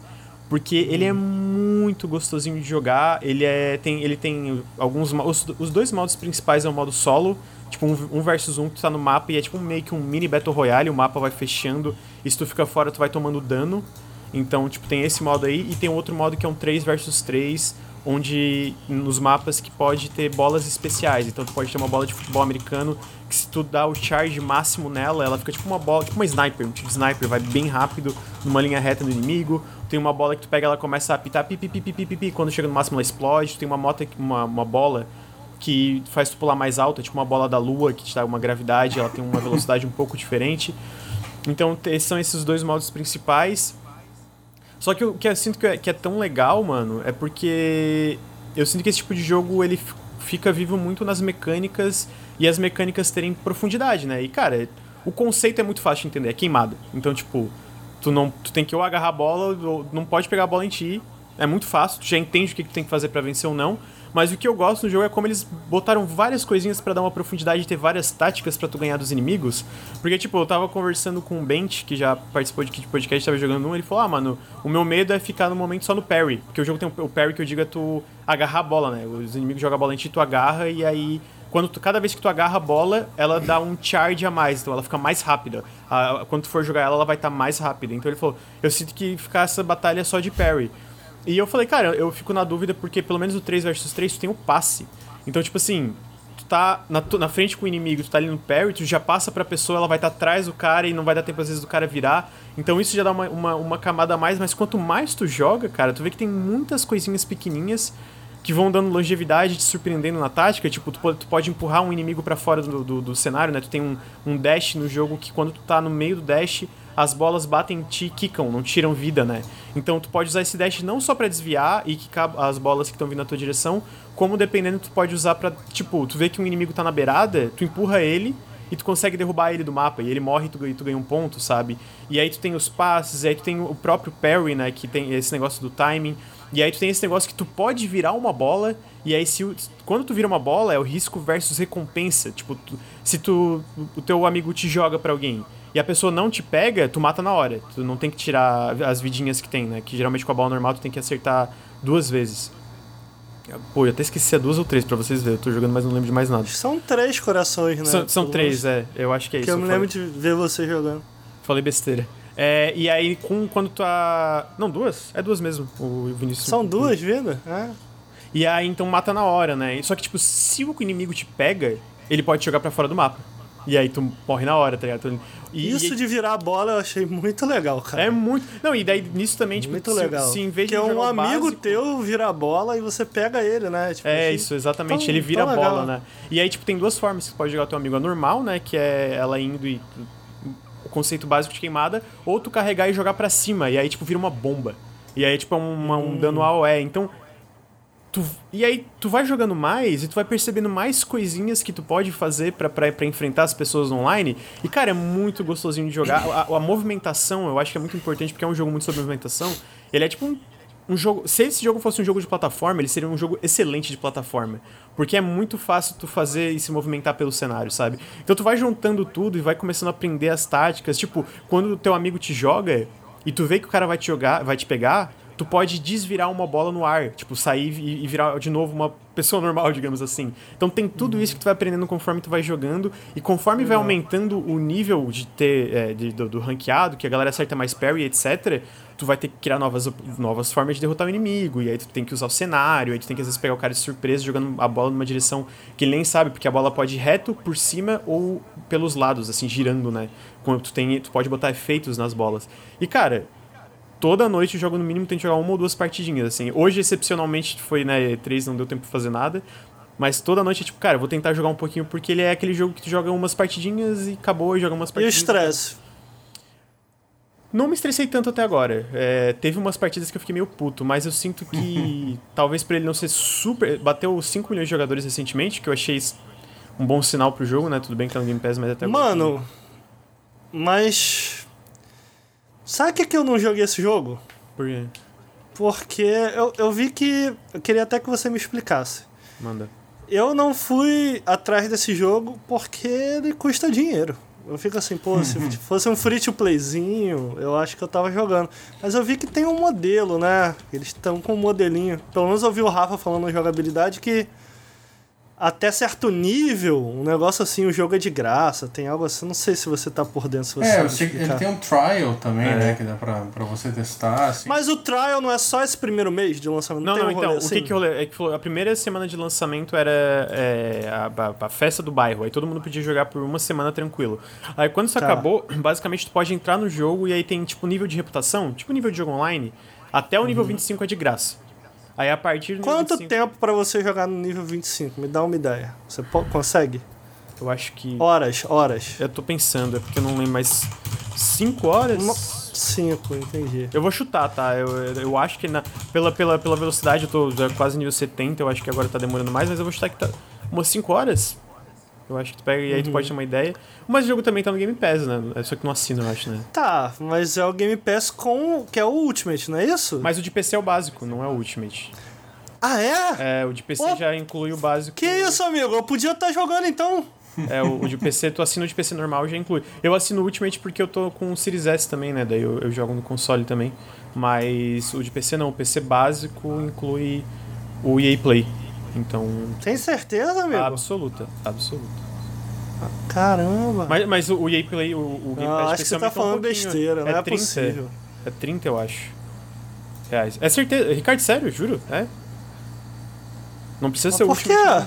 Porque ele é muito gostosinho de jogar. Ele é tem ele tem alguns os, os dois modos principais é o modo solo, tipo um, um versus um que tu tá no mapa e é tipo meio que um mini battle royale, o mapa vai fechando e se tu fica fora tu vai tomando dano. Então, tipo, tem esse modo aí e tem outro modo que é um 3 versus 3, onde nos mapas que pode ter bolas especiais. Então tu pode ter uma bola de futebol americano que se tu dá o charge máximo nela, ela fica tipo uma bola, tipo uma sniper, um tipo de sniper, vai bem rápido numa linha reta no inimigo. Tem uma bola que tu pega, ela começa a apitar pi, pi, pi, pi, pi, pi, quando chega no máximo ela explode. Tem uma moto, uma, uma bola que faz tu pular mais alta, tipo uma bola da lua que te dá uma gravidade, ela tem uma velocidade um pouco diferente. Então são esses dois modos principais. Só que o que eu sinto que é, que é tão legal, mano, é porque eu sinto que esse tipo de jogo ele fica vivo muito nas mecânicas e as mecânicas terem profundidade, né? E cara, o conceito é muito fácil de entender, é queimada. Então, tipo, tu não tu tem que ou agarrar a bola ou não pode pegar a bola em ti. É muito fácil, tu já entende o que, que tu tem que fazer para vencer ou não. Mas o que eu gosto no jogo é como eles botaram várias coisinhas para dar uma profundidade e ter várias táticas para tu ganhar dos inimigos. Porque, tipo, eu tava conversando com o Bent, que já participou de Podcast, tava jogando um, ele falou: Ah, mano, o meu medo é ficar no momento só no parry. Porque o jogo tem o parry que eu digo é tu agarrar a bola, né? Os inimigos jogam a bola em ti, tu agarra e aí quando tu, cada vez que tu agarra a bola, ela dá um charge a mais, então ela fica mais rápida. Ah, quando tu for jogar ela, ela vai estar tá mais rápida. Então ele falou: eu sinto que ficar essa batalha só de parry. E eu falei, cara, eu fico na dúvida porque pelo menos o 3 versus 3 tu tem o passe. Então, tipo assim, tu tá na, na frente com o inimigo, tu tá ali no parry, tu já passa pra pessoa, ela vai estar tá atrás do cara e não vai dar tempo às vezes do cara virar. Então isso já dá uma, uma, uma camada a mais, mas quanto mais tu joga, cara, tu vê que tem muitas coisinhas pequenininhas que vão dando longevidade, te surpreendendo na tática. Tipo, tu, tu pode empurrar um inimigo para fora do, do, do, cenário, né? Tu tem um, um dash no jogo que quando tu tá no meio do dash, as bolas batem em ti e quicam, não tiram vida, né? Então tu pode usar esse dash não só para desviar e quicar as bolas que estão vindo na tua direção, como dependendo tu pode usar para tipo, tu vê que um inimigo tá na beirada, tu empurra ele e tu consegue derrubar ele do mapa, e ele morre e tu, e tu ganha um ponto, sabe? E aí tu tem os passes, aí tu tem o próprio parry, né, que tem esse negócio do timing. E aí tu tem esse negócio que tu pode virar uma bola, e aí se quando tu vira uma bola é o risco versus recompensa. Tipo, tu, se tu o teu amigo te joga para alguém e a pessoa não te pega, tu mata na hora. Tu não tem que tirar as vidinhas que tem, né? Que geralmente com a bola normal tu tem que acertar duas vezes. Pô, eu até esqueci se é duas ou três pra vocês verem. Eu tô jogando, mas não lembro de mais nada. São três corações, né? São, são três, é. Eu acho que é que isso. eu me lembro de ver você jogando. Falei besteira. É, e aí, com, quando tu tá. Não, duas? É duas mesmo, o Vinícius. São duas vidas? É. E aí, então mata na hora, né? Só que, tipo, se o inimigo te pega, ele pode jogar para fora do mapa. E aí tu morre na hora, tá ligado? E, Isso e... de virar a bola eu achei muito legal, cara. É muito. Não, e daí nisso também, tipo, muito se, legal. Se em vez que de é um amigo básico... teu vira a bola e você pega ele, né? Tipo, é, assim, isso, exatamente. Tão, ele vira a bola, né? E aí, tipo, tem duas formas que você pode jogar o teu amigo. A normal, né? Que é ela indo e conceito básico de queimada, ou tu carregar e jogar para cima, e aí, tipo, vira uma bomba. E aí, tipo, é um dano AOE. Então, tu, e aí tu vai jogando mais e tu vai percebendo mais coisinhas que tu pode fazer para enfrentar as pessoas online. E, cara, é muito gostosinho de jogar. A, a, movimentação, eu acho que é muito importante, porque é um jogo muito sobre movimentação. Ele é tipo um um jogo. Se esse jogo fosse um jogo de plataforma, ele seria um jogo excelente de plataforma. Porque é muito fácil tu fazer e se movimentar pelo cenário, sabe? Então tu vai juntando tudo e vai começando a aprender as táticas. Tipo, quando o teu amigo te joga e tu vê que o cara vai te jogar, vai te pegar, tu pode desvirar uma bola no ar, tipo, sair e, virar de novo uma pessoa normal, digamos assim. Então tem tudo isso que tu vai aprendendo conforme tu vai jogando, e conforme vai aumentando o nível de ter é, de, do, do, ranqueado, que a galera acerta mais parry, etc., tu vai ter que criar novas, novas formas de derrotar o inimigo, e aí tu tem que usar o cenário, aí tu tem que às vezes pegar o cara de surpresa jogando a bola numa direção que ele nem sabe, porque a bola pode ir reto, por cima ou pelos lados, assim, girando, né? Quando tu, tem, tu pode botar efeitos nas bolas. E cara, toda noite eu jogo no mínimo tem que jogar uma ou duas partidinhas, assim. Hoje, excepcionalmente, foi, né, três, não deu tempo pra fazer nada. Mas toda noite é tipo, cara, vou tentar jogar um pouquinho, porque ele é aquele jogo que tu joga umas partidinhas e acabou e joga umas partidinhas. E o estresse? Não me estressei tanto até agora. É, teve umas partidas que eu fiquei meio puto, mas eu sinto que talvez por ele não ser super. Bateu 5 milhões de jogadores recentemente, que eu achei um bom sinal pro jogo, né? Tudo bem que tá no Game Pass, mas até agora. Mano, mas Sabe que, que eu não joguei esse jogo? Por quê? Porque eu, eu vi que. Eu queria até que você me explicasse. Manda. Eu não fui atrás desse jogo porque ele custa dinheiro. Eu fico assim, pô, se fosse um free to playzinho, eu acho que eu tava jogando. Mas eu vi que tem um modelo, né? Eles estão com um modelinho. Pelo menos eu vi o Rafa falando na jogabilidade que até certo nível, um negócio assim, o jogo é de graça, tem algo assim, não sei se você tá por dentro. Se você é, eu sei que ele tem um trial também, é. né, que dá pra, pra você testar. Assim. Mas o trial não é só esse primeiro mês de lançamento? Não, não, não um então, assim? o que que rolê? É que a primeira semana de lançamento era é, a, a, a, festa do bairro, aí todo mundo podia jogar por uma semana tranquilo. Aí quando isso tá. acabou, basicamente tu pode entrar no jogo e aí tem tipo nível de reputação, tipo nível de jogo online, até o nível uhum. 25 é de graça. Aí a partir do Quanto 25... tempo para você jogar no nível 25? Me dá uma ideia. Você consegue? Eu acho que. Horas, horas. Eu tô pensando, é porque eu não lembro mais. 5 horas? 5, entendi. Eu vou chutar, tá? Eu, eu acho que na, pela, pela, pela velocidade eu tô já quase nível 70, eu acho que agora tá demorando mais, mas eu vou chutar que tá umas 5 horas. Eu acho que tu pega e aí tu pode ter uma ideia. Mas o jogo também tá no Game Pass, né? É só que não assina, eu acho, né? Tá, mas é o Game Pass com. que é o Ultimate, não é isso? Mas o de PC é o básico, não é o Ultimate. Ah, é? É, o de PC já inclui o básico. Que isso, amigo? Eu podia estar tá jogando então. É, o, o de PC, tu assina o de PC normal já inclui. Eu assino o Ultimate porque eu tô com o Series S também, né? Daí eu, eu jogo no console também. Mas o de PC não, o PC básico inclui o EA Play. Então. Tem certeza, amigo? Absoluta, absoluta. Ah, caramba! Mas, mas o EA Play, o, o Game Pass. acho que você tá falando um besteira, não é, é 30, possível. É 30, eu acho. Reais. É certeza. Ricardo, sério, juro? É? Não precisa mas ser o último. Por quê?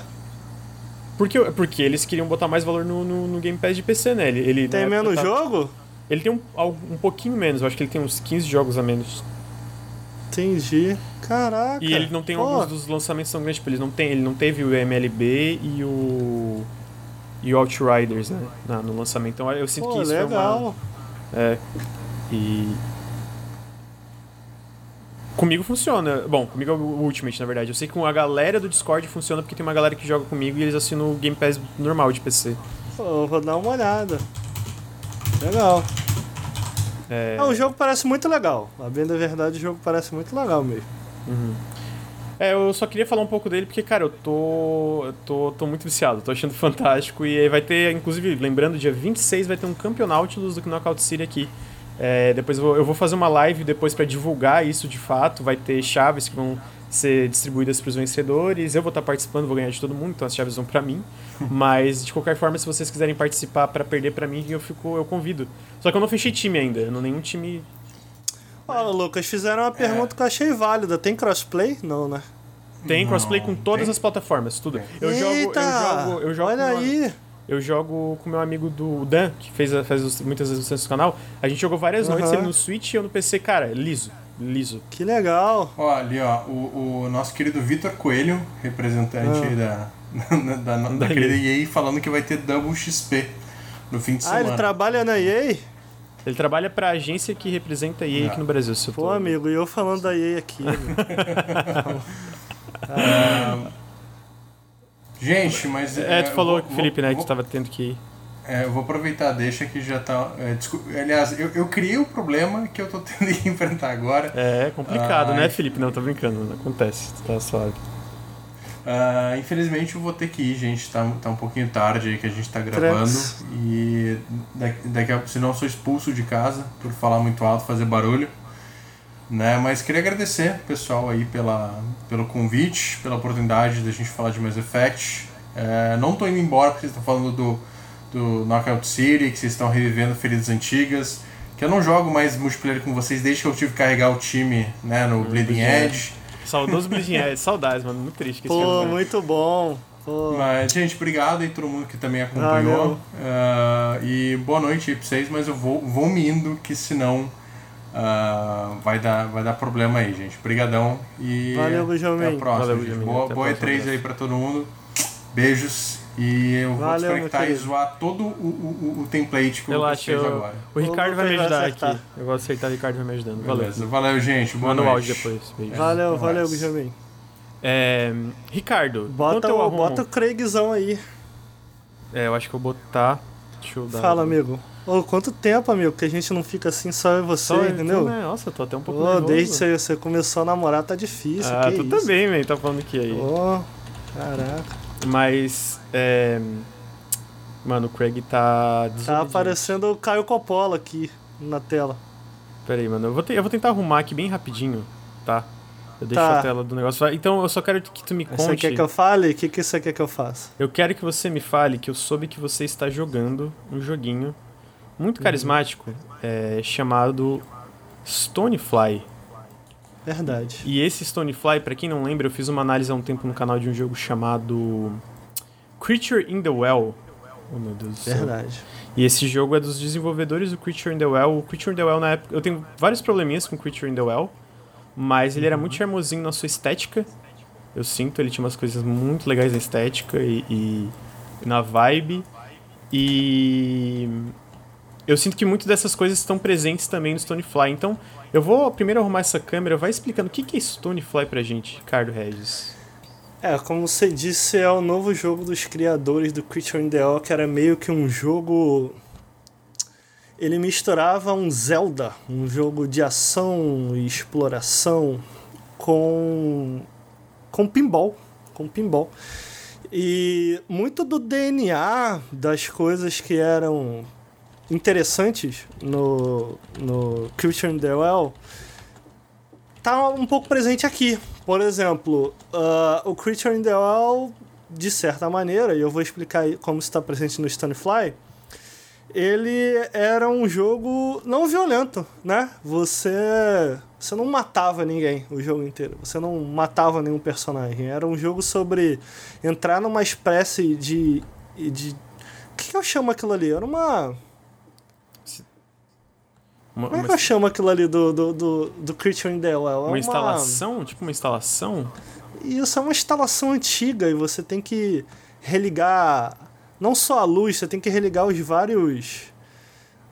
Porque, porque eles queriam botar mais valor no, no, no Game Pass de PC, né? Ele, ele tem menos tá... jogo? Ele tem um, um pouquinho menos, eu acho que ele tem uns 15 jogos a menos. Entendi. Caraca. E ele não tem pô. alguns dos lançamentos tão grandes, tipo, ele não tem, ele não teve o MLB e o e o Outriders, né, no lançamento. Então eu sinto pô, que isso legal. foi uma É. E Comigo funciona. Bom, comigo é o Ultimate, na verdade. Eu sei que com a galera do Discord funciona porque tem uma galera que joga comigo e eles assinam o Game Pass normal de PC. Pô, vou dar uma olhada. Legal. É... O jogo parece muito legal. A bem da verdade, o jogo parece muito legal mesmo. Uhum. É, eu só queria falar um pouco dele porque, cara, eu tô, eu tô, tô muito viciado, tô achando fantástico. E aí vai ter, inclusive, lembrando, dia 26 vai ter um campeonato do Knockout City aqui. É, depois eu vou, eu vou, fazer uma live depois para divulgar isso de fato. Vai ter chaves que vão ser distribuídas para os vencedores. Eu vou estar tá participando, vou ganhar de todo mundo, então as chaves vão para mim. Mas de qualquer forma, se vocês quiserem participar para perder para mim, eu fico, eu convido. Só que eu não fechei time ainda, não nenhum time. Olha, Lucas, fizeram uma pergunta é. que eu achei válida. Tem crossplay? Não, né? Tem não, crossplay com todas tem? as plataformas, tudo. Eu Eita, jogo, eu jogo, eu jogo. Olha aí. Eu jogo com meu amigo do Dan, que fez, faz muitas vezes no canal. A gente jogou várias uhum. noites, ele no Switch e eu no PC, cara, liso. Liso. Que legal. Ó, ali, ó, o, o nosso querido Vitor Coelho, representante ah. da, da, da, da querida EA, falando que vai ter Double XP no fim de semana. Ah, ele trabalha na EA? Ele trabalha pra agência que representa a EA ah. aqui no Brasil. Se Pô, tô... amigo, e eu falando da EA aqui. ah, Gente, mas. É, tu falou, vou, Felipe, né, vou, que tu tava tendo que ir. É, eu vou aproveitar, deixa que já tá. É, aliás, eu, eu criei o problema que eu tô tendo que enfrentar agora. É complicado, né, Felipe? Não, tô brincando, acontece, tá suave. Uh, infelizmente eu vou ter que ir, gente. Tá, tá um pouquinho tarde aí que a gente tá gravando. E daqui, daqui a se não sou expulso de casa por falar muito alto, fazer barulho. Né? Mas queria agradecer pessoal aí pela, pelo convite, pela oportunidade da gente falar de Mass Effect. É, não tô indo embora porque vocês estão falando do, do Knockout City, que vocês estão revivendo feridas antigas. Que eu não jogo mais multiplayer com vocês desde que eu tive que carregar o time né, no Bleeding Edge. Saudoso Bleeding Edge, saudades, mano. Muito triste que esse Pô, muito bom. Pô. Mas, gente, obrigado aí todo mundo que também acompanhou. Uh, e boa noite aí pra vocês, mas eu vou, vou me indo, que senão uh, vai, dar, vai dar problema aí, gente. Obrigadão e Valeu, Benjamin. até a próxima, Valeu. Boa, boa próxima, E3 aí pra todo mundo. Beijos. E eu vou Valeu, desconectar e zoar todo o, o, o, template que eu Relaxa, fez eu- agora. o Ricardo vai me ajudar acertar. aqui. Eu vou acertar, o Ricardo vai me ajudando. Valeu. Beleza. Valeu, gente. Boa Manda o noite. áudio depois. Beijo. Valeu, Até valeu. Benjamin. É, Ricardo, Bota, eu o, bota o Craigzão aí. É, eu acho que eu vou botar... Deixa eu dar... Fala, amigo. Ô, quanto tempo, amigo, que a gente não fica assim só eu e você, Só, entendeu? Né? Nossa, eu tô até um pouco Ô, nervoso. desde que você, começou a namorar tá difícil. Ah, que tu isso? também, man. Tá falando que aí. Ô, caraca. Mas, é... Mano, o Craig tá... Tá aparecendo o Caio Coppola aqui na tela. Pera aí, mano. Eu vou, te- eu vou tentar arrumar aqui bem rapidinho, tá? Eu deixo Tá. a tela do negócio. Então, eu só quero que tu me Você conte... quer que eu fale? O que, que você quer que eu faça? Eu quero que você me fale que eu soube que você está jogando um joguinho Uhum. muito carismático é, chamado Stonefly. Verdade. E esse Stonefly, pra quem não lembra, eu fiz uma análise há um tempo no canal de um jogo chamado Creature in the Well. Oh meu Deus do céu. Verdade. E esse jogo é dos desenvolvedores do Creature in the Well. O Creature in the Well, na época, eu tenho vários probleminhas com Creature in the Well, mas ele era muito charmosinho na sua estética. Eu sinto, ele tinha umas coisas muito legais na estética e, e na vibe. E eu sinto que muitas dessas coisas estão presentes também no Stonefly. Então, eu vou primeiro arrumar essa câmera, vai explicando o que que é Stonefly pra gente, Ricardo Regis. É, como você disse, é o novo jogo dos criadores do Creature in the Well, que era meio que um jogo. Ele misturava um Zelda, um jogo de ação e exploração, com. com pinball. Com pinball. E muito do DNA das coisas que eram interessantes no, no Creature in the Well tá um pouco presente aqui. Por exemplo, ah, o Creature in the Well, de certa maneira, e eu vou explicar como está presente no Stonefly, ele era um jogo não violento, né? Você, você não matava ninguém o jogo inteiro, você não matava nenhum personagem. Era um jogo sobre entrar numa espécie de. de o que, que eu chamo aquilo ali? Era uma. Uma, Como é uma, que eu chamo aquilo ali do, do, do, do Creature in the Well? É uma instalação? Tipo uma instalação? Isso é uma instalação antiga e você tem que religar não só a luz, você tem que religar os vários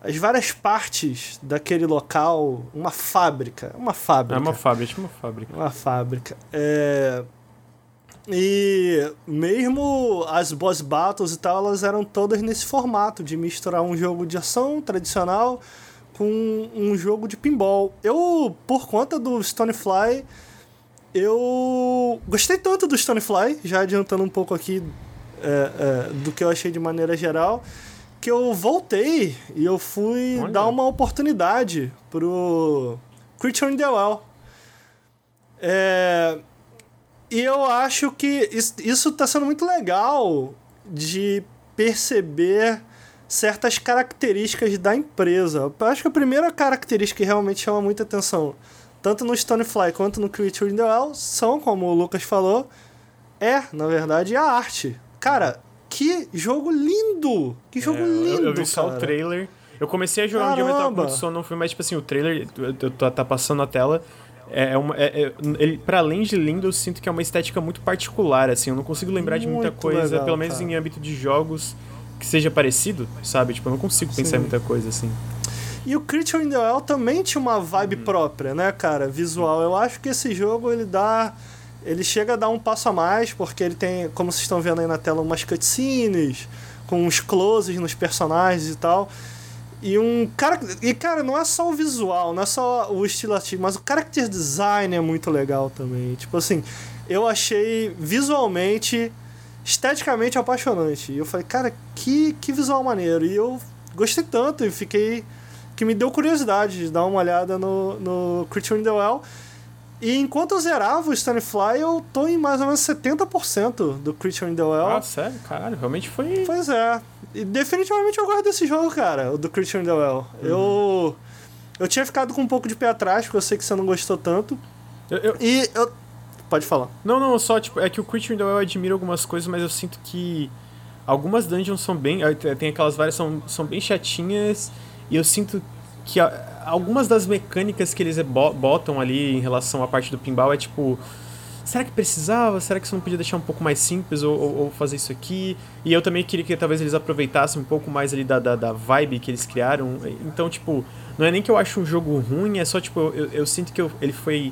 as várias partes daquele local, uma fábrica, uma fábrica. É uma fábrica, tipo uma fábrica. Uma fábrica. É... E mesmo as boss battles e tal, elas eram todas nesse formato de misturar um jogo de ação tradicional com um jogo de pinball. Eu, por conta do Stonefly, eu gostei tanto do Stonefly, já adiantando um pouco aqui é, é, do que eu achei de maneira geral, que eu voltei e eu fui Olha. dar uma oportunidade pro Creature in the Well. É, e eu acho que is- isso está sendo muito legal de perceber certas características da empresa. Eu acho que a primeira característica que realmente chama muita atenção, tanto no Stonefly quanto no Creature in the Well, são, como o Lucas falou, é, na verdade, a arte. Cara, que jogo lindo! Que jogo É, eu- lindo, Eu, vi só cara. o trailer. Eu comecei a jogar um dia, mas tava com Caramba! muito sono, não fui mais, tipo assim, o trailer eu- eu- tá, passando na tela. É, é uma, é, é- ele, pra além de lindo, eu sinto que é uma estética muito particular, assim. Eu não consigo lembrar de muita Muito coisa, legal, pelo menos cara. em âmbito de jogos, que seja parecido, sabe? Tipo, eu não consigo pensar em Sim. muita coisa, assim. E o Creature in the Well também tinha uma vibe Uhum. própria, né, cara? Visual. Eu acho que esse jogo ele dá ele chega a dar um passo a mais, porque ele tem, como vocês estão vendo aí na tela, umas cutscenes, com uns closes nos personagens e tal. E um cara. E cara, não é só o visual, não é só o estilo artístico, mas o character design é muito legal também. Tipo assim, eu achei visualmente, esteticamente apaixonante. E eu falei, cara, que, que visual maneiro. E eu gostei tanto e fiquei. que me deu curiosidade de dar uma olhada no, no Creature in the Well. E enquanto eu zerava o Stonefly, eu tô em mais ou menos 70% do Creature in the Well. Ah, sério? Caralho, realmente foi. Pois é. E definitivamente eu gosto desse jogo, cara, o do Creature in the Well. Uhum. Eu. Eu tinha ficado com um pouco de pé atrás, porque eu sei que você não gostou tanto. Eu, eu... E eu. Pode falar. Não, não, só, tipo, é que o Creature in the Well admira algumas coisas, mas eu sinto que algumas dungeons são bem. Tem aquelas várias são, são bem chatinhas, e eu sinto que algumas das mecânicas que eles botam ali em relação à parte do pinball é tipo. Será que precisava? Será que você não podia deixar um pouco mais simples ou, ou, ou fazer isso aqui? E eu também queria que talvez eles aproveitassem um pouco mais ali da, da, da, vibe que eles criaram. Então, tipo, não é nem que eu acho um jogo ruim, é só, tipo, eu, eu sinto que eu, ele foi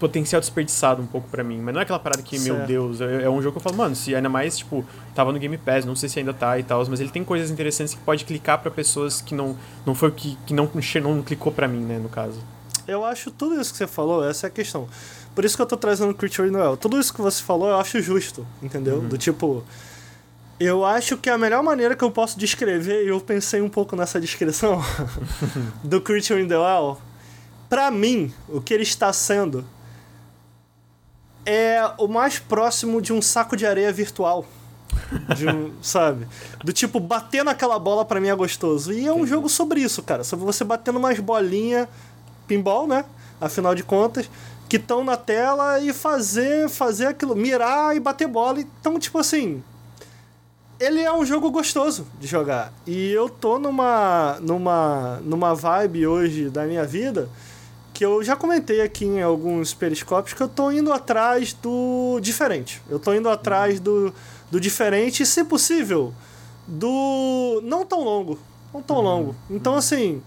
potencial desperdiçado um pouco para mim. Mas não é aquela parada que, certo. meu Deus, é, é, um jogo que eu falo, mano, se ainda mais, tipo, tava no Game Pass, não sei se ainda tá e tal, mas ele tem coisas interessantes que pode clicar para pessoas que não não foi que, que não, não clicou para mim, né, no caso. Eu acho tudo isso que você falou, essa é a questão. Por isso que eu tô trazendo Creature Noel. Tudo isso que você falou eu acho justo, entendeu? Uhum. Do tipo. Eu acho que a melhor maneira que eu posso descrever, e eu pensei um pouco nessa descrição do Creature in the Well, pra mim, o que ele está sendo é o mais próximo de um saco de areia virtual. De um, sabe? Do tipo, bater naquela bola para mim é gostoso. E é um jogo sobre isso, cara. Sobre você batendo umas bolinhas, pinball, né? Afinal de contas, que estão na tela e fazer, fazer aquilo, mirar e bater bola. Então, tipo assim, ele é um jogo gostoso de jogar. E eu tô numa numa numa vibe hoje da minha vida que eu já comentei aqui em alguns periscópios que eu tô indo atrás do diferente. Eu tô indo atrás do, do diferente e, se possível, do não tão longo. Não tão uhum. longo. Então, assim,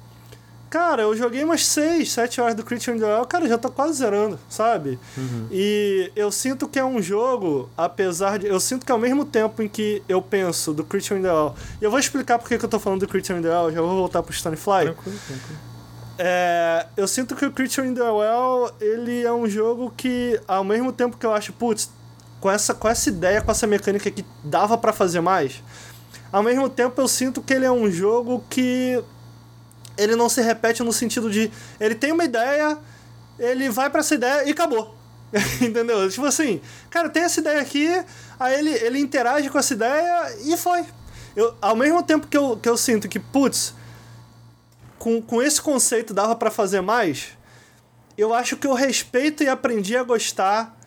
cara, eu joguei umas 6, 7 horas do Creature in the Wild, cara, já tô quase zerando, sabe? Uhum. E eu sinto que é um jogo, apesar de. Eu sinto que ao mesmo tempo em que eu penso do Creature in the Wild, e eu vou explicar porque que eu tô falando do Creature in the Wild, já vou voltar pro Stonefly. Tranquilo, tranquilo. É, eu sinto que o Creature in the Well, ele é um jogo que, ao mesmo tempo que eu acho, putz, com essa, com essa ideia, com essa mecânica que dava para fazer mais, ao mesmo tempo eu sinto que ele é um jogo que ele não se repete no sentido de ele tem uma ideia, ele vai para essa ideia e acabou. Entendeu? Tipo assim, cara, tem essa ideia aqui, aí ele, ele interage com essa ideia e foi. Eu, ao mesmo tempo que eu, que eu sinto que, putz, com, com esse conceito dava para fazer mais, eu acho que eu respeito e aprendi a gostar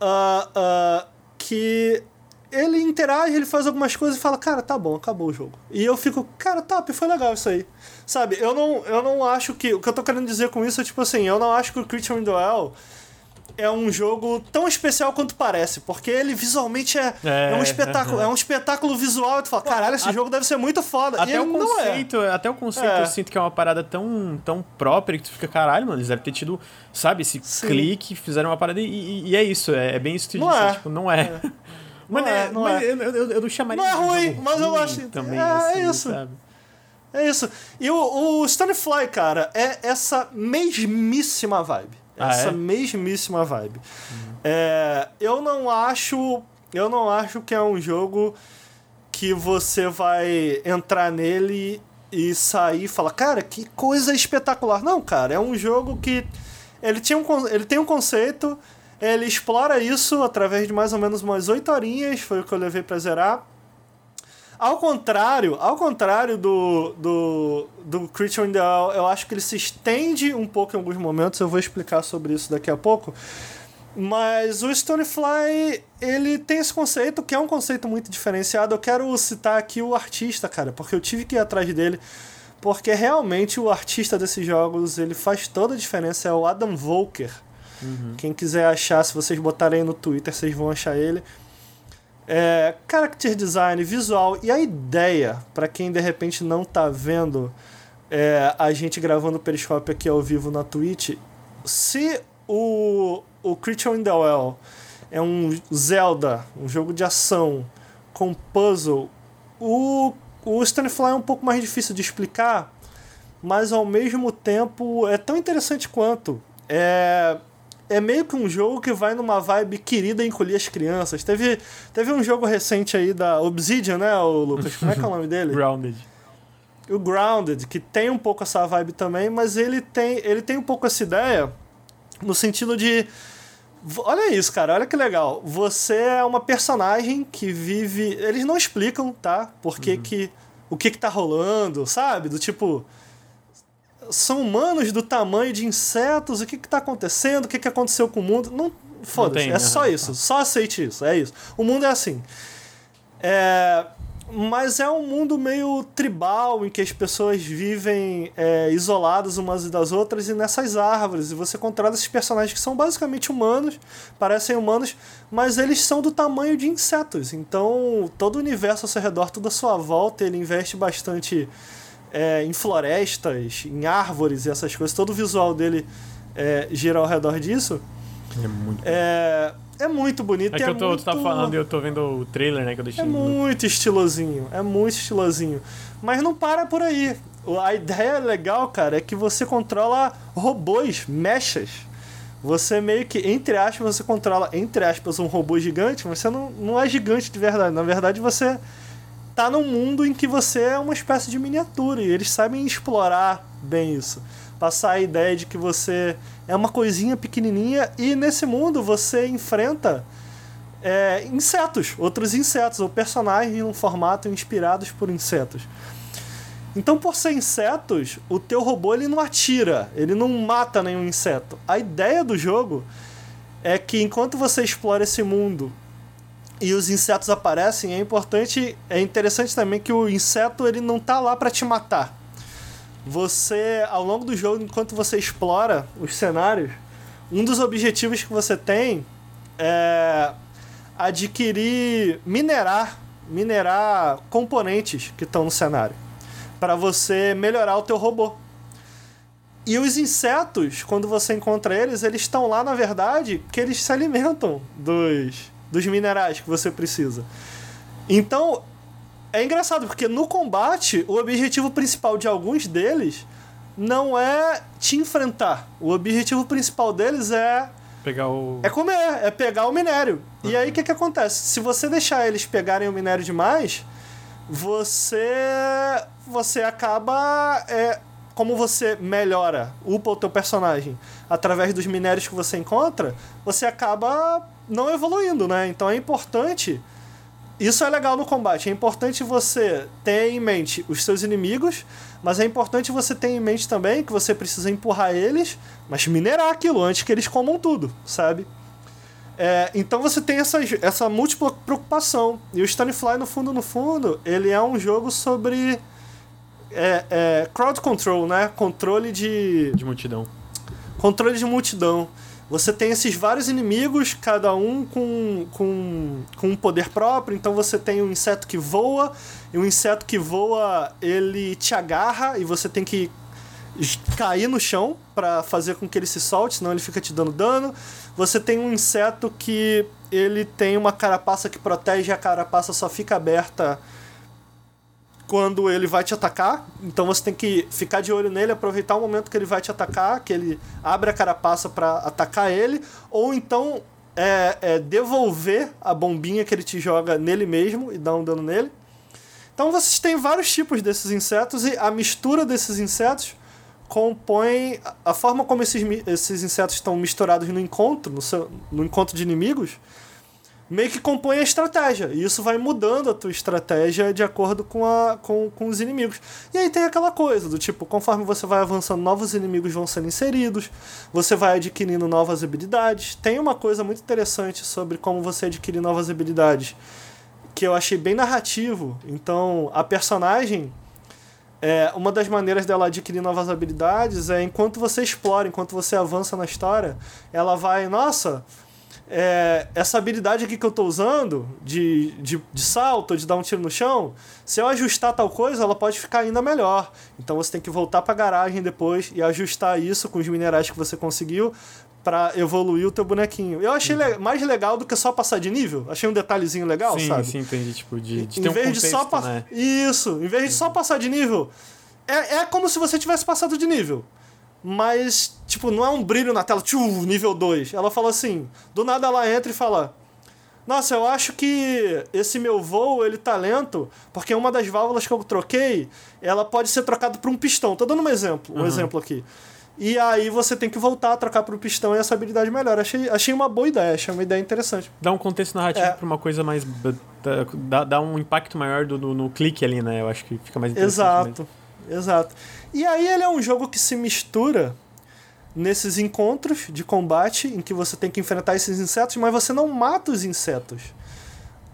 uh, uh, que ele interage, ele faz algumas coisas e fala, cara, tá bom, acabou o jogo. E eu fico, cara, top, foi legal isso aí. Sabe, eu não, eu não acho que. O que eu tô querendo dizer com isso é tipo assim, eu não acho que o in Duel é um jogo tão especial quanto parece, porque ele visualmente é, é, é um espetáculo, é um espetáculo visual, e tu fala, caralho, esse a, jogo deve ser muito foda. Até o é. conceito, é. até o conceito é. eu sinto que é uma parada tão, tão própria que tu fica, caralho, mano, eles devem ter tido, sabe, esse Sim. clique, fizeram uma parada e, e, e, é isso, é, é bem isso que tu não disse, é. tipo, não é. é. Não é, não é. Eu, eu, eu, não chamaria Não é ruim, mas eu acho. Também, é, assim, é isso. Sabe? É isso. E o, o Stonefly, cara, é essa mesmíssima vibe. Ah, essa é? mesmíssima vibe. Uhum. É, eu não acho. Eu não acho que é um jogo que você vai entrar nele e sair e falar, cara, que coisa espetacular. Não, cara, é um jogo que. Ele, tinha um, ele tem um conceito, ele explora isso através de mais ou menos umas 8 horinhas, foi o que eu levei pra zerar. Ao contrário, ao contrário do, do, do Creature in the Wild, eu acho que ele se estende um pouco em alguns momentos, eu vou explicar sobre isso daqui a pouco. Mas o Stonefly, ele tem esse conceito, que é um conceito muito diferenciado. Eu quero citar aqui o artista, cara, porque eu tive que ir atrás dele. Porque realmente o artista desses jogos, ele faz toda a diferença. É o Adam Volker. Uhum. Quem quiser achar, se vocês botarem aí no Twitter, vocês vão achar ele é, character design, visual e a ideia, para quem de repente não tá vendo é, a gente gravando o Periscope aqui ao vivo na Twitch, se o, o Creature in the Well é um Zelda, um jogo de ação com puzzle, o, o Stonefly é um pouco mais difícil de explicar, mas ao mesmo tempo é tão interessante quanto. É, é meio que um jogo que vai numa vibe querida encolher as crianças. Teve, teve um jogo recente aí da Obsidian, né, o Lucas? Como é que é o nome dele? Grounded. O Grounded, que tem um pouco essa vibe também, mas ele tem, ele tem um pouco essa ideia no sentido de Olha isso, cara, olha que legal. Você é uma personagem que vive. Eles não explicam, tá? Por que, uhum. que. O que, que tá rolando, sabe? Do tipo. São humanos do tamanho de insetos, o que, que tá acontecendo, o que, que aconteceu com o mundo. Não. Foda-se, é só isso. Só aceite isso, é isso. O mundo é assim. É, mas é um mundo meio tribal em que as pessoas vivem é, isoladas umas das outras e nessas árvores. E você controla esses personagens que são basicamente humanos, parecem humanos, mas eles são do tamanho de insetos. Então todo o universo ao seu redor, toda a sua volta, ele investe bastante é, em florestas, em árvores e essas coisas. Todo o visual dele é, gira ao redor disso. É muito. É, é muito bonito. É que é eu tô, muito... tu tá falando e eu tô vendo o trailer, né? Que eu deixei é muito estilosinho, é muito estilosinho. Mas não para por aí. A ideia legal, cara, é que você controla robôs, mechas. Você meio que, entre aspas, você controla, entre aspas, um robô gigante, mas você não, não é gigante de verdade. Na verdade, você tá num mundo em que você é uma espécie de miniatura e eles sabem explorar bem isso. Passar a ideia de que você é uma coisinha pequenininha e nesse mundo você enfrenta é, insetos, outros insetos, ou personagens em um formato inspirados por insetos. Então, por ser insetos, o teu robô ele não atira, ele não mata nenhum inseto. A ideia do jogo é que enquanto você explora esse mundo e os insetos aparecem, é importante, é interessante também que o inseto ele não tá lá para te matar você, ao longo do jogo, enquanto você explora os cenários, um dos objetivos que você tem é adquirir, minerar, minerar componentes que estão no cenário para você melhorar o teu robô. E os insetos, quando você encontra eles, eles estão lá na verdade que eles se alimentam dos, dos minerais que você precisa. Então, é engraçado, porque no combate, o objetivo principal de alguns deles não é te enfrentar. O objetivo principal deles é. Pegar o. É comer, é pegar o minério. Uhum. E aí o que, que acontece? Se você deixar eles pegarem o minério demais, você. Você acaba. É, como você melhora, upa o teu personagem através dos minérios que você encontra, você acaba não evoluindo, né? Então é importante isso é legal no combate. É importante você ter em mente os seus inimigos, mas é importante você ter em mente também que você precisa empurrar eles, mas minerar aquilo antes que eles comam tudo, sabe? É, então você tem essa, essa múltipla preocupação. E o Stonefly, no fundo, no fundo, ele é um jogo sobre é, é, crowd control, né? Controle de. De multidão. Controle de multidão. Você tem esses vários inimigos, cada um com, com, com um poder próprio. Então você tem um inseto que voa, e o inseto que voa ele te agarra e você tem que cair no chão para fazer com que ele se solte, senão ele fica te dando dano. Você tem um inseto que ele tem uma carapaça que protege, a carapaça só fica aberta quando ele vai te atacar. Então você tem que ficar de olho nele, aproveitar o momento que ele vai te atacar, que ele abre a carapaça para atacar ele, ou então é, é, devolver a bombinha que ele te joga nele mesmo e dar um dano nele. Então vocês têm vários tipos desses insetos e a mistura desses insetos compõe a forma como esses, esses insetos estão misturados no encontro, no, seu, no encontro de inimigos meio que compõe a estratégia. E isso vai mudando a tua estratégia de acordo com, a, com, com os inimigos. E aí tem aquela coisa do tipo, conforme você vai avançando, novos inimigos vão sendo inseridos, você vai adquirindo novas habilidades. Tem uma coisa muito interessante sobre como você adquirir novas habilidades, que eu achei bem narrativo. Então, a personagem. É, uma das maneiras dela adquirir novas habilidades é enquanto você explora, enquanto você avança na história, ela vai, nossa, é, essa habilidade aqui que eu estou usando, de, de, de salto, de dar um tiro no chão, se eu ajustar tal coisa, ela pode ficar ainda melhor. Então você tem que voltar para a garagem depois e ajustar isso com os minerais que você conseguiu pra evoluir o teu bonequinho. Eu achei le mais legal do que só passar de nível. Achei um detalhezinho legal, sim, sabe? Sim, entendi. Tipo, de, de em ter um vez contexto, de só né? Isso, em vez de só passar de nível, é, é como se você tivesse passado de nível. Mas, tipo, não é um brilho na tela, tchu, nível 2. Ela fala assim, do nada ela entra e fala: Nossa, eu acho que esse meu voo, ele tá lento, porque uma das válvulas que eu troquei, ela pode ser trocada por um pistão. Tô dando um exemplo, um exemplo aqui. E aí você tem que voltar a trocar um pistão e essa habilidade melhora. Achei, achei uma boa ideia, achei uma ideia interessante. Dá um contexto narrativo É. pra uma coisa mais. Dá, dá um impacto maior do, no, no clique ali, né? Eu acho que fica mais interessante. mesmo. Exato, exato. E aí ele é um jogo que se mistura nesses encontros de combate em que você tem que enfrentar esses insetos, mas você não mata os insetos.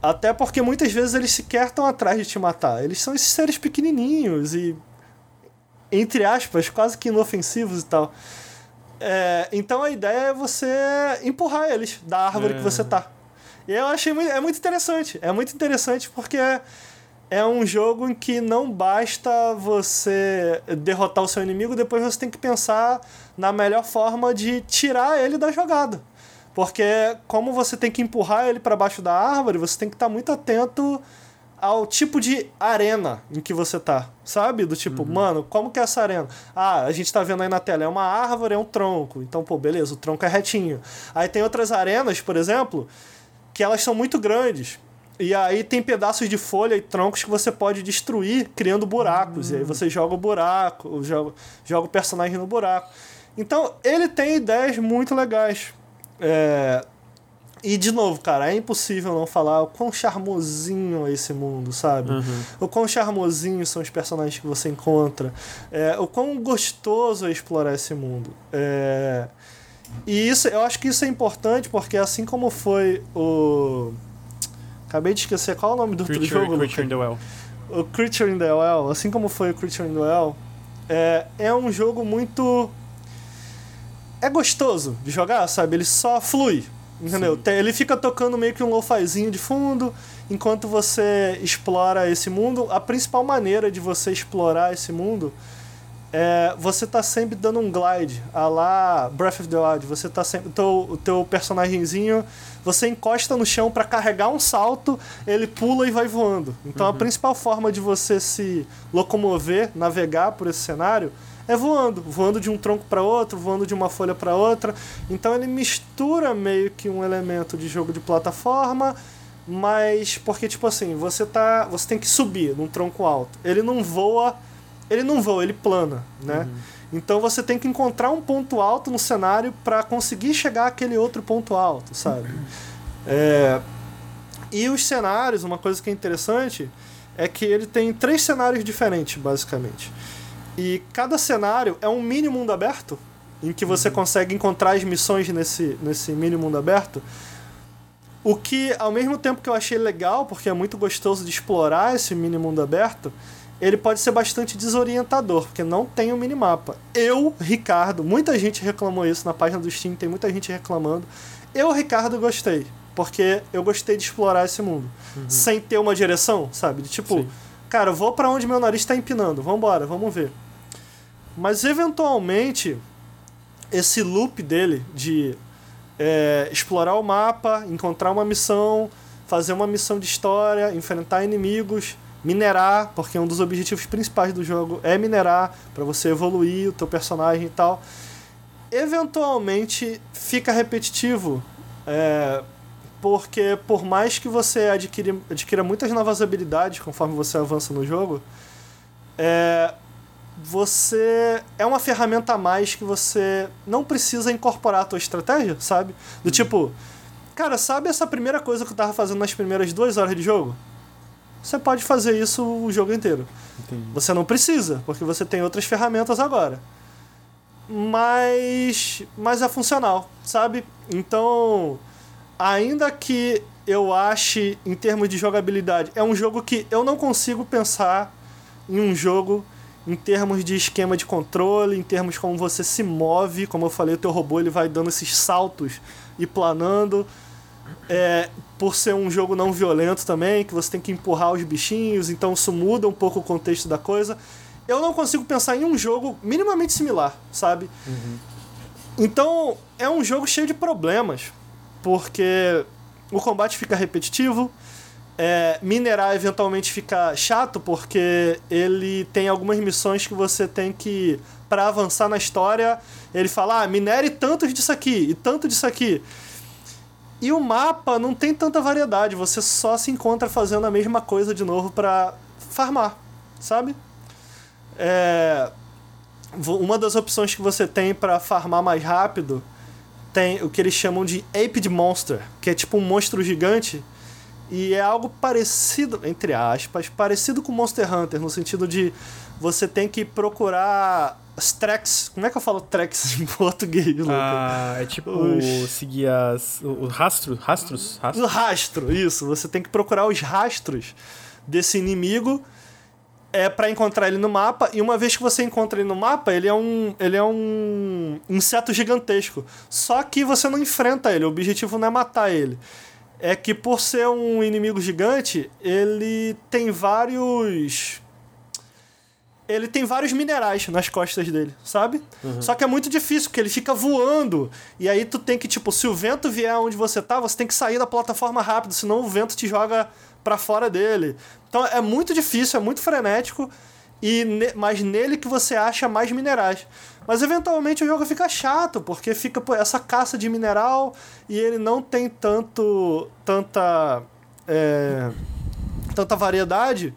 Até porque muitas vezes eles sequer estão atrás de te matar. Eles são esses seres pequenininhos e, entre aspas, quase que inofensivos e tal. É, então a ideia é você empurrar eles da árvore É. que você tá. E eu achei muito, é muito interessante. É muito interessante porque é um jogo em que não basta você derrotar o seu inimigo, depois você tem que pensar na melhor forma de tirar ele da jogada. Porque como você tem que empurrar ele para baixo da árvore, você tem que estar muito atento ao tipo de arena em que você tá, sabe? Do tipo, mano, como que é essa arena? Ah, a gente tá vendo aí na tela, é uma árvore, é um tronco. Então, pô, beleza, o tronco é retinho. Aí tem outras arenas, por exemplo, que elas são muito grandes. E aí tem pedaços de folha e troncos que você pode destruir criando buracos. E aí você joga o buraco, joga, joga o personagem no buraco. Então, ele tem ideias muito legais. É, E, de novo, cara, é impossível não falar o quão charmosinho é esse mundo, sabe? O quão charmosinho são os personagens que você encontra. É, o quão gostoso é explorar esse mundo. É, E isso, eu acho que isso é importante porque assim como foi o... Acabei de esquecer qual é o nome do outro Creature, jogo. Creature in the Well. o Creature in the Well, assim como foi o Creature in the Well, é, é um jogo muito. É gostoso de jogar, sabe? Ele só flui, entendeu? Sim. Ele fica tocando meio que um lo-fizinho de fundo enquanto você explora esse mundo. A principal maneira de você explorar esse mundo é você tá sempre dando um glide, a lá Breath of the Wild. Você tá sempre. O teu, o teu personagemzinho, você encosta no chão para carregar um salto, ele pula e vai voando. Então a principal forma de você se locomover, navegar por esse cenário é voando, voando de um tronco para outro, voando de uma folha para outra. Então ele mistura meio que um elemento de jogo de plataforma, mas porque tipo assim, você tá, você tem que subir num tronco alto. Ele não voa, ele não voa, ele plana, né? Então você tem que encontrar um ponto alto no cenário para conseguir chegar àquele outro ponto alto, sabe? É, E os cenários, uma coisa que é interessante é que ele tem três cenários diferentes, basicamente. E cada cenário é um mini mundo aberto, em que você consegue encontrar as missões nesse, nesse mini mundo aberto. O que, ao mesmo tempo que eu achei legal, porque é muito gostoso de explorar esse mini mundo aberto, ele pode ser bastante desorientador, porque não tem um minimapa. Eu, Ricardo, muita gente reclamou isso na página do Steam, tem muita gente reclamando. Eu, Ricardo, gostei, porque eu gostei de explorar esse mundo. Sem ter uma direção, sabe? De tipo, Sim. cara, vou pra onde meu nariz tá empinando, vambora, vamos ver. Mas eventualmente, esse loop dele de é, explorar o mapa, encontrar uma missão, fazer uma missão de história, enfrentar inimigos, minerar, porque um dos objetivos principais do jogo é minerar para você evoluir o teu personagem e tal. Eventualmente fica repetitivo, é, porque por mais que você adquire, adquira muitas novas habilidades conforme você avança no jogo, é, você é uma ferramenta a mais que você não precisa incorporar à tua estratégia, sabe? Do tipo, cara, sabe essa primeira coisa que eu tava fazendo nas primeiras duas horas de jogo? Você pode fazer isso o jogo inteiro. Entendi. Você não precisa, porque você tem outras ferramentas agora. Mas, mas é funcional, sabe? Então, ainda que eu ache, em termos de jogabilidade, é um jogo que eu não consigo pensar em um jogo em termos de esquema de controle, em termos como você se move, como eu falei, o teu robô ele vai dando esses saltos e planando. É, por ser um jogo não violento também, que você tem que empurrar os bichinhos, então isso muda um pouco o contexto da coisa. Eu não consigo pensar em um jogo minimamente similar, sabe? Então, é um jogo cheio de problemas, porque o combate fica repetitivo, é, minerar eventualmente fica chato, porque ele tem algumas missões que você tem que, para avançar na história, ele fala, ah, minere tantos disso aqui e tanto disso aqui. E o mapa não tem tanta variedade, você só se encontra fazendo a mesma coisa de novo para farmar, sabe? É, uma das opções que você tem para farmar mais rápido tem o que eles chamam de Aped Monster, que é tipo um monstro gigante e é algo parecido, entre aspas, parecido com Monster Hunter, no sentido de você tem que procurar as tracks. Como é que eu falo tracks em português, Luca? Ah, é tipo os... seguir as. O rastro, rastros? Rastros? O rastro, isso. Você tem que procurar os rastros desse inimigo é para encontrar ele no mapa e uma vez que você encontra ele no mapa, ele é um ele é um inseto gigantesco. Só que você não enfrenta ele, o objetivo não é matar ele. É que por ser um inimigo gigante, ele tem vários ele tem vários minerais nas costas dele, sabe? Uhum. Só que é muito difícil, porque ele fica voando. E aí tu tem que, tipo, se o vento vier onde você tá, você tem que sair da plataforma rápido, senão o vento te joga para fora dele. Então é muito difícil, é muito frenético, e ne mas nele que você acha mais minerais. Mas eventualmente o jogo fica chato, porque fica pô, essa caça de mineral e ele não tem tanto tanta é, tanta variedade.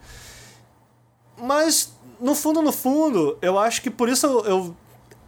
Mas no fundo, no fundo, eu acho que por isso eu, eu,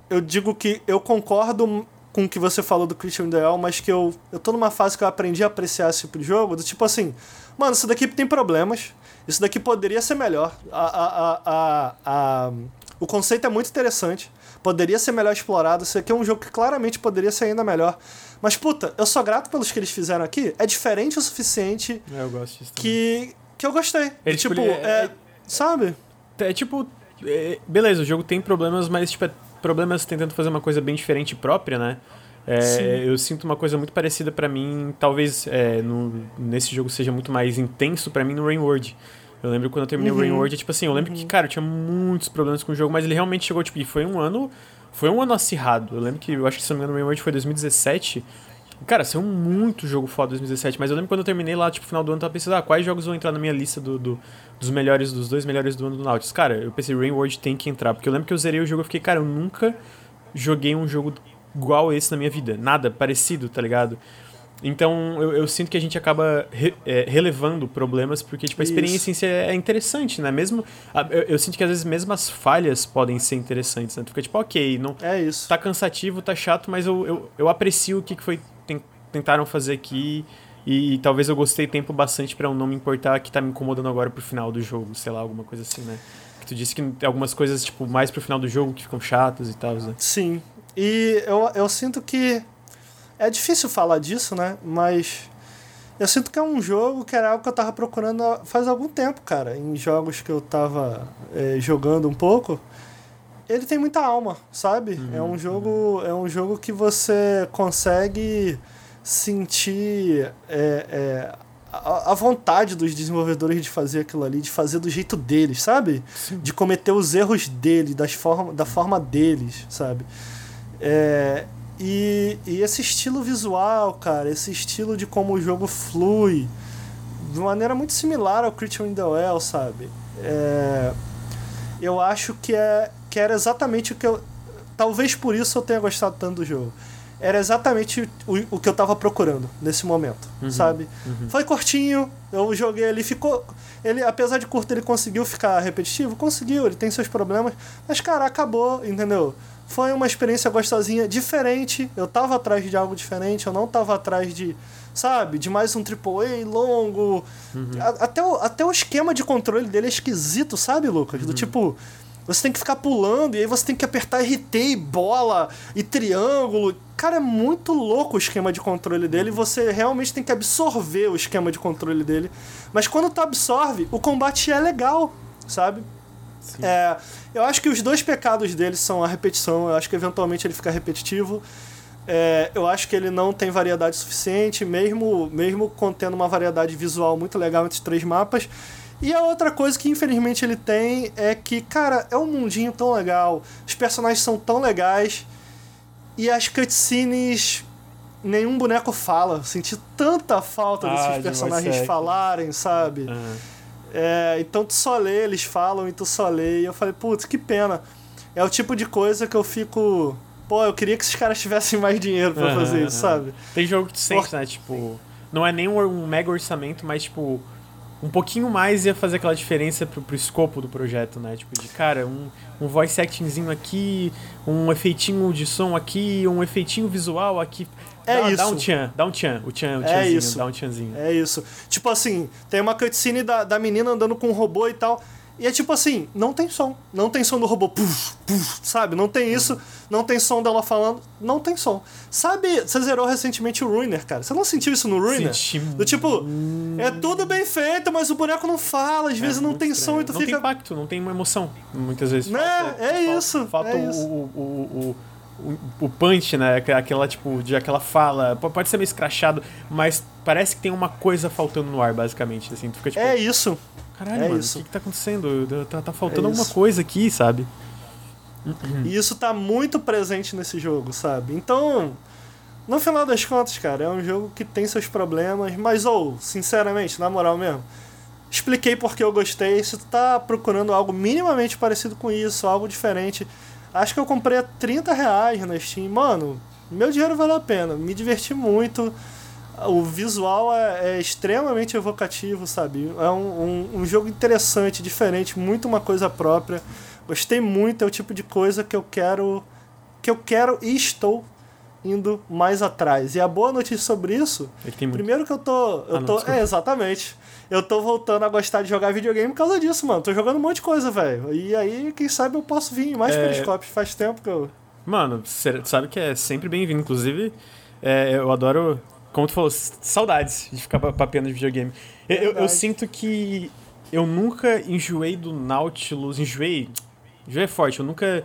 eu digo que eu concordo com o que você falou do Christian Ideal, mas que eu, eu tô numa fase que eu aprendi a apreciar esse tipo de jogo, do tipo assim, mano, isso daqui tem problemas, isso daqui poderia ser melhor. A, a, a, a, o conceito é muito interessante, poderia ser melhor explorado, isso aqui é um jogo que claramente poderia ser ainda melhor. Mas, puta, eu sou grato pelos que eles fizeram aqui, é diferente o suficiente é, eu gosto disso que, que eu gostei. Ele, tipo, tipo é, é, sabe? É tipo. É, beleza, o jogo tem problemas, mas tipo, é problemas tentando fazer uma coisa bem diferente e própria, né? É, eu sinto uma coisa muito parecida para mim, talvez é, no, nesse jogo seja muito mais intenso para mim no Rain World. Eu lembro quando eu terminei uhum. o Rain World, tipo assim, eu lembro uhum. que, cara, eu tinha muitos problemas com o jogo, mas ele realmente chegou, tipo, e foi um ano, foi um ano acirrado. Eu lembro que, eu acho que se não me engano, o Rain World foi 2017, Cara, saiu muito jogo foda 2017, mas eu lembro quando eu terminei lá, tipo, final do ano, eu tava pensando, ah, quais jogos vão entrar na minha lista do, do, dos melhores, dos dois melhores do ano do Nautilus? Cara, eu pensei, Rain World tem que entrar, porque eu lembro que eu zerei o jogo e fiquei, cara, eu nunca joguei um jogo igual esse na minha vida. Nada parecido, tá ligado? Então, eu, eu sinto que a gente acaba re, é, relevando problemas, porque, tipo, a experiência em si é interessante, né? Mesmo, eu, eu, sinto que, às vezes, mesmo as falhas podem ser interessantes, né? Tu fica, tipo, ok, não... É isso. Tá cansativo, tá chato, mas eu, eu, eu aprecio o que, que foi tentaram fazer aqui e, e talvez eu gostei tempo bastante para eu não me importar que tá me incomodando agora pro final do jogo, sei lá, alguma coisa assim, né? Que tu disse que tem algumas coisas, tipo, mais pro final do jogo que ficam chatas e tal, né? Sim. E eu, eu sinto que é difícil falar disso, né? Mas eu sinto que é um jogo que era algo que eu tava procurando faz algum tempo, cara. Em jogos que eu tava é, jogando um pouco. Ele tem muita alma, sabe? Uhum. É um jogo. É um jogo que você consegue sentir é, é, a, a, vontade dos desenvolvedores de fazer aquilo ali, de fazer do jeito deles, sabe? Sim. De cometer os erros deles, das forma, da forma deles, sabe? É, e, e esse estilo visual, cara, esse estilo de como o jogo flui, de maneira muito similar ao Creature in the Well, sabe? É, eu acho que, é, que era exatamente o que eu. Talvez por isso eu tenha gostado tanto do jogo era exatamente o, o que eu tava procurando nesse momento, uhum, sabe? Uhum. Foi curtinho, eu joguei ali, ficou. Ele, apesar de curto, ele conseguiu ficar repetitivo? Conseguiu, ele tem seus problemas, mas, cara, acabou, entendeu? Foi uma experiência gostosinha, diferente. Eu tava atrás de algo diferente, eu não tava atrás de, sabe, de mais um AAA longo. Uhum. A, até, o, até o esquema de controle dele é esquisito, sabe, Lucas? Do uhum. tipo você tem que ficar pulando e aí você tem que apertar RT e bola e triângulo. Cara, é muito louco o esquema de controle dele você realmente tem que absorver o esquema de controle dele. Mas quando tu absorve, o combate é legal, sabe? É, eu acho que os dois pecados dele são a repetição. Eu acho que eventualmente ele fica repetitivo. É, eu acho que ele não tem variedade suficiente, mesmo, mesmo contendo uma variedade visual muito legal entre os três mapas. E a outra coisa que infelizmente ele tem é que, cara, é um mundinho tão legal, os personagens são tão legais E as cutscenes. Nenhum boneco fala. Senti tanta falta Ah, desses de personagens acting. falarem, sabe? Ah. É, então tu só lê, eles falam e tu só lê. E eu falei, putz, que pena. É o tipo de coisa que eu fico. Pô, eu queria que esses caras tivessem mais dinheiro pra Aham, fazer isso, aham. sabe? Tem jogo que tu sente, né? Tipo, não é nem um mega orçamento, mas tipo, um pouquinho mais ia fazer aquela diferença pro, pro escopo do projeto, né? Tipo, de cara, um, um voice actingzinho aqui, um efeitinho de som aqui, um efeitinho visual aqui. É dá, Dá isso. um tchan, dá um tchan, o tchan, o É isso. dá um tchanzinho. É isso. Tipo assim, tem uma cutscene da, da menina andando com um robô e tal. E é tipo assim, não tem som. Não tem som do robô. Puf, puf, sabe? Não tem isso. Não tem som dela falando. Não tem som. Sabe, você zerou recentemente o Ruiner, cara. Você não sentiu isso no Ruiner? Senti Do tipo, é tudo bem feito, mas o boneco não fala. Às vezes não É tem estranho. som e tu não fica. tem impacto, não tem uma emoção, muitas vezes. Né? Falta- É falta- isso, Falta é o, isso. O, o, o, o, punch, né? Aqu- Aquela, tipo, de aquela fala. Pode ser meio escrachado, mas parece que tem uma coisa faltando no ar, basicamente. Assim, tu fica tipo, É isso. Caralho, é mano, isso. o que, que tá acontecendo? Tá, tá faltando É alguma coisa aqui, sabe? E isso tá muito presente nesse jogo, sabe? Então, no final das contas, cara, é um jogo que tem seus problemas, mas, ou, sinceramente, na moral mesmo, expliquei porque eu gostei. Se tu tá procurando algo minimamente parecido com isso, algo diferente, acho que eu comprei a 30 reais na Steam. Mano, meu dinheiro valeu a pena, me diverti muito. O visual é, é extremamente evocativo, sabe? É um, um, um jogo interessante, diferente, muito uma coisa própria. Gostei muito, é o tipo de coisa que eu quero que eu quero e estou indo mais atrás. E a boa notícia sobre isso, É que primeiro que eu tô, eu Ah, não, tô, desculpa. é exatamente. Eu tô voltando a gostar de jogar videogame por causa disso, mano. Tô jogando um monte de coisa, velho. E aí, quem sabe eu posso vir em mais É. periscópios. Faz tempo que eu Mano, sabe que é sempre bem-vindo. Inclusive, é, eu adoro, como tu falou, saudades de ficar pa- papeando de videogame. Eu, eu- eu sinto que eu nunca enjoei do Nautilus. Enjoei? Enjoei é forte. Eu nunca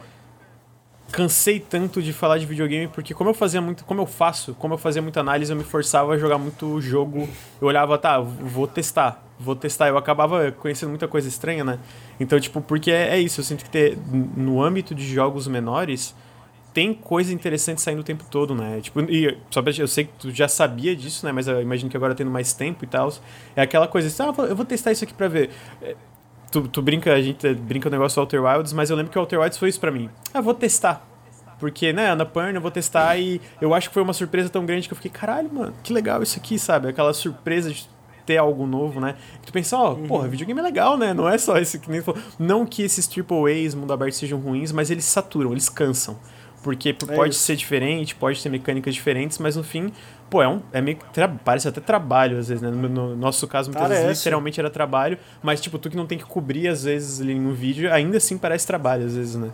cansei tanto de falar de videogame, porque como eu fazia muito, como eu faço, como eu fazia muita análise, eu me forçava a jogar muito jogo. Eu olhava, tá, vou testar, vou testar. Eu acabava conhecendo muita coisa estranha, né? Então, tipo, porque é, é isso, eu sinto que ter, no âmbito de jogos menores, tem coisa interessante saindo o tempo todo, né? Tipo, e só pra, eu sei que tu já sabia disso, né? Mas eu imagino que agora tendo mais tempo e tal, é aquela coisa assim, ah, eu vou testar isso aqui pra ver. É, Tu, tu brinca, a gente brinca o negócio do Outer Wilds, mas eu lembro que o Outer Wilds foi isso pra mim. Ah, vou testar. Porque, né, Ana Purna, eu vou testar e eu acho que foi uma surpresa tão grande que eu fiquei, caralho, mano, que legal isso aqui, sabe? Aquela surpresa de ter algo novo, né? Que tu pensa, ó, porra, videogame é legal, né? Não é só esse que nem falou. Não que esses AAAs, mundo aberto, sejam ruins, mas eles saturam, eles cansam. Porque É pode isso. ser diferente, pode ter mecânicas diferentes, mas no fim, pô, é, um, é meio parece até trabalho às vezes, né? No, no nosso caso, muitas vezes, Parece. literalmente era trabalho, mas tipo, tu que não tem que cobrir às vezes ali no vídeo, ainda assim parece trabalho às vezes, né?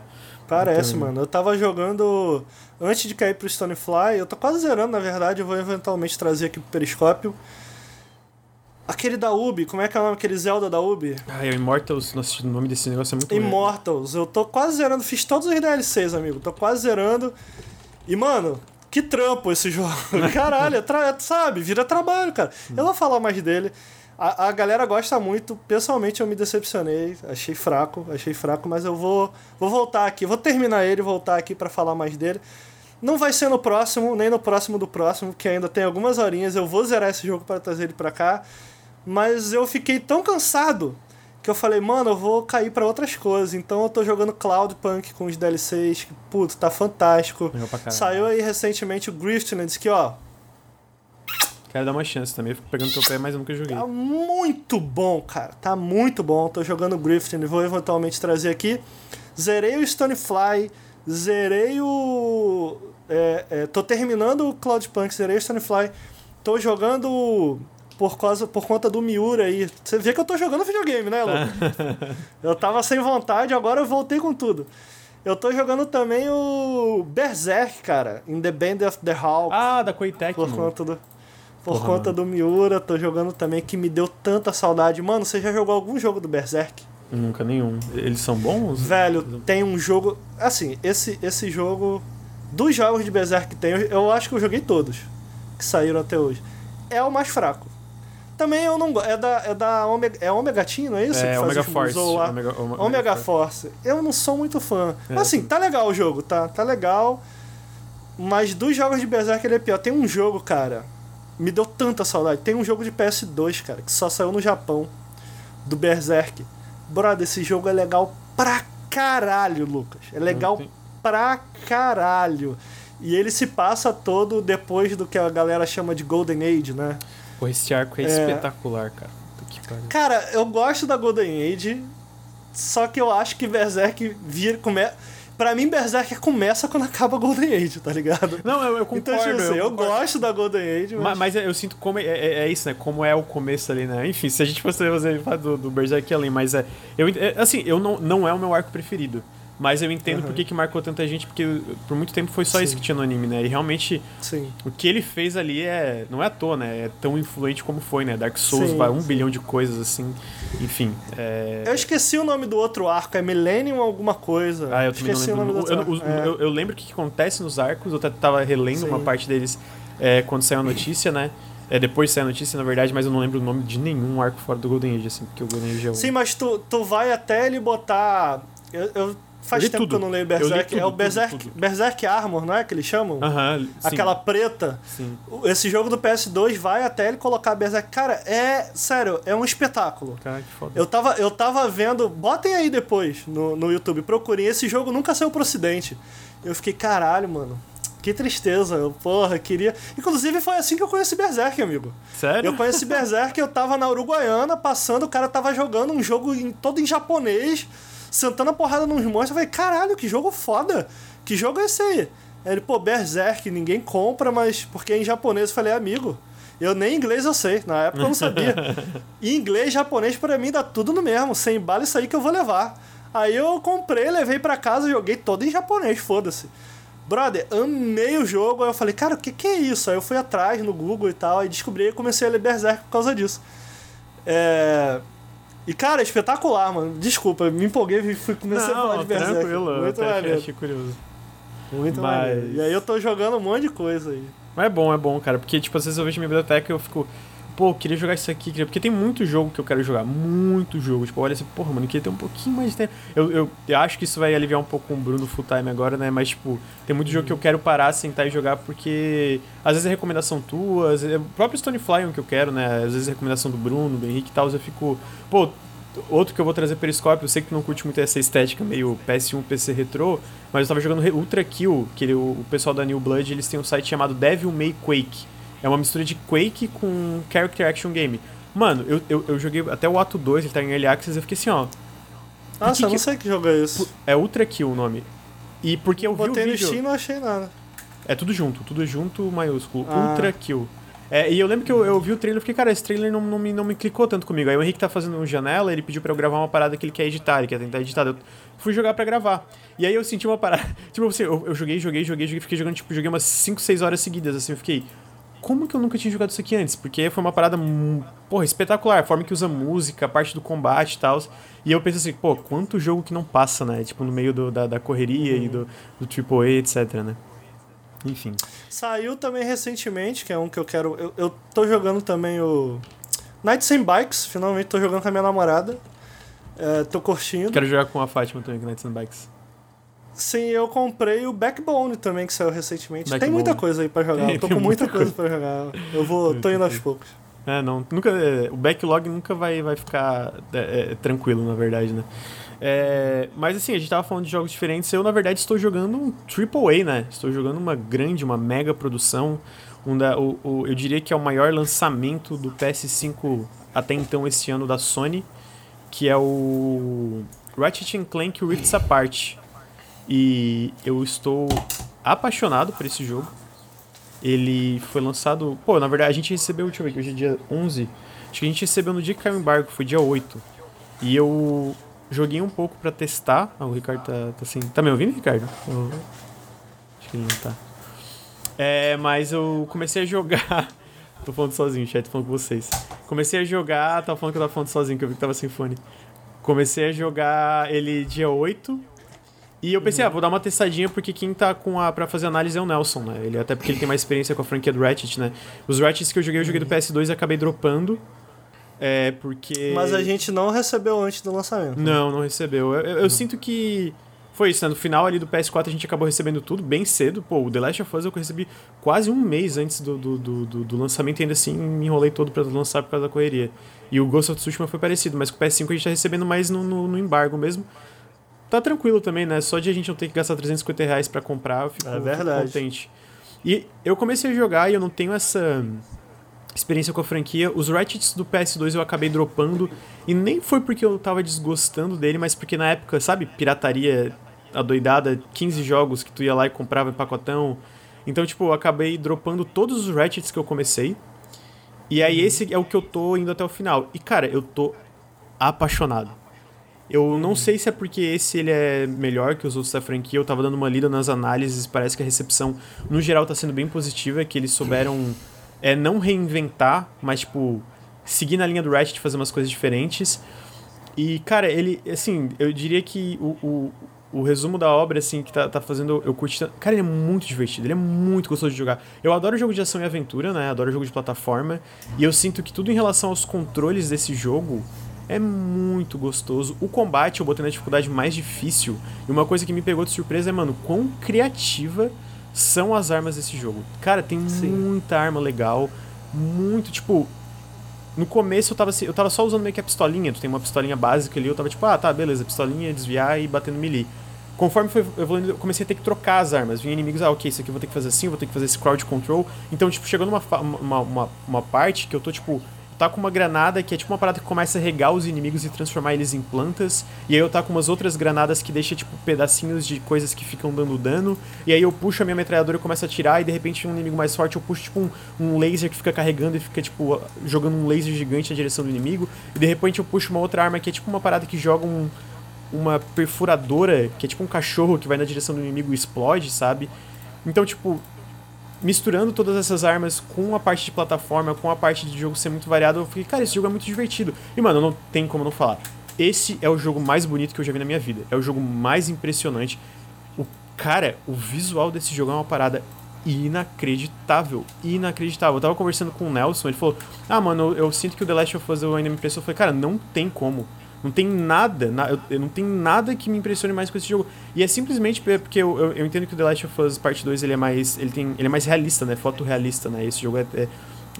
Parece, Então- mano. Eu tava jogando. Antes de cair pro Stonefly, eu tô quase zerando, na verdade. Eu vou eventualmente trazer aqui pro Periscópio. Aquele da Ubi, como é que é o nome? Aquele Zelda da Ubi? Ah, é o Immortals, nossa, o nome desse negócio é muito Immortals. Eu tô quase zerando. Fiz todos os DLCs, amigo. Tô quase zerando. E, mano, que trampo esse jogo. Caralho, é tra- sabe? Vira trabalho, cara. Eu vou falar mais dele. A, a galera gosta muito. Pessoalmente, eu me decepcionei. Achei fraco, achei fraco, mas eu vou, vou voltar aqui. Vou terminar ele e voltar aqui pra falar mais dele. Não vai ser no próximo, nem no próximo do próximo, que ainda tem algumas horinhas. Eu vou zerar esse jogo para trazer ele pra cá. Mas eu fiquei tão cansado que eu falei, mano, eu vou cair pra outras coisas. Então eu tô jogando Cloudpunk com os DLCs, que, puto, tá fantástico. Saiu aí recentemente o Griftlands, que ó, Quero dar uma chance também, eu fico pegando teu pé, mas eu nunca joguei. tá muito bom, cara. Tá muito bom. Tô jogando Griftlands, vou eventualmente trazer aqui. Zerei o Stonefly, zerei o. É, é, tô terminando o Cloudpunk, zerei o Stonefly. Tô jogando por, causa, por conta do Miura aí. Você vê que eu tô jogando videogame, né, Lu? eu tava sem vontade, agora eu voltei com tudo. Eu tô jogando também o Berserk, cara, in The Band of the Hawk. Ah, da Koei Tecmo. Por conta do. Por Porra, conta do Miura, tô jogando também, que me deu tanta saudade. Mano, você já jogou algum jogo do Berserk? Nunca nenhum. Eles são bons? Velho, tem um jogo. Assim, esse, esse jogo. Dos jogos de Berserk que tem, eu acho que eu joguei todos que saíram até hoje. É o mais fraco. Também eu não gosto. É da, é da Omega, é Omega Team, não é isso? É, Omega Force. Lá? Omega, Omega, Omega Force. Eu não sou muito fã. É, assim, sim. tá legal o jogo, tá? Tá legal. Mas dos jogos de Berserk ele é pior. Tem um jogo, cara, me deu tanta saudade. Tem um jogo de PS2, cara, que só saiu no Japão, do Berserk. Brother, esse jogo é legal pra caralho, Lucas. É legal pra caralho. E ele se passa todo depois do que a galera chama de Golden Age, né? Pô, esse arco é, é... espetacular, cara. Cara, eu gosto da Golden Age, só que eu acho que Berserk vira, come, Pra mim, Berserk começa quando acaba Golden Age, tá ligado? Não, eu, eu concordo. Então, tipo assim, eu, eu gosto da Golden Age, mas... mas... eu sinto como... É, é, é, isso, né? Como é o começo ali, né? Enfim, se a gente fosse fazer do, do Berserk além, mas é... Eu, é, assim, eu não, não é o meu arco preferido. Mas eu entendo uhum. por que, que marcou tanta gente, porque por muito tempo foi só Sim. isso que tinha no anime, né? E realmente, Sim. o que ele fez ali é. Não é à toa, né? É tão influente como foi, né? Dark Souls, Sim. vai um bilhão de coisas, assim. Enfim. É... Eu esqueci o nome do outro arco, é Millennium alguma coisa. Ah, eu também esqueci não lembro. O nome do outro eu, eu, eu, lembro o que, acontece nos arcos, eu tava relendo uma parte deles é, quando saiu a notícia, né? É, depois saiu a notícia, na verdade, mas eu não lembro o nome de nenhum arco fora do Golden Age, assim, porque o Golden Age é o... Sim, mas tu, tu vai até ele botar. Eu, eu Faz tempo tudo. que eu não leio Berserk. Tudo, é o Berserk, tudo, tudo. Berserk Armor, não é que eles chamam? Aham, Aquela preta. Sim. Esse jogo do PS2 vai até ele colocar Berserk. Cara, é. Sério, é um espetáculo. Cara, que foda. Eu tava, eu tava vendo. Botem aí depois no, no YouTube, procurem. Esse jogo nunca saiu pro ocidente. Eu fiquei, caralho, mano. Que tristeza. Eu, porra, queria. Inclusive, foi assim que eu conheci Berserk, amigo. Sério? Eu conheci Berserk, eu tava na Uruguaiana, passando, o cara tava jogando um jogo em, todo em japonês sentando a porrada nos monstros. Eu falei, caralho, que jogo foda. Que jogo é esse aí? Aí ele, pô, Berserk, ninguém compra, mas porque é em japonês. Eu falei, amigo, eu nem inglês eu sei. Na época eu não sabia. e inglês japonês para mim dá tudo no mesmo. Sem bala isso aí que eu vou levar. Aí eu comprei, levei para casa, joguei todo em japonês, foda-se. Brother, amei o jogo. Aí eu falei, cara, o que, que é isso? Aí eu fui atrás no Google e tal, aí descobri e comecei a ler Berserk por causa disso. É... E, cara, espetacular, mano. Desculpa, me empolguei e fui começar a falar de Berserk. Tranquilo, Muito maneiro. Achei curioso. Muito Mas... maneiro. E aí eu tô jogando um monte de coisa aí. Mas é bom, é bom, cara. Porque, tipo, às vezes eu vejo minha biblioteca e eu fico... Pô, queria jogar isso aqui, queria... porque tem muito jogo que eu quero jogar, muito jogo. Tipo, olha assim, porra, mano, queria ter um pouquinho mais de tempo. Eu, eu, eu acho que isso vai aliviar um pouco o Bruno full time agora, né? Mas, tipo, tem muito jogo que eu quero parar, sentar e jogar, porque às vezes é recomendação tua, às vezes, é o próprio Stonefly um que eu quero, né? Às vezes é recomendação do Bruno, do Henrique e tal, eu fico, pô, Outro que eu vou trazer periscópio, eu sei que tu não curte muito essa estética meio PS1, PC retrô, mas eu tava jogando Ultra Kill, que ele, o pessoal da New Blood, eles têm um site chamado Devil May Quake. É uma mistura de Quake com Character Action Game. Mano, eu, eu, eu joguei até o ato 2, ele tá em Early Access, eu fiquei assim, ó. Nossa, que, eu não sei que jogo é esse. É Ultra Kill o nome. E porque eu, eu vi o vídeo... no Steam e não achei nada. É tudo junto, tudo junto, maiúsculo. Ah. Ultra Kill. É, e eu lembro que eu, eu vi o trailer e fiquei, cara, esse trailer não, não, me, não me clicou tanto comigo. Aí o Henrique tá fazendo um janela, ele pediu pra eu gravar uma parada que ele quer editar, ele quer tentar editar. Eu fui jogar pra gravar. E aí eu senti uma parada. Tipo assim, eu, eu joguei, joguei, joguei, joguei, fiquei jogando, tipo, joguei umas 5, 6 horas seguidas, assim, eu fiquei. Como que eu nunca tinha jogado isso aqui antes? Porque foi uma parada, porra, espetacular. A forma que usa música, a parte do combate e tal. E eu pensei assim, pô, quanto jogo que não passa, né? Tipo, no meio do, da, da correria uhum. e do, do AAA, etc, né? Enfim. Saiu também recentemente, que é um que eu quero. Eu, eu tô jogando também o. Nights and Bikes, finalmente tô jogando com a minha namorada. É, tô curtindo. Quero jogar com a Fátima também, com Nights and Bikes. Sim, eu comprei o Backbone também, que saiu recentemente. Backbone. Tem muita coisa aí pra jogar. eu tô com muita, muita coisa. coisa pra jogar. Eu vou, tô indo aos poucos. É, não. Nunca, é, o backlog nunca vai, vai ficar é, é, tranquilo, na verdade, né? É, mas assim, a gente tava falando de jogos diferentes. Eu, na verdade, estou jogando um AAA, né? Estou jogando uma grande, uma mega produção. Um da, o, o, eu diria que é o maior lançamento do PS5 até então esse ano da Sony, que é o Ratchet Clank Rift Apart. E eu estou apaixonado por esse jogo. Ele foi lançado. Pô, na verdade, a gente recebeu. Deixa eu ver aqui, hoje é dia 11. Acho que a gente recebeu no dia que caiu o embargo, foi dia 8. E eu Joguei um pouco pra testar. Ah, o Ricardo tá, tá assim. Tá me ouvindo, Ricardo? Eu... Acho que ele não tá. É, mas eu comecei a jogar. tô falando sozinho, chat, tô falando com vocês. Comecei a jogar. Tava falando que eu tava falando sozinho, que eu vi que tava sem fone. Comecei a jogar ele dia 8. E eu pensei, uhum. ah, vou dar uma testadinha porque quem tá com a pra fazer análise é o Nelson, né? Ele, até porque ele tem mais experiência com a franquia do Ratchet, né? Os Ratchets que eu joguei, eu joguei do PS2 e acabei dropando. É, porque. Mas a gente não recebeu antes do lançamento. Né? Não, não recebeu. Eu, eu, eu sinto que. foi isso, né? No final ali do PS4 a gente acabou recebendo tudo bem cedo. Pô, o The Last of Us eu recebi quase um mês antes do, do, do, do, do lançamento e ainda assim me enrolei todo pra lançar por causa da correria. E o Ghost of Tsushima foi parecido, mas com o PS5 a gente tá recebendo mais no, no, no embargo mesmo. Tá tranquilo também, né? Só de a gente não ter que gastar 350 reais pra comprar, eu fico, É verdade. fico contente. E eu comecei a jogar e eu não tenho essa experiência com a franquia. Os Ratchets do PS2 eu acabei dropando. E nem foi porque eu tava desgostando dele, mas porque na época, sabe, pirataria adoidada, 15 jogos que tu ia lá e comprava em pacotão. Então, tipo, eu acabei dropando todos os Ratchets que eu comecei. E aí esse é o que eu tô indo até o final. E cara, eu tô apaixonado. Eu não sei se é porque esse ele é melhor que os outros da franquia. Eu tava dando uma lida nas análises, parece que a recepção no geral tá sendo bem positiva, que eles souberam é não reinventar, mas tipo seguir na linha do Ratchet, fazer umas coisas diferentes. E cara, ele assim, eu diria que o, o, o resumo da obra assim que tá, tá fazendo eu curti, cara, ele é muito divertido, ele é muito gostoso de jogar. Eu adoro jogo de ação e aventura, né? Adoro jogo de plataforma, e eu sinto que tudo em relação aos controles desse jogo é muito gostoso. O combate eu botei na dificuldade mais difícil. E uma coisa que me pegou de surpresa é, mano, quão criativa são as armas desse jogo. Cara, tem Sim. muita arma legal. Muito, tipo. No começo eu tava, eu tava só usando meio que a pistolinha. Tu tem uma pistolinha básica ali. Eu tava tipo, ah, tá, beleza, pistolinha, desviar e bater no melee. Conforme foi evoluindo, eu comecei a ter que trocar as armas. Vinha inimigos, ah, ok, isso aqui eu vou ter que fazer assim, eu vou ter que fazer esse crowd control. Então, tipo, chegou numa uma, uma, uma parte que eu tô, tipo, tá com uma granada que é tipo uma parada que começa a regar os inimigos e transformar eles em plantas. E aí eu tá com umas outras granadas que deixa, tipo, pedacinhos de coisas que ficam dando dano. E aí eu puxo a minha metralhadora e começo a atirar, e de repente um inimigo mais forte eu puxo, tipo, um, um laser que fica carregando e fica, tipo, jogando um laser gigante na direção do inimigo. E de repente eu puxo uma outra arma que é tipo uma parada que joga um uma perfuradora, que é tipo um cachorro que vai na direção do inimigo e explode, sabe? Então, tipo, misturando todas essas armas com a parte de plataforma, com a parte de jogo ser muito variado, eu fiquei, cara, esse jogo é muito divertido. E, mano, não tem como não falar. Esse é o jogo mais bonito que eu já vi na minha vida. É o jogo mais impressionante. O cara, o visual desse jogo é uma parada inacreditável. Inacreditável. Eu tava conversando com o Nelson, ele falou: Ah, mano, eu, sinto que o The Last of Us eu ainda me impressionou. Eu falei, cara, não tem como. Não tem nada, na- eu, eu não tem nada que me impressione mais com esse jogo. E é simplesmente porque eu, eu, eu entendo que o The Last of Us Parte 2 ele é mais. Ele, tem, ele é mais realista, né? Fotorrealista, né? Esse jogo é. é-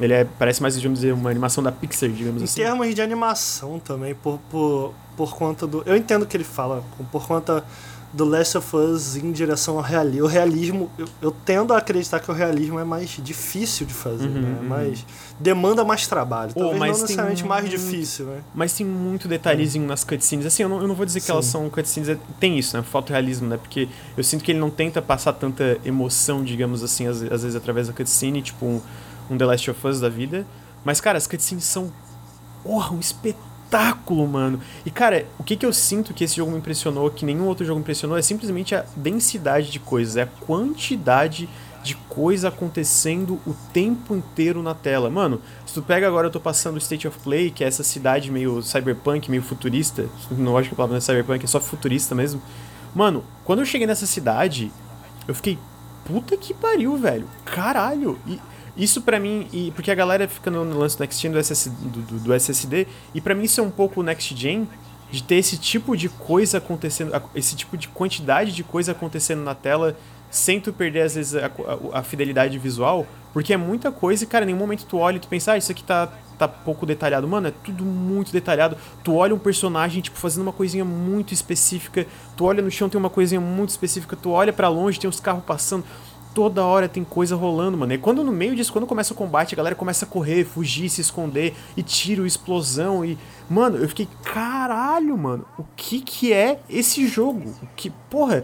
ele é, parece mais, digamos dizer, uma animação da Pixar, digamos Em assim. termos de animação também, por, por, por conta do. Eu entendo o que ele fala, por conta do Last of Us em direção ao realismo. O realismo, eu, eu tendo a acreditar que o realismo é mais difícil de fazer, Uhum, né? uhum. Mais, demanda mais trabalho. Pô, Talvez mas não necessariamente mais muito- difícil, né? Mas tem muito detalhezinho nas cutscenes. Assim, eu não, eu não vou dizer que Sim. elas são cutscenes. é- Tem isso, né? Fotorrealismo, né? Porque eu sinto que ele não tenta passar tanta emoção, digamos assim, às, às vezes através da cutscene, tipo um, um The Last of Us da vida. Mas, cara, as cutscenes são. Porra, um espetáculo, mano. E, cara, o que, que eu sinto que esse jogo me impressionou, que nenhum outro jogo me impressionou, é simplesmente a densidade de coisas, é a quantidade de coisa acontecendo o tempo inteiro na tela. Mano, se tu pega agora, eu tô passando o State of Play, que é essa cidade meio cyberpunk, meio futurista. Não acho que a palavra não é cyberpunk, é só futurista mesmo. Mano, quando eu cheguei nessa cidade, eu fiquei, puta que pariu, velho. Caralho. E isso pra mim, e porque a galera fica no, lance do Next Gen do, SS, do, do- SSD, e pra mim isso é um pouco Next Gen, de ter esse tipo de coisa acontecendo, esse tipo de quantidade de coisa acontecendo na tela, sem tu perder às vezes a, a- a fidelidade visual, porque é muita coisa e, cara, em nenhum momento tu olha e tu pensa, ah, isso aqui tá, tá pouco detalhado. Mano, é tudo muito detalhado. Tu olha um personagem, tipo, fazendo uma coisinha muito específica, tu olha no chão, tem uma coisinha muito específica, tu olha pra longe, tem uns carros passando. Toda hora tem coisa rolando, mano. E quando no meio disso, quando começa o combate, a galera começa a correr, fugir, se esconder, e tiro, explosão, e. Mano, eu fiquei, caralho, mano, o que que é esse jogo? O que, porra,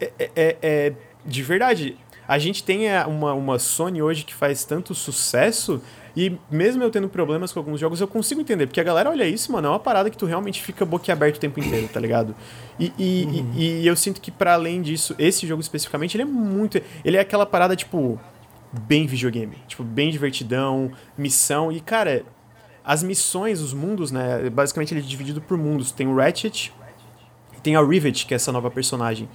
é, é- é- de verdade. A gente tem a- uma, uma Sony hoje que faz tanto sucesso e mesmo eu tendo problemas com alguns jogos, eu consigo entender. Porque a galera olha isso, mano, é uma parada que tu realmente fica boquiaberto o tempo inteiro, tá ligado? E, e, e- e eu sinto que para além disso, esse jogo especificamente, ele é muito... Ele é aquela parada, tipo, bem videogame. Tipo, bem divertidão, missão. E, cara, as missões, os mundos, né? Basicamente ele é dividido por mundos. Tem o Ratchet, e tem a Rivet, que é essa nova personagem.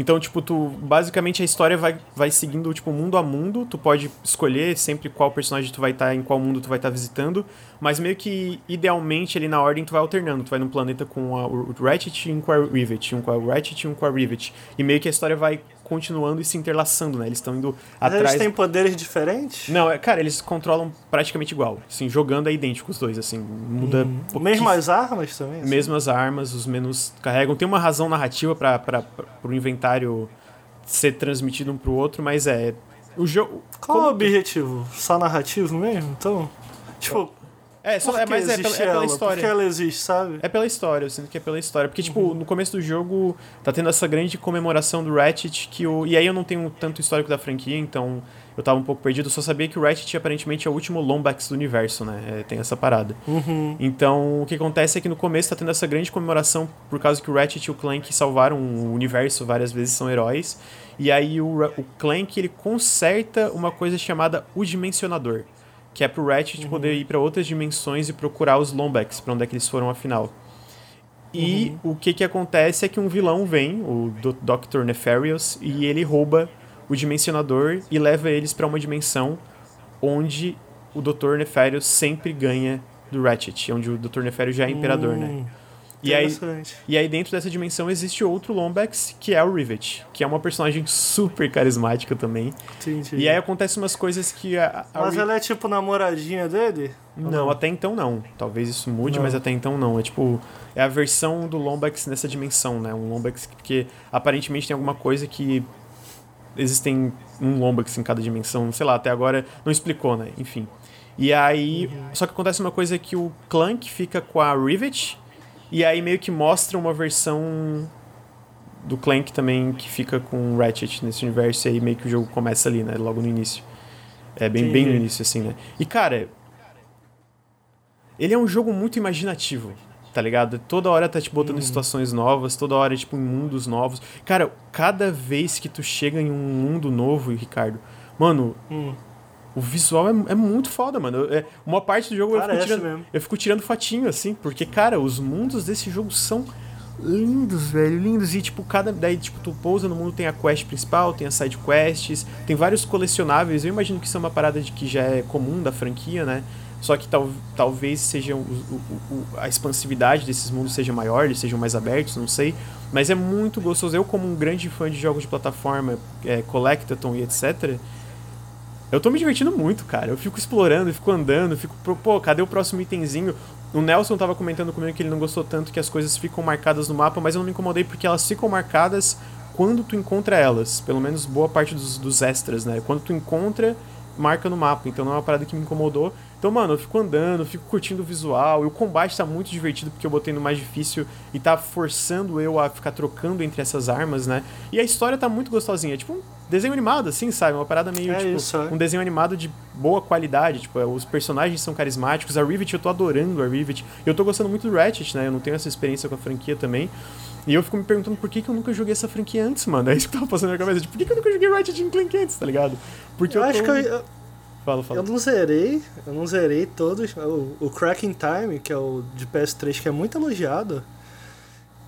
Então, tipo, tu basicamente a história vai, vai seguindo tipo mundo a mundo, tu pode escolher sempre qual personagem tu vai estar, tá, em qual mundo tu vai estar tá visitando, mas meio que idealmente ali na ordem tu vai alternando, tu vai num planeta com a, o Ratchet e um com a Rivet, um com a Ratchet e um com a Rivet. E meio que a história vai continuando e se interlaçando, né? Eles estão indo Mas atrás. Eles têm poderes diferentes? Não, é, cara, eles controlam praticamente igual. Assim, jogando é idêntico os dois, assim, muda. Hum. Mesmas armas também? Assim? Mesmas armas, os menus carregam. Tem uma razão narrativa para o inventário ser transmitido um pro outro, mas é. O jogo. Qual é o objetivo? Só narrativo mesmo? Então. Tipo, é, só, é mas é pela, é pela história. Porque ela existe, sabe? É pela história, eu sinto que é pela história. Porque, tipo, uhum. no começo do jogo tá tendo essa grande comemoração do Ratchet, que o. E aí eu não tenho tanto histórico da franquia, então eu tava um pouco perdido. Eu só sabia que o Ratchet aparentemente é o último Lombax do universo, né? É, tem essa parada. Uhum. Então, o que acontece é que no começo tá tendo essa grande comemoração por causa que o Ratchet e o Clank salvaram o universo várias vezes, são heróis. E aí o, o Clank ele conserta uma coisa chamada o Dimensionador que é pro Ratchet uhum. poder ir para outras dimensões e procurar os Lombax, para onde é que eles foram afinal. E uhum. o que que acontece é que um vilão vem, o Dr. Nefarious, e ele rouba o Dimensionador e leva eles para uma dimensão onde o Dr. Nefarious sempre ganha do Ratchet, onde o Dr. Nefarious já é imperador, né? E aí, e aí dentro dessa dimensão existe outro Lombax, que é o Rivet, que é uma personagem super carismática também. Entendi. E aí acontecem umas coisas que a, a Mas ela é tipo namoradinha dele? Não, não, até então não. Talvez isso mude, não. mas até então não. É tipo, é a versão do Lombax nessa dimensão, né? Um Lombax que aparentemente tem alguma coisa que existem um Lombax em cada dimensão, sei lá, até agora não explicou, né? Enfim. E aí, uhum. só que acontece uma coisa que o Clank fica com a Rivet e aí meio que mostra uma versão do Clank também que fica com Ratchet nesse universo e aí meio que o jogo começa ali, né? Logo no início. É bem, bem no início, assim, né? E cara. Ele é um jogo muito imaginativo, tá ligado? Toda hora tá te botando em situações novas, toda hora, tipo, em mundos novos. Cara, cada vez que tu chega em um mundo novo, Ricardo, mano, hum. O visual é, é muito foda, mano. É, uma parte do jogo eu fico, tirando, mesmo. eu fico tirando fatinho, assim, porque, cara, os mundos desse jogo são lindos, velho, lindos. E, tipo, cada. Daí, tipo, tu pousa no mundo, tem a quest principal, tem as side quests, tem vários colecionáveis. Eu imagino que isso é uma parada de que já é comum da franquia, né? Só que tal, talvez seja o, o, o, a expansividade desses mundos seja maior, eles sejam mais abertos, não sei. Mas é muito gostoso. Eu, como um grande fã de jogos de plataforma, é, Collectathon e etc., eu tô me divertindo muito, cara. Eu fico explorando, fico andando, fico, pô, cadê o próximo itemzinho? O Nelson tava comentando comigo que ele não gostou tanto que as coisas ficam marcadas no mapa, mas eu não me incomodei porque elas ficam marcadas quando tu encontra elas. Pelo menos boa parte dos, dos extras, né? Quando tu encontra, marca no mapa. Então não é uma parada que me incomodou. Então, mano, eu fico andando, fico curtindo o visual. E o combate tá muito divertido porque eu botei no mais difícil e tá forçando eu a ficar trocando entre essas armas, né? E a história tá muito gostosinha. É tipo um desenho animado, assim, sabe? Uma parada meio, é tipo, isso, é. um desenho animado de boa qualidade. Tipo, os personagens são carismáticos. A Rivet, eu tô adorando a Rivet. Eu tô gostando muito do Ratchet, né? Eu não tenho essa experiência com a franquia também. E eu fico me perguntando por que, que eu nunca joguei essa franquia antes, mano. É isso que tava passando na minha cabeça. Tipo, por que, que eu nunca joguei Ratchet Clank antes, tá ligado? Porque eu, eu acho tô... que eu, Fala, fala. Eu não zerei, eu não zerei todos. O, o Cracking Time, que é o de PS3, que é muito elogiado.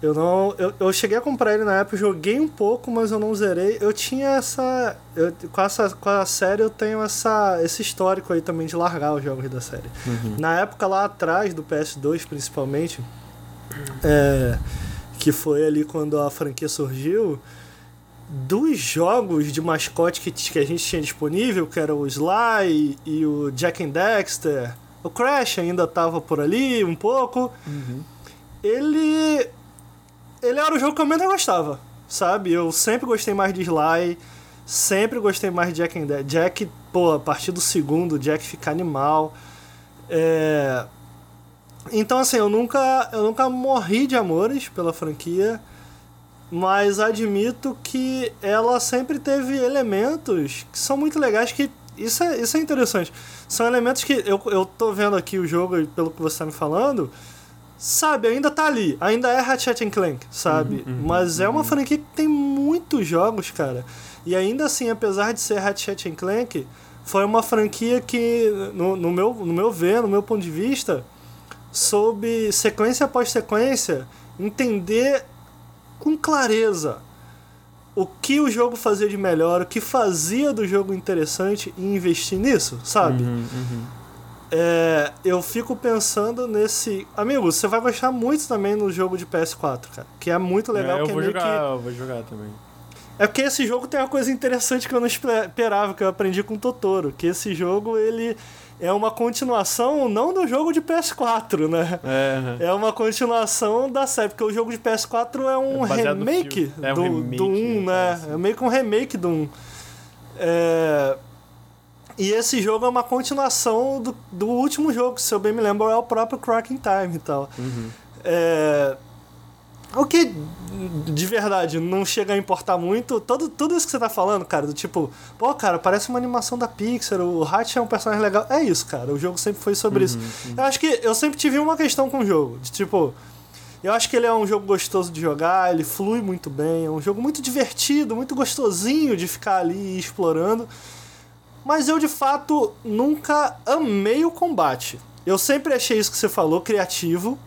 Eu não. Eu, eu cheguei a comprar ele na época, joguei um pouco, mas eu não zerei. Eu tinha essa. Eu, com, essa com a série eu tenho essa, esse histórico aí também de largar os jogos da série. Uhum. Na época lá atrás, do PS2 principalmente, é, que foi ali quando a franquia surgiu, dos jogos de mascote que, que a gente tinha disponível, que era o Sly e o Jack and Dexter, o Crash ainda tava por ali um pouco. Uhum. Ele ele era o jogo que eu menos gostava, sabe? Eu sempre gostei mais de Sly, sempre gostei mais de Jack and Dead. Jack, pô, a partir do segundo, Jack fica animal. É... Então, assim, eu nunca, eu nunca morri de amores pela franquia, mas admito que ela sempre teve elementos que são muito legais, que isso é, isso é interessante. São elementos que eu, eu tô vendo aqui o jogo, pelo que você tá me falando, sabe, ainda tá ali. Ainda é Ratchet Clank, sabe? Uhum, uhum, Mas é uma uhum. franquia que tem muitos jogos, cara. E ainda assim, apesar de ser Ratchet Clank, foi uma franquia que, no, no, meu, no meu ver, no meu ponto de vista, soube, sequência após sequência, entender com clareza o que o jogo fazia de melhor, o que fazia do jogo interessante e investir nisso, sabe? Uhum, uhum. É, eu fico pensando nesse. Amigo, você vai gostar muito também no jogo de PS4, cara. Que é muito legal. É, eu que é vou meio jogar, que- eu vou jogar também. É porque esse jogo tem uma coisa interessante que eu não esperava, que eu aprendi com o Totoro. Que esse jogo, ele é uma continuação não do jogo de PS4, né? É, É uma continuação da série, porque o jogo de PS4 é um É remake. É um do, remake, do 1, né? parece. É meio que um remake do 1. É... E esse jogo é uma continuação do, do último jogo, se eu bem me lembro, é o próprio Cracking Time e tal. Uhum. É... O que, de verdade, não chega a importar muito. Todo, tudo isso que você tá falando, cara, do tipo, pô, cara, parece uma animação da Pixar, o Hatch é um personagem legal. É isso, cara, o jogo sempre foi sobre isso. Eu acho que eu sempre tive uma questão com o jogo, de tipo, eu acho que ele é um jogo gostoso de jogar, ele flui muito bem, é um jogo muito divertido, muito gostosinho de ficar ali explorando. Mas eu de fato nunca amei o combate. Eu sempre achei isso que você falou criativo.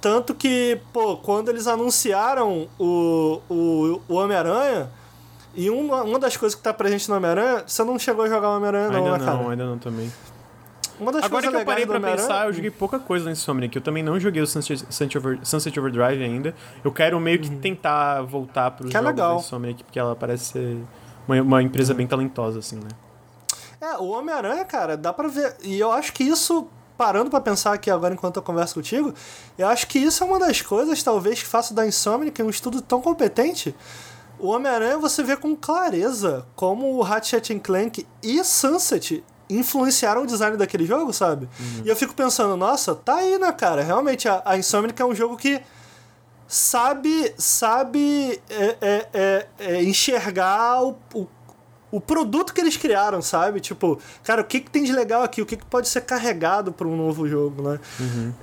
Tanto que, pô, quando eles anunciaram o, o, o Homem-Aranha, e uma, uma das coisas que tá presente no Homem-Aranha, você não chegou a jogar o Homem-Aranha, não, Ainda né, não, cara? ainda não também. Uma das Agora que eu parei pra pensar, eu joguei pouca coisa no Insomniac. Eu também não joguei o Sunset, Sunset, Over- Sunset Overdrive ainda. Eu quero meio que tentar voltar Uhum. Que é jogos legal. da Insomniac, porque ela parece ser uma, uma empresa bem talentosa, assim, né? É, o Homem-Aranha, cara, dá pra ver. E eu acho que isso, parando pra pensar aqui agora enquanto eu converso contigo, eu acho que isso é uma das coisas, talvez, que faça da Insomniac um estudo tão competente. O Homem-Aranha você vê com clareza como o Ratchet Clank e Sunset influenciaram o design daquele jogo, sabe? E eu fico pensando, nossa, tá aí, né, cara? Realmente, a, a Insomniac é um jogo que sabe sabe é, é, é, é, enxergar o, o, o produto que eles criaram, sabe? Tipo, cara, o que, que tem de legal aqui? O que, que pode ser carregado para um novo jogo, né?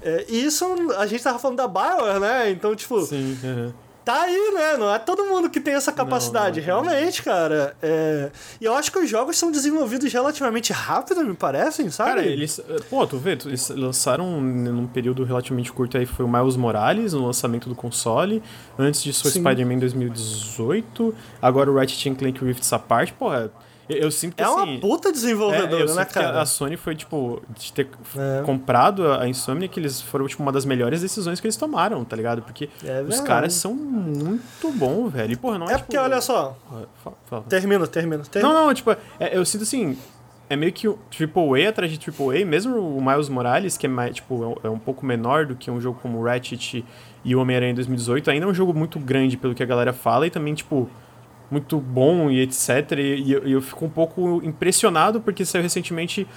É, e isso a gente tava falando da Bioware, né? Então, tipo, Sim. uhum. Tá aí, né? Não é todo mundo que tem essa capacidade, não, não. realmente, cara. É... E eu acho que os jogos são desenvolvidos relativamente rápido, me parecem, sabe? Cara, eles. Pô, tu vê, eles lançaram num período relativamente curto aí, foi o Miles Morales no lançamento do console. Antes disso foi. Spider-Man 2018. Agora o Ratchet Clank Rift Apart. Porra, eu, eu sinto que É uma assim. puta É, desenvolvedora, eu né, sinto que cara? a Sony foi, tipo, de ter É. comprado a Insomnia, que eles foram, tipo, uma das melhores decisões que eles tomaram, tá ligado? Porque É os caras são muito bons, velho. E, porra, não é, É tipo... porque, olha só, Fala, fala. termina, termina, termina. Não, não, tipo, é- eu sinto assim. É meio que o AAA atrás de AAA, mesmo o Miles Morales, que é, mais, tipo, é um- é um pouco menor do que um jogo como Ratchet e o Homem-Aranha em 2018, ainda é um jogo muito grande pelo que a galera fala e também, tipo, muito bom e etc. E, e eu, eu fico um pouco impressionado porque saiu recentemente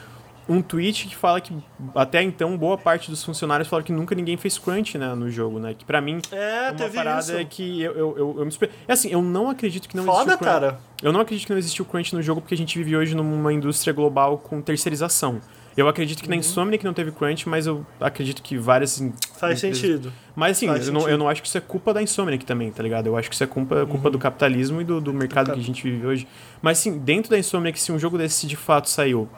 um tweet que fala que até então boa parte dos funcionários falaram que nunca ninguém fez crunch né, no jogo, né? Que pra mim É, uma parada isso. que eu, eu, eu, eu me espe- É assim, eu não acredito que não Foda, existiu crunch. cara. Eu não acredito que não existiu crunch no jogo porque a gente vive hoje numa indústria global com terceirização. Eu acredito Uhum. que na Insomnia que não teve crunch, mas eu acredito que várias. Faz empresas- sentido. Mas assim, Faz eu não, sentido. eu não acho que isso é culpa da Insomniac também, tá ligado? Eu acho que isso é culpa, culpa do capitalismo e do, do mercado que a gente vive hoje. Mas assim, dentro da Insomniac, se um jogo desse de fato saiu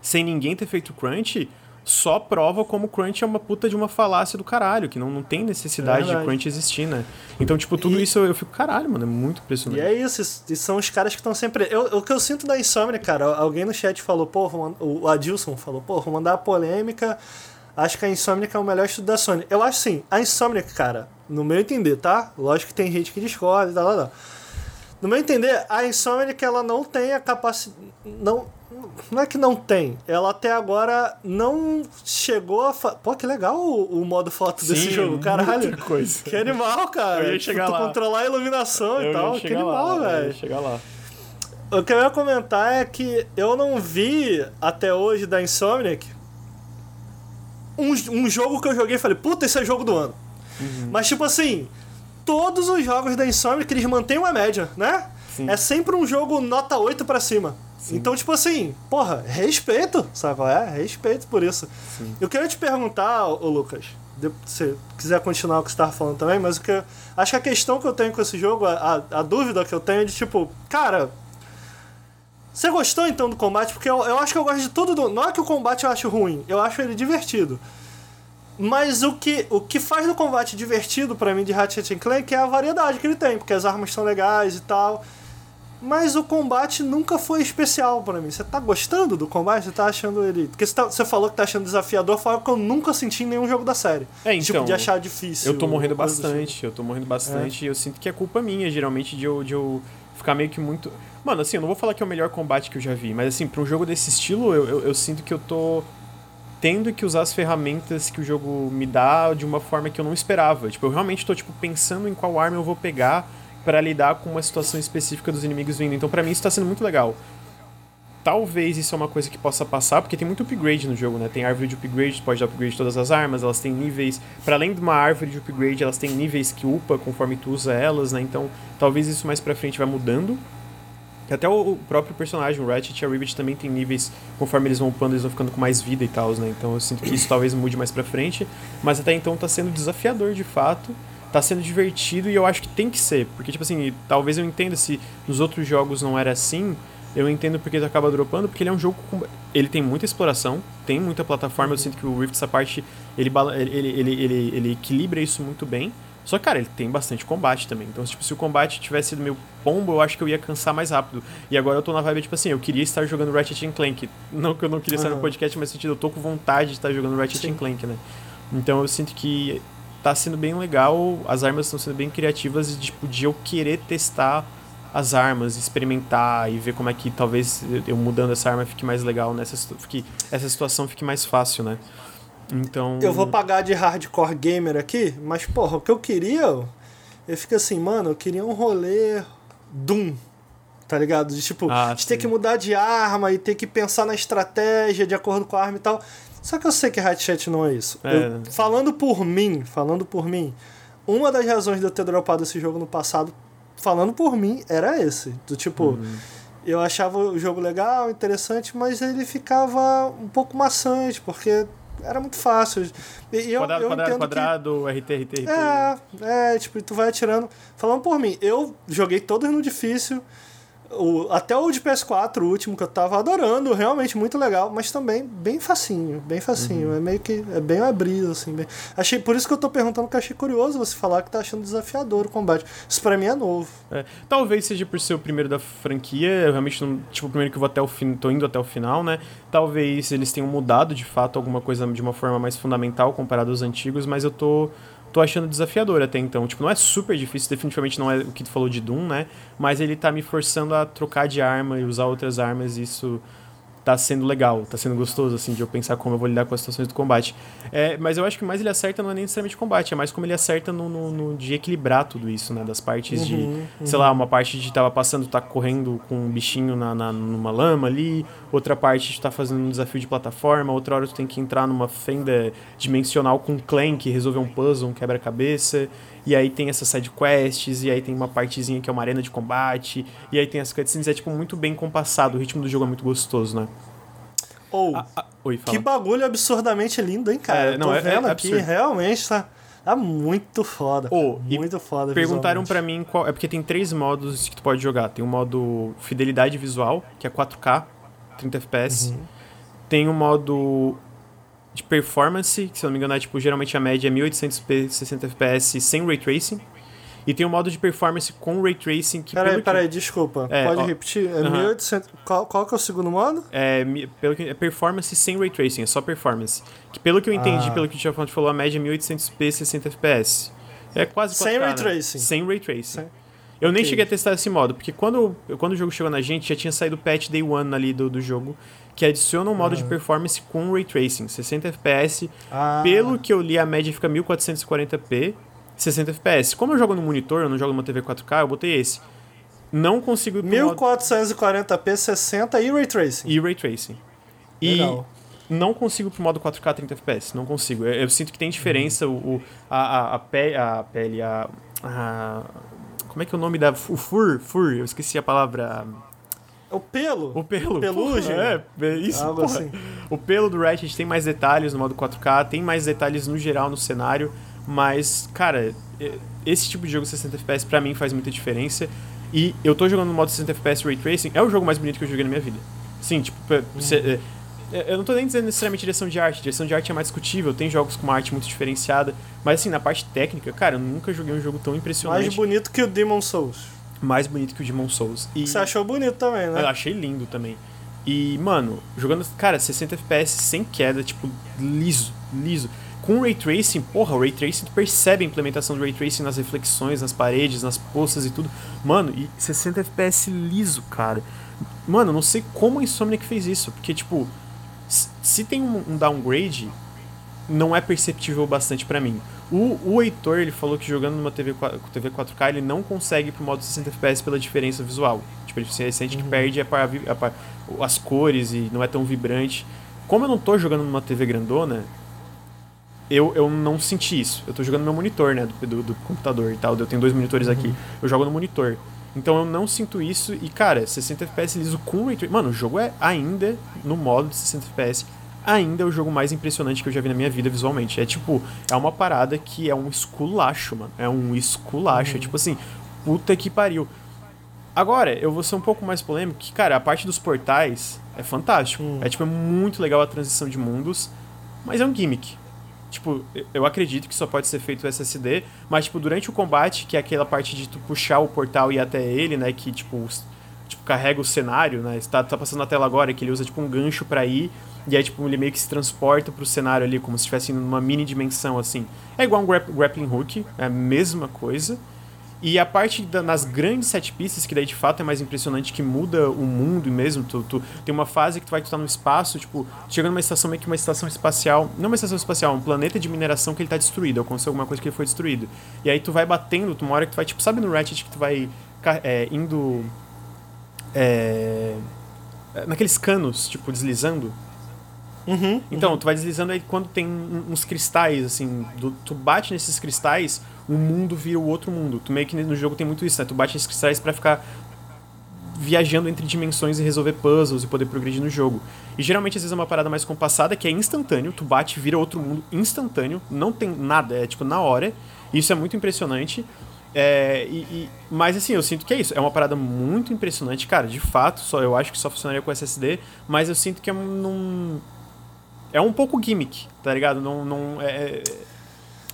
sem ninguém ter feito crunch, só prova como crunch é uma puta de uma falácia do caralho, que não, não tem necessidade de Verdade. crunch existir, né? Então, tipo, tudo E- isso eu, eu fico, caralho, mano, é muito E impressionante. é isso, e são os caras que estão sempre. Eu, o que eu sinto da Insomnia, cara, alguém no chat falou, pô, o Adilson falou, pô, vou mandar a polêmica. Acho que a Insomnia é o melhor estudo da Sony. Eu acho sim, a Insomnia, cara, no meu entender, tá? Lógico que tem gente que discorda e tal, tal, tal. No meu entender, a Insomnia ela não tem a capacidade. Não, não é que não tem. Ela até agora não chegou a. Fa... Pô, que legal o, o modo foto desse Sim, jogo, caralho. coisa. Que animal, cara. Eu ia Tipo, chegar tu lá. controlar a iluminação Eu e ia tal. Que animal, ia velho. chegar lá. O que eu ia comentar é que eu não vi até hoje da Insomniac um, um jogo que eu joguei e falei, puta, esse é jogo do ano. Uhum. Mas, tipo assim, todos os jogos da Insomniac, eles mantêm uma média, né? Sim. É sempre um jogo nota 8 pra cima. Então, tipo assim, porra, respeito, sabe qual é? Respeito por isso. Eu queria te perguntar, ô Lucas, se você quiser continuar o que você tava falando também, mas o que eu- acho que a questão que eu tenho com esse jogo, a, a, a dúvida que eu tenho é de tipo, cara, você gostou então do combate? Porque eu, eu acho que eu gosto de tudo do. Não é que o combate eu acho ruim, eu acho ele divertido. Mas o que, o que faz do combate divertido para mim de Ratchet Clank é a variedade que ele tem, porque as armas são legais e tal. Mas o combate nunca foi especial para mim. Você tá gostando do combate? Você tá achando ele. Porque você, tá, você falou que tá achando desafiador, foi algo que eu nunca senti em nenhum jogo da série. É, então, tipo, de achar difícil. Eu tô morrendo bastante, eu tô morrendo bastante é. e eu sinto que é culpa minha, geralmente, de eu, de eu ficar meio que muito. Mano, assim, eu não vou falar que é o melhor combate que eu já vi, mas assim, pra um jogo desse estilo, eu, eu, eu sinto que eu tô tendo que usar as ferramentas que o jogo me dá de uma forma que eu não esperava. Tipo, eu realmente tô, tipo, pensando em qual arma eu vou pegar para lidar com uma situação específica dos inimigos vindo. Então, para mim, isso tá sendo muito legal. Talvez isso é uma coisa que possa passar, porque tem muito upgrade no jogo, né? Tem árvore de upgrade, pode dar upgrade de todas as armas, elas têm níveis. para além de uma árvore de upgrade, elas têm níveis que upa conforme tu usa elas, né? Então, talvez isso mais pra frente vai mudando. Até o próprio personagem, o Ratchet e a Rivet também tem níveis, conforme eles vão upando, eles vão ficando com mais vida e tal, né? Então eu sinto que isso talvez mude mais pra frente. Mas até então tá sendo desafiador de fato, tá sendo divertido e eu acho que tem que ser. Porque, tipo assim, talvez eu entenda se nos outros jogos não era assim, eu entendo porque ele acaba dropando, porque ele é um jogo com... Ele tem muita exploração, tem muita plataforma, eu sinto que o Rift, essa parte, ele, ele, ele, ele, ele equilibra isso muito bem. Só que, cara, ele tem bastante combate também. Então, tipo, se o combate tivesse sido meu pombo, eu acho que eu ia cansar mais rápido. E agora eu tô na vibe, tipo assim, eu queria estar jogando Ratchet Clank. Não que eu não queria estar no podcast, mas sentido, eu tô com vontade de estar jogando Ratchet Sim. Clank, né? Então eu sinto que tá sendo bem legal, as armas estão sendo bem criativas e, tipo, de eu querer testar as armas, experimentar e ver como é que talvez eu mudando essa arma fique mais legal nessa fique, essa situação fique mais fácil, né? Então. Eu vou pagar de hardcore gamer aqui, mas, porra, o que eu queria. Eu fico assim, mano, eu queria um rolê Doom. Tá ligado? De tipo, ah, de ter que mudar de arma e ter que pensar na estratégia de acordo com a arma e tal. Só que eu sei que Hatchet não é isso. É. Eu, falando por mim, falando por mim, uma das razões de eu ter dropado esse jogo no passado, falando por mim, era esse. Do tipo, uhum. eu achava o jogo legal, interessante, mas ele ficava um pouco maçante, porque era muito fácil. E eu, quadrado, eu quadrado, quadrado, que... RT, RT, RT. É, é, tipo, tu vai atirando. Falando por mim, eu joguei todos no difícil. O, até o de PS4, o último que eu tava adorando, realmente muito legal, mas também bem facinho, bem facinho. Uhum. É meio que. É bem uma brisa, assim. Bem, achei, por isso que eu tô perguntando, que achei curioso você falar que tá achando desafiador o combate. Isso pra mim é novo. É, talvez seja por ser o primeiro da franquia, eu realmente não. Tipo, o primeiro que eu vou até o fim, tô indo até o final, né? Talvez eles tenham mudado de fato alguma coisa de uma forma mais fundamental comparado aos antigos, mas eu tô tô achando desafiador até então. Tipo, não é super difícil, definitivamente não é o que tu falou de Doom, né? Mas ele tá me forçando a trocar de arma e usar outras armas, e isso tá sendo legal, tá sendo gostoso, assim, de eu pensar como eu vou lidar com as situações do combate. É, mas eu acho que mais ele acerta não é nem necessariamente combate, é mais como ele acerta no, no, no de equilibrar tudo isso, né? Das partes uhum, de, uhum. sei lá, uma parte de tava passando, tá correndo com um bichinho na, na, numa lama ali, outra parte de tá fazendo um desafio de plataforma, outra hora tu tem que entrar numa fenda dimensional com um clank, resolver um puzzle, um quebra-cabeça. E aí tem essas side quests, e aí tem uma partezinha que é uma arena de combate, e aí tem as cutscenes, é tipo muito bem compassado, o ritmo do jogo é muito gostoso, né? Ou, oh, oi, fala. que bagulho absurdamente lindo, hein, cara? É, não, Tô é, vendo é aqui, absurdo. realmente tá, tá muito foda. Oh, muito foda. Perguntaram para mim qual. É porque tem três modos que tu pode jogar. Tem o modo fidelidade visual, que é 4K, 30 FPS. Uhum. Tem o modo de performance, que se eu não me engano é tipo, geralmente a média é 1800p 60 FPS sem ray tracing. E tem um modo de performance com ray tracing que. Peraí, peraí, que... desculpa. É, Pode ó, repetir? É uh -huh. 1800. Qual, qual que é o segundo modo? É, pelo que, é performance sem ray tracing, é só performance. Que pelo que eu entendi, ah. pelo que o Tiago falou, a média é 1800p 60 FPS. É quase 4K, Sem ray né? tracing. Sem ray tracing. Sem... Eu nem okay. cheguei a testar esse modo, porque quando, quando o jogo chegou na gente, já tinha saído o patch Day One ali do, do jogo, que adiciona um modo de performance com Ray Tracing, 60 FPS. Ah. Pelo que eu li, a média fica 1440p, 60 FPS. Como eu jogo no monitor, eu não jogo numa TV 4K, eu botei esse. Não consigo... 1440p, 60 e Ray Tracing. E Ray Tracing. Legal. E não consigo pro modo 4K 30 FPS, não consigo. Eu, eu sinto que tem diferença uhum. o, a, a, a, pele, a pele, a, a como é que é o nome da. O fur? Fur, eu esqueci a palavra. O pelo? O pelo. Pelugem? É, é, isso, Algo porra. assim. O pelo do Ratchet tem mais detalhes no modo 4K, tem mais detalhes no geral no cenário, mas, cara, esse tipo de jogo 60 FPS pra mim faz muita diferença. E eu tô jogando no modo 60 FPS Ray Tracing, é o jogo mais bonito que eu joguei na minha vida. Sim, tipo, uhum. é, eu não tô nem dizendo necessariamente direção de arte. Direção de arte é mais discutível, tem jogos com uma arte muito diferenciada. Mas assim, na parte técnica, cara, eu nunca joguei um jogo tão impressionante. Mais bonito que o Demon Souls. Mais bonito que o Demon Souls. E Você achou bonito também, né? eu achei lindo também. E, mano, jogando, cara, 60 FPS sem queda, tipo, liso, liso. Com o Ray Tracing, porra, o Ray Tracing, tu percebe a implementação do Ray Tracing nas reflexões, nas paredes, nas poças e tudo. Mano, e 60 FPS liso, cara. Mano, não sei como a Insomniac fez isso, porque, tipo, se tem um, um downgrade, não é perceptível bastante pra mim. O, o Heitor, ele falou que jogando numa TV, 4, TV 4K, ele não consegue ir pro modo 60 FPS pela diferença visual. Tipo, ele sente que perde a a par- as cores e não é tão vibrante. Como eu não tô jogando numa TV grandona, eu, eu não senti isso. Eu tô jogando no meu monitor, né, do, do, do computador e tal. Eu tenho dois monitores aqui. Eu jogo no monitor. Então eu não sinto isso. E, cara, 60 FPS liso com Tracing. Mano, o jogo é ainda, no modo de 60 FPS, ainda é o jogo mais impressionante que eu já vi na minha vida visualmente. É tipo, é uma parada que é um esculacho, mano. É um esculacho. É tipo assim, puta que pariu. Agora, eu vou ser um pouco mais polêmico, que, cara, a parte dos portais é fantástico. É tipo, é muito legal a transição de mundos, mas é um gimmick. Tipo, eu acredito que só pode ser feito SSD, mas, tipo, durante o combate, que é aquela parte de tu puxar o portal e ir até ele, né, que, tipo, tipo carrega o cenário, né, tá, tá passando na tela agora, que ele usa, tipo, um gancho pra ir, e aí, tipo, ele meio que se transporta pro cenário ali, como se estivesse indo numa mini dimensão, assim. É igual um grap- grappling hook, é a mesma coisa. E a parte da- nas grandes set pieces, que daí de fato é mais impressionante, que muda o mundo mesmo. Tu, tu- tem uma fase que tu vai estar no espaço, tipo, chega numa estação meio que uma estação espacial. Não uma estação espacial, um planeta de mineração que ele tá destruído, aconteceu alguma coisa que ele foi destruído. E aí tu vai batendo, tu uma hora que tu vai, tipo, sabe no Ratchet que tu vai é, indo. É, naqueles canos, tipo, deslizando. Uhum. Então, tu vai deslizando aí quando tem um- uns cristais, assim, do- tu bate nesses cristais, o mundo vira o outro mundo. Tu meio que no jogo tem muito isso, né? Tu bate nesses cristais pra ficar viajando entre dimensões e resolver puzzles e poder progredir no jogo. E geralmente às vezes é uma parada mais compassada que é instantâneo, tu bate, vira outro mundo instantâneo, não tem nada, é tipo na hora. Isso é muito impressionante. É, e, e- mas assim, eu sinto que é isso. É uma parada muito impressionante, cara. De fato, só eu acho que só funcionaria com SSD, mas eu sinto que é um. É um pouco gimmick, tá ligado? Não, não é.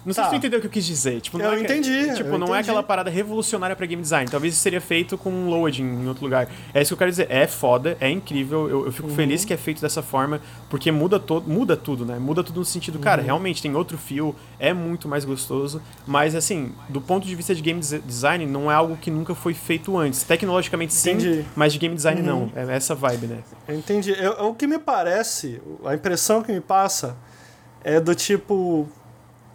Não sei Tá. se tu entendeu o que eu quis dizer. Tipo, não Eu é que- entendi, Tipo, eu não é entendi. aquela parada revolucionária pra game design. Talvez isso seria feito com um loading em outro lugar. É isso que eu quero dizer. É foda, é incrível. Eu, eu fico Uhum. feliz que é feito dessa forma, porque muda, muda tudo, né? Muda tudo no sentido, cara, Uhum. realmente tem outro feel, é muito mais gostoso. Mas, assim, do ponto de vista de game des- design, não é algo que nunca foi feito antes. Tecnologicamente sim, Entendi. Uhum. mas de game design não. É essa vibe, né? Eu entendi. Eu- o que me parece, a impressão que me passa é do tipo.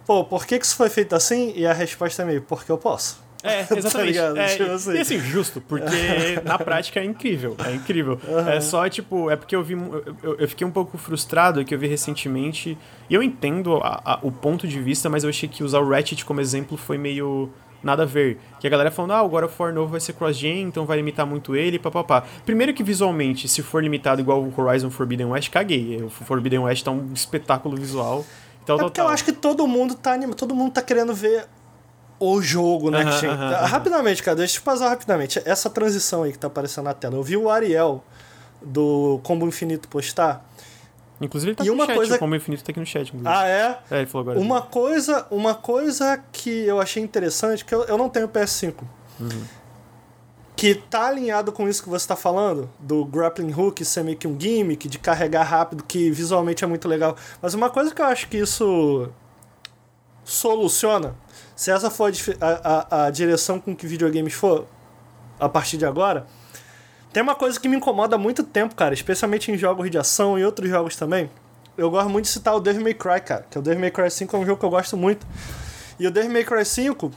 Pô, por que, que isso foi feito assim? E a resposta é meio, porque eu posso. É, Tá exatamente. ligado? É, Tipo e- assim. E assim, justo, porque na prática é incrível, é incrível. É só, tipo, é porque eu vi. eu- eu fiquei um pouco frustrado que eu vi recentemente. E eu entendo a- a- o ponto de vista, mas eu achei que usar o Ratchet como exemplo foi meio. Nada a ver. Que a galera falando, ah, agora o For novo vai ser cross-gen, então vai limitar muito ele, papapá. Primeiro que visualmente, se for limitado igual o Horizon Forbidden West, caguei. O Forbidden West tá um espetáculo visual. Então, É porque eu acho que todo mundo tá anima, todo mundo tá querendo ver o jogo, né? Aham, que tinha- aham, aham. Rapidamente, cara, deixa eu te passar rapidamente. Essa transição aí que tá aparecendo na tela. Eu vi o Ariel do Combo Infinito postar. Inclusive ele tá E aqui uma no chat, coisa- o Combo Infinito tá aqui no chat, inclusive. Ah, é? É, ele falou agora. Uma coisa, uma coisa que eu achei interessante, que eu, eu não tenho PS5. Que tá alinhado com isso que você tá falando, do grappling hook ser meio que um gimmick, de carregar rápido, que visualmente é muito legal. Mas uma coisa que eu acho que isso soluciona, se essa for a a, a direção com que videogames for a partir de agora, tem uma coisa que me incomoda há muito tempo, cara, especialmente em jogos de ação e outros jogos também. Eu gosto muito de citar o Devil May Cry, cara, que o Devil May Cry 5 é um jogo que eu gosto muito. E o Devil May Cry 5,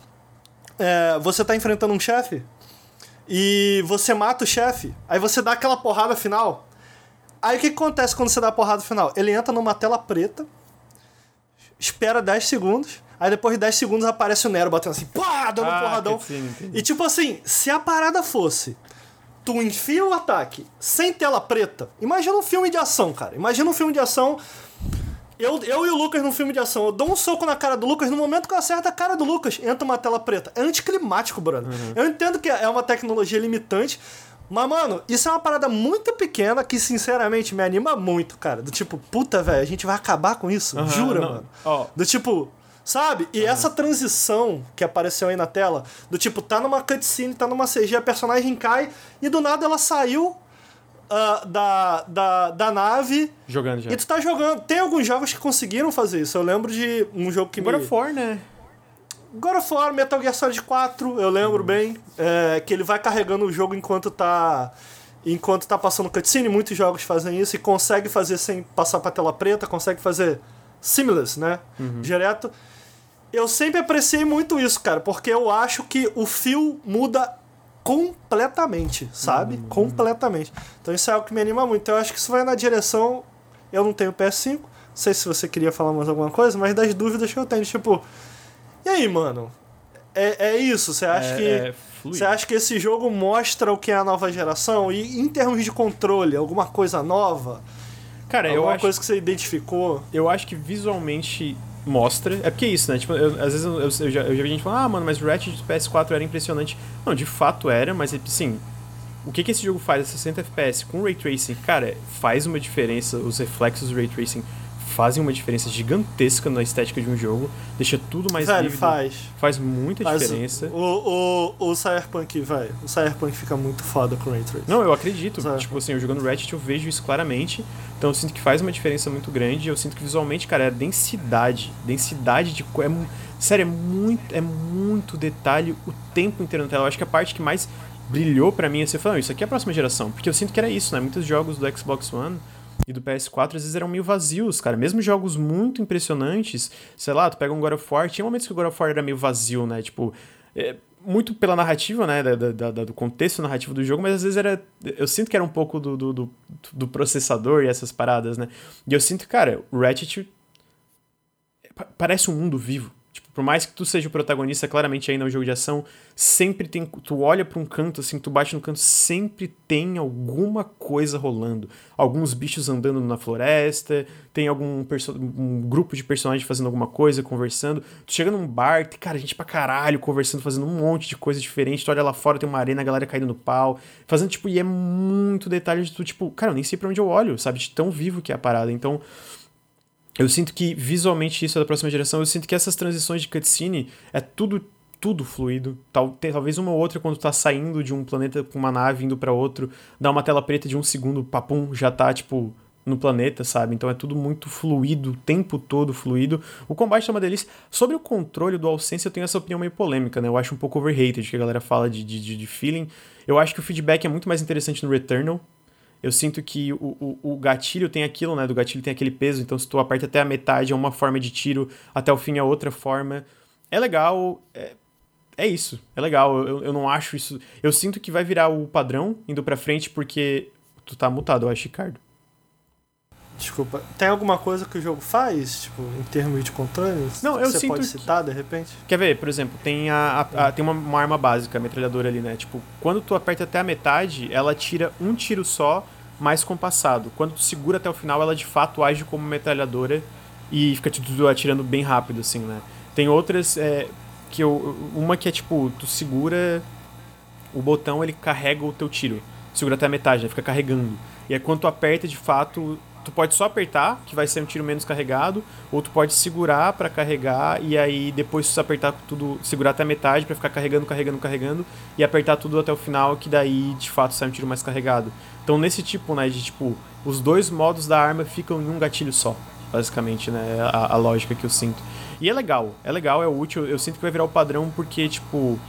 é, você tá enfrentando um chefe e você mata o chefe, aí você dá aquela porrada final. Aí o que, que acontece quando você dá a porrada final? Ele entra numa tela preta, espera 10 segundos, aí depois de 10 segundos aparece o Nero batendo assim, pá, dando Ah, porradão. entendi. E tipo assim, se a parada fosse tu enfia o ataque sem tela preta, imagina um filme de ação, cara. Imagina um filme de ação. Eu, eu e o Lucas num filme de ação, eu dou um soco na cara do Lucas, no momento que eu acerto a cara do Lucas, entra uma tela preta. É anticlimático, brother. Eu entendo que é uma tecnologia limitante, Mas, mano, isso é uma parada muito pequena que, sinceramente, me anima muito, cara. Do tipo, puta, velho, a gente vai acabar com isso? Aham, Jura, não. mano? Ó. Do tipo, sabe? E essa transição que apareceu aí na tela, do tipo, tá numa cutscene, tá numa CG, a personagem cai e do nada ela saiu ah, da, da, da nave Jogando já. e tu tá jogando. Tem alguns jogos que conseguiram fazer isso. Eu lembro de um jogo que God me... of War, né? God of War, Metal Gear Solid 4, eu lembro bem, é, que ele vai carregando o jogo enquanto tá enquanto tá passando cutscene, muitos jogos fazem isso e consegue fazer sem passar pra tela preta, consegue fazer seamless, né? Direto. Eu sempre apreciei muito isso, cara, porque eu acho que o fio muda completamente, sabe? Completamente. Então isso é algo que me anima muito. Então eu acho que isso vai na direção. Eu não tenho PS5, não sei se você queria falar mais alguma coisa, mas das dúvidas que eu tenho, tipo, e aí, mano? É, é isso? Você acha É- que. é. Você acha que esse jogo mostra o que é a nova geração? E em termos de controle, alguma coisa nova? Cara, eu alguma acho, coisa que você identificou? eu acho que visualmente mostra. É porque é isso, né? Tipo, eu- às vezes eu, eu- já, eu já vi gente falando, ah, mano, mas o Ratchet do PS4 era impressionante. Não, de fato era, mas assim. O que, que esse jogo faz a 60 FPS com Ray Tracing? Cara, faz uma diferença. Os reflexos do Ray Tracing fazem uma diferença gigantesca na estética de um jogo. Deixa tudo mais Velho, vívido. faz. Faz muita Faz diferença. O, o, o Cyberpunk, velho. O Cyberpunk fica muito foda com Ray Tracing. Não, eu acredito. Sabe? Tipo assim, eu jogando Ratchet eu vejo isso claramente. Então eu sinto que faz uma diferença muito grande. Eu sinto que visualmente, cara, é a densidade. Densidade de. É, sério, é muito, é muito detalhe o tempo inteiro na tela. Eu acho que a parte que mais brilhou pra mim é você falando, isso aqui é a próxima geração. Porque eu sinto que era isso, né? Muitos jogos do Xbox One e do PS4 às vezes eram meio vazios, cara. Mesmo jogos muito impressionantes, sei lá, tu pega um God of War, tinha momentos que o God of War era meio vazio, né? Tipo. é, muito pela narrativa, né, da, da- da- do contexto narrativo do jogo, mas às vezes era, eu sinto que era um pouco do, do, do, do processador e essas paradas, né, e eu sinto, cara, o Ratchet pa- parece um mundo vivo, por mais que tu seja o protagonista, claramente ainda é um jogo de ação, sempre tem, tu olha pra um canto, assim, tu bate no canto, sempre tem alguma coisa rolando, alguns bichos andando na floresta, tem algum um grupo de personagens fazendo alguma coisa, conversando, tu chega num bar, tem, cara, gente pra caralho conversando, fazendo um monte de coisa diferente, tu olha lá fora, tem uma arena, a galera caindo no pau, fazendo, tipo, e é muito detalhe de tu, tipo, cara, eu nem sei pra onde eu olho, sabe, de tão vivo que é a parada, então... Eu sinto que visualmente isso é da próxima geração. Eu sinto que essas transições de cutscene é tudo tudo fluido. Tal, tem- talvez uma ou outra quando tá saindo de um planeta com uma nave indo pra outro, dá uma tela preta de um segundo, papum, já tá tipo no planeta, sabe? Então é tudo muito fluido, o tempo todo fluido. O combate é uma delícia. Sobre o controle do DualSense, eu tenho essa opinião meio polêmica, né? Eu acho um pouco overrated, que a galera fala de, de- de feeling. Eu acho que o feedback é muito mais interessante no Returnal. Eu sinto que o, o, o gatilho tem aquilo, né? Do gatilho tem aquele peso, então se tu aperta até a metade é uma forma de tiro, até o fim é outra forma. É legal, é, é isso, é legal. Eu, eu não acho isso. Eu sinto que vai virar o padrão indo pra frente porque. Tu tá mutado, eu acho, Ricardo. Desculpa. Tem alguma coisa que o jogo faz, tipo, em termos de controle? Não, eu você sinto pode citar, de repente? Quer ver, por exemplo, tem, a, a- a- tem uma, uma arma básica, a metralhadora ali, né? Tipo, quando tu aperta até a metade, ela tira um tiro só, mais compassado. Quando tu segura até o final, ela de fato age como metralhadora e fica tudo atirando bem rápido, assim, né? Tem outras é, que eu. Uma que é tipo, tu segura o botão, ele carrega o teu tiro. Segura até a metade, né? Fica carregando. E aí quando tu aperta, de fato, tu pode só apertar, que vai ser um tiro menos carregado, ou tu pode segurar pra carregar e aí depois se apertar tudo, segurar até metade pra ficar carregando, carregando, carregando e apertar tudo até o final, que daí de fato sai um tiro mais carregado. Então nesse tipo, né, de tipo, os dois modos da arma ficam em um gatilho só, basicamente, né, a, a lógica que eu sinto. E é legal, é legal, é útil, eu sinto que vai virar o padrão porque, tipo,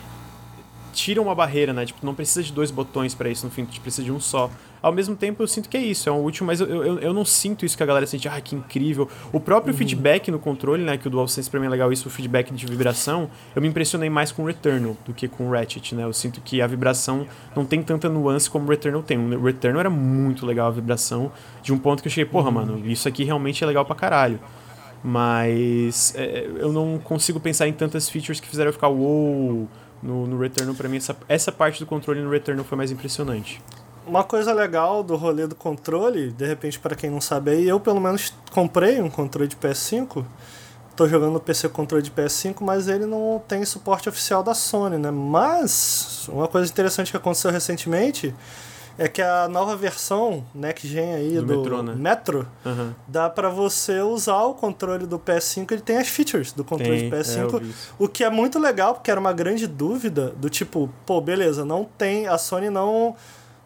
tira uma barreira, né? Tipo, não precisa de dois botões pra isso, no fim, tu precisa de um só. Ao mesmo tempo, eu sinto que é isso, é um útil, mas eu, eu, eu não sinto isso que a galera sente, ah, que incrível. O próprio feedback no controle, né? Que o DualSense pra mim é legal, isso, o feedback de vibração, eu me impressionei mais com o Returnal do que com o Ratchet, né? Eu sinto que a vibração não tem tanta nuance como o Returnal tem. O Returnal era muito legal a vibração, de um ponto que eu cheguei, porra, mano, isso aqui realmente é legal pra caralho. Mas é, eu não consigo pensar em tantas features que fizeram eu ficar wow no, no Returnal. Pra mim, essa, essa parte do controle no Returnal foi mais impressionante. Uma coisa legal do rolê do controle, de repente, para quem não sabe aí, eu pelo menos comprei um controle de PS5. Tô jogando no PC controle de PS5, mas ele não tem suporte oficial da Sony, né? Mas uma coisa interessante que aconteceu recentemente é que a nova versão Next Gen aí Do do, Metro, né? Metro Aham. dá pra você usar o controle do PS5, ele tem as features do controle Tem, do é, eu PS5, vi isso. o que é muito legal, porque era uma grande dúvida do tipo, pô, beleza, não tem, a Sony não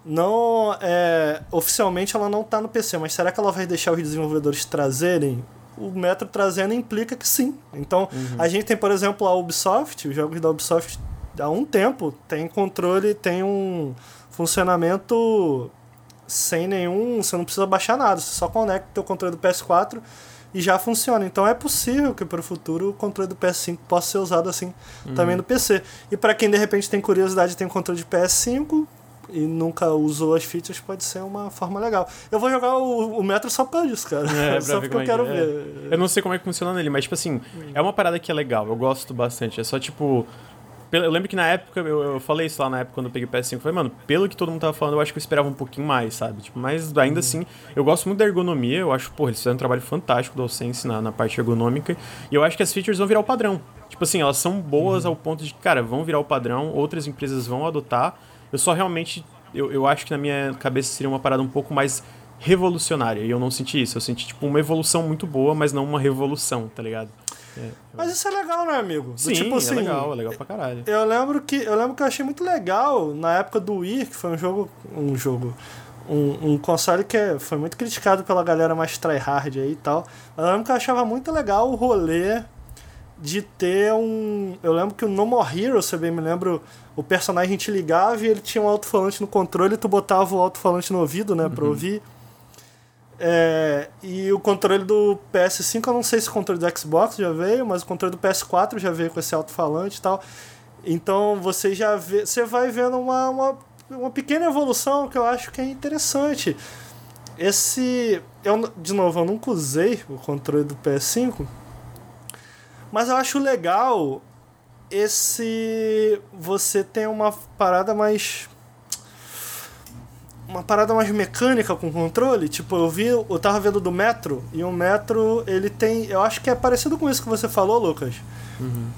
não é, oficialmente ela não tá no PC, mas será que ela vai deixar os desenvolvedores trazerem? O Metro trazendo implica que sim. Então, a gente tem, por exemplo, a Ubisoft, os jogos da Ubisoft há um tempo tem controle, tem um funcionamento sem nenhum, você não precisa baixar nada, você só conecta o teu controle do PS4 e já funciona. Então é possível que para o futuro o controle do PS5 possa ser usado assim também no PC. E para quem de repente tem curiosidade e tem um controle de PS5 e nunca usou as features, pode ser uma forma legal. Eu vou jogar o, o Metro só por disso, cara. É, só porque eu é quero que é. ver. Eu não sei como é que funciona nele, mas, tipo assim, é uma parada que é legal, eu gosto bastante. É só, tipo. Eu lembro que na época, eu, eu falei isso lá na época quando eu peguei o PS5, eu falei, mano, pelo que todo mundo tava falando, eu acho que eu esperava um pouquinho mais, sabe? Tipo, mas ainda assim, eu gosto muito da ergonomia, eu acho, pô, eles fizeram um trabalho fantástico do AllSense na, na parte ergonômica, e eu acho que as features vão virar o padrão. Tipo assim, elas são boas ao ponto de que, cara, vão virar o padrão, outras empresas vão adotar. Eu só realmente, eu, eu acho que na minha cabeça seria uma parada um pouco mais revolucionária, e eu não senti isso. Eu senti, tipo, uma evolução muito boa, mas não uma revolução, tá ligado? Mas isso é legal, né, amigo? Sim, tipo é assim, legal, é legal pra caralho. Eu lembro que eu lembro que eu achei muito legal na época do Wii, que foi um jogo, um jogo, um, um console que é- foi muito criticado pela galera mais tryhard aí e tal. Eu lembro que eu achava muito legal o rolê de ter um, eu lembro que o No More Heroes, se eu bem me lembro, o personagem te ligava e ele tinha um alto-falante no controle, e tu botava o alto-falante no ouvido, né, pra ouvir. É, e o controle do PS5, eu não sei se o controle do Xbox já veio, mas o controle do PS4 já veio com esse alto-falante e tal. Então você já vê, você vai vendo uma, uma, uma pequena evolução que eu acho que é interessante. Esse, eu de novo, eu nunca usei o controle do PS5, mas eu acho legal esse você tem uma parada mais uma parada mais mecânica com controle. Tipo, eu vi, eu tava vendo do Metro, e o Metro, ele tem. Eu acho que é parecido com isso que você falou, Lucas.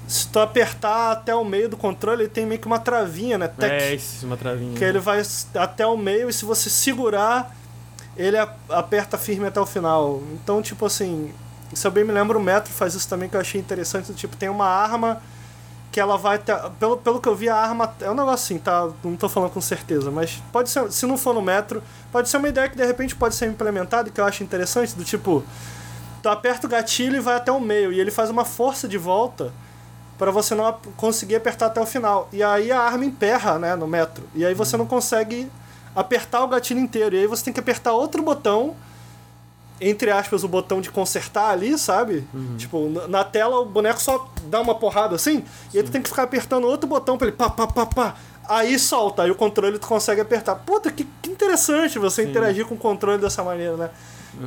Se tu apertar até o meio do controle, ele tem meio que uma travinha, né? Tec, É, isso, uma travinha. que ele vai até o meio e se você segurar, ele aperta firme até o final. Então, tipo assim, se eu bem me lembro, o Metro faz isso também que eu achei interessante. Tipo, tem uma arma que ela vai ter. Pelo, pelo que eu vi, a arma. É um negócio assim, tá? Não tô falando com certeza, mas pode ser. Se não for no Metro, pode ser uma ideia que de repente pode ser implementada que eu acho interessante, do tipo. Tu aperta o gatilho e vai até o meio, e ele faz uma força de volta para você não conseguir apertar até o final. E aí a arma emperra, né, no metro. E aí você não consegue apertar o gatilho inteiro. E aí você tem que apertar outro botão, entre aspas, o botão de consertar ali, sabe? Tipo, na- tela o boneco só dá uma porrada assim, e aí tu tem que ficar apertando outro botão pra ele pá, pá, pá, pá. Aí solta, aí o controle tu consegue apertar. Puta, que, que interessante você interagir com o controle dessa maneira, né?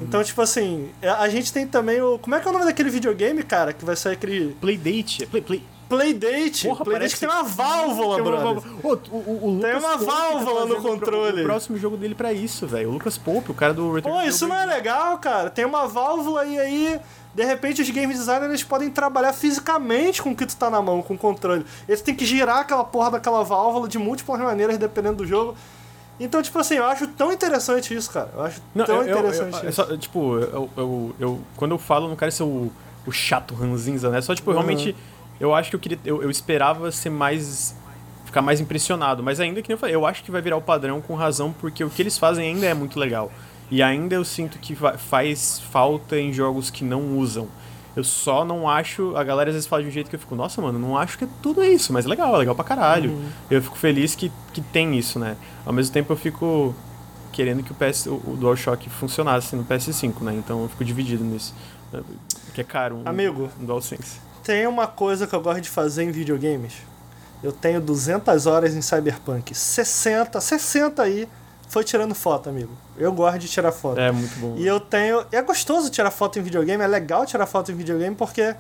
Então, tipo assim, é- a gente tem também o. Como é que é o nome daquele videogame, cara? Que vai sair aquele. Playdate. Play, play. Playdate. Porra, Playdate parece que tem uma válvula, Tem uma brother. válvula. Ô, o, o, o Tem uma Pope tá válvula no fazendo o pro- controle. O próximo jogo dele pra isso, velho. O Lucas Pope, o cara do Return Pô, isso não é legal, cara. Tem uma válvula e aí, de repente, os game designers podem trabalhar fisicamente com o que tu tá na mão, com o controle. Eles têm que girar aquela porra daquela válvula de múltiplas maneiras, dependendo do jogo. Então, tipo assim, eu acho tão interessante isso, cara. Eu acho Não, tão eu, eu, interessante eu- é isso. só, tipo, eu, eu, eu- quando eu falo, não quero ser o, o chato ranzinza, né? Só, tipo, Uhum. realmente, eu acho que eu queria. Eu, eu esperava ser mais. ficar mais impressionado. Mas ainda que nem eu falei, eu acho que vai virar o padrão com razão, porque o que eles fazem ainda é muito legal. E ainda eu sinto que faz falta em jogos que não usam. Eu só não acho. A galera às vezes fala de um jeito que eu fico, nossa, mano, não acho que é tudo isso, mas é legal, é legal pra caralho. Uhum. Eu fico feliz que, que tem isso, né? Ao mesmo tempo eu fico querendo que o, PS, o, o DualShock funcionasse no PS5, né? Então eu fico dividido nisso. Que é caro um, Amigo. um DualSense. Tem uma coisa que eu gosto de fazer em videogames. Eu tenho 200 horas em Cyberpunk. 60, 60 aí foi tirando foto, amigo. Eu gosto de tirar foto. É muito bom. E eu tenho. É gostoso tirar foto em videogame, é legal tirar foto em videogame porque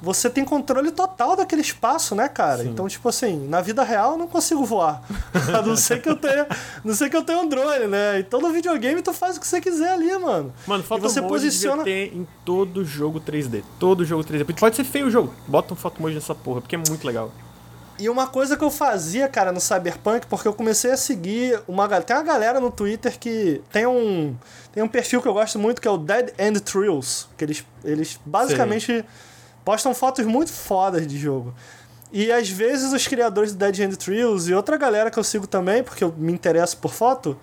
você tem controle total daquele espaço, né, cara? Sim. Então, tipo assim, na vida real eu não consigo voar. A não ser que eu tenha. Não sei que eu tenha um drone, né? Então no videogame tu faz o que você quiser ali, mano. Mano, e foto você posiciona. ter em todo jogo 3D. Todo jogo 3D. Porque Pode ser feio o jogo. Bota um foto nessa porra, porque é muito legal. E uma coisa que eu fazia, cara, no Cyberpunk, porque eu comecei a seguir uma tem uma galera no Twitter que tem um tem um perfil que eu gosto muito que é o Dead End Thrills, que eles eles basicamente Sim. Postam fotos muito fodas de jogo. E às vezes os criadores do Dead End Thrills e outra galera que eu sigo também, porque eu me interesso por foto,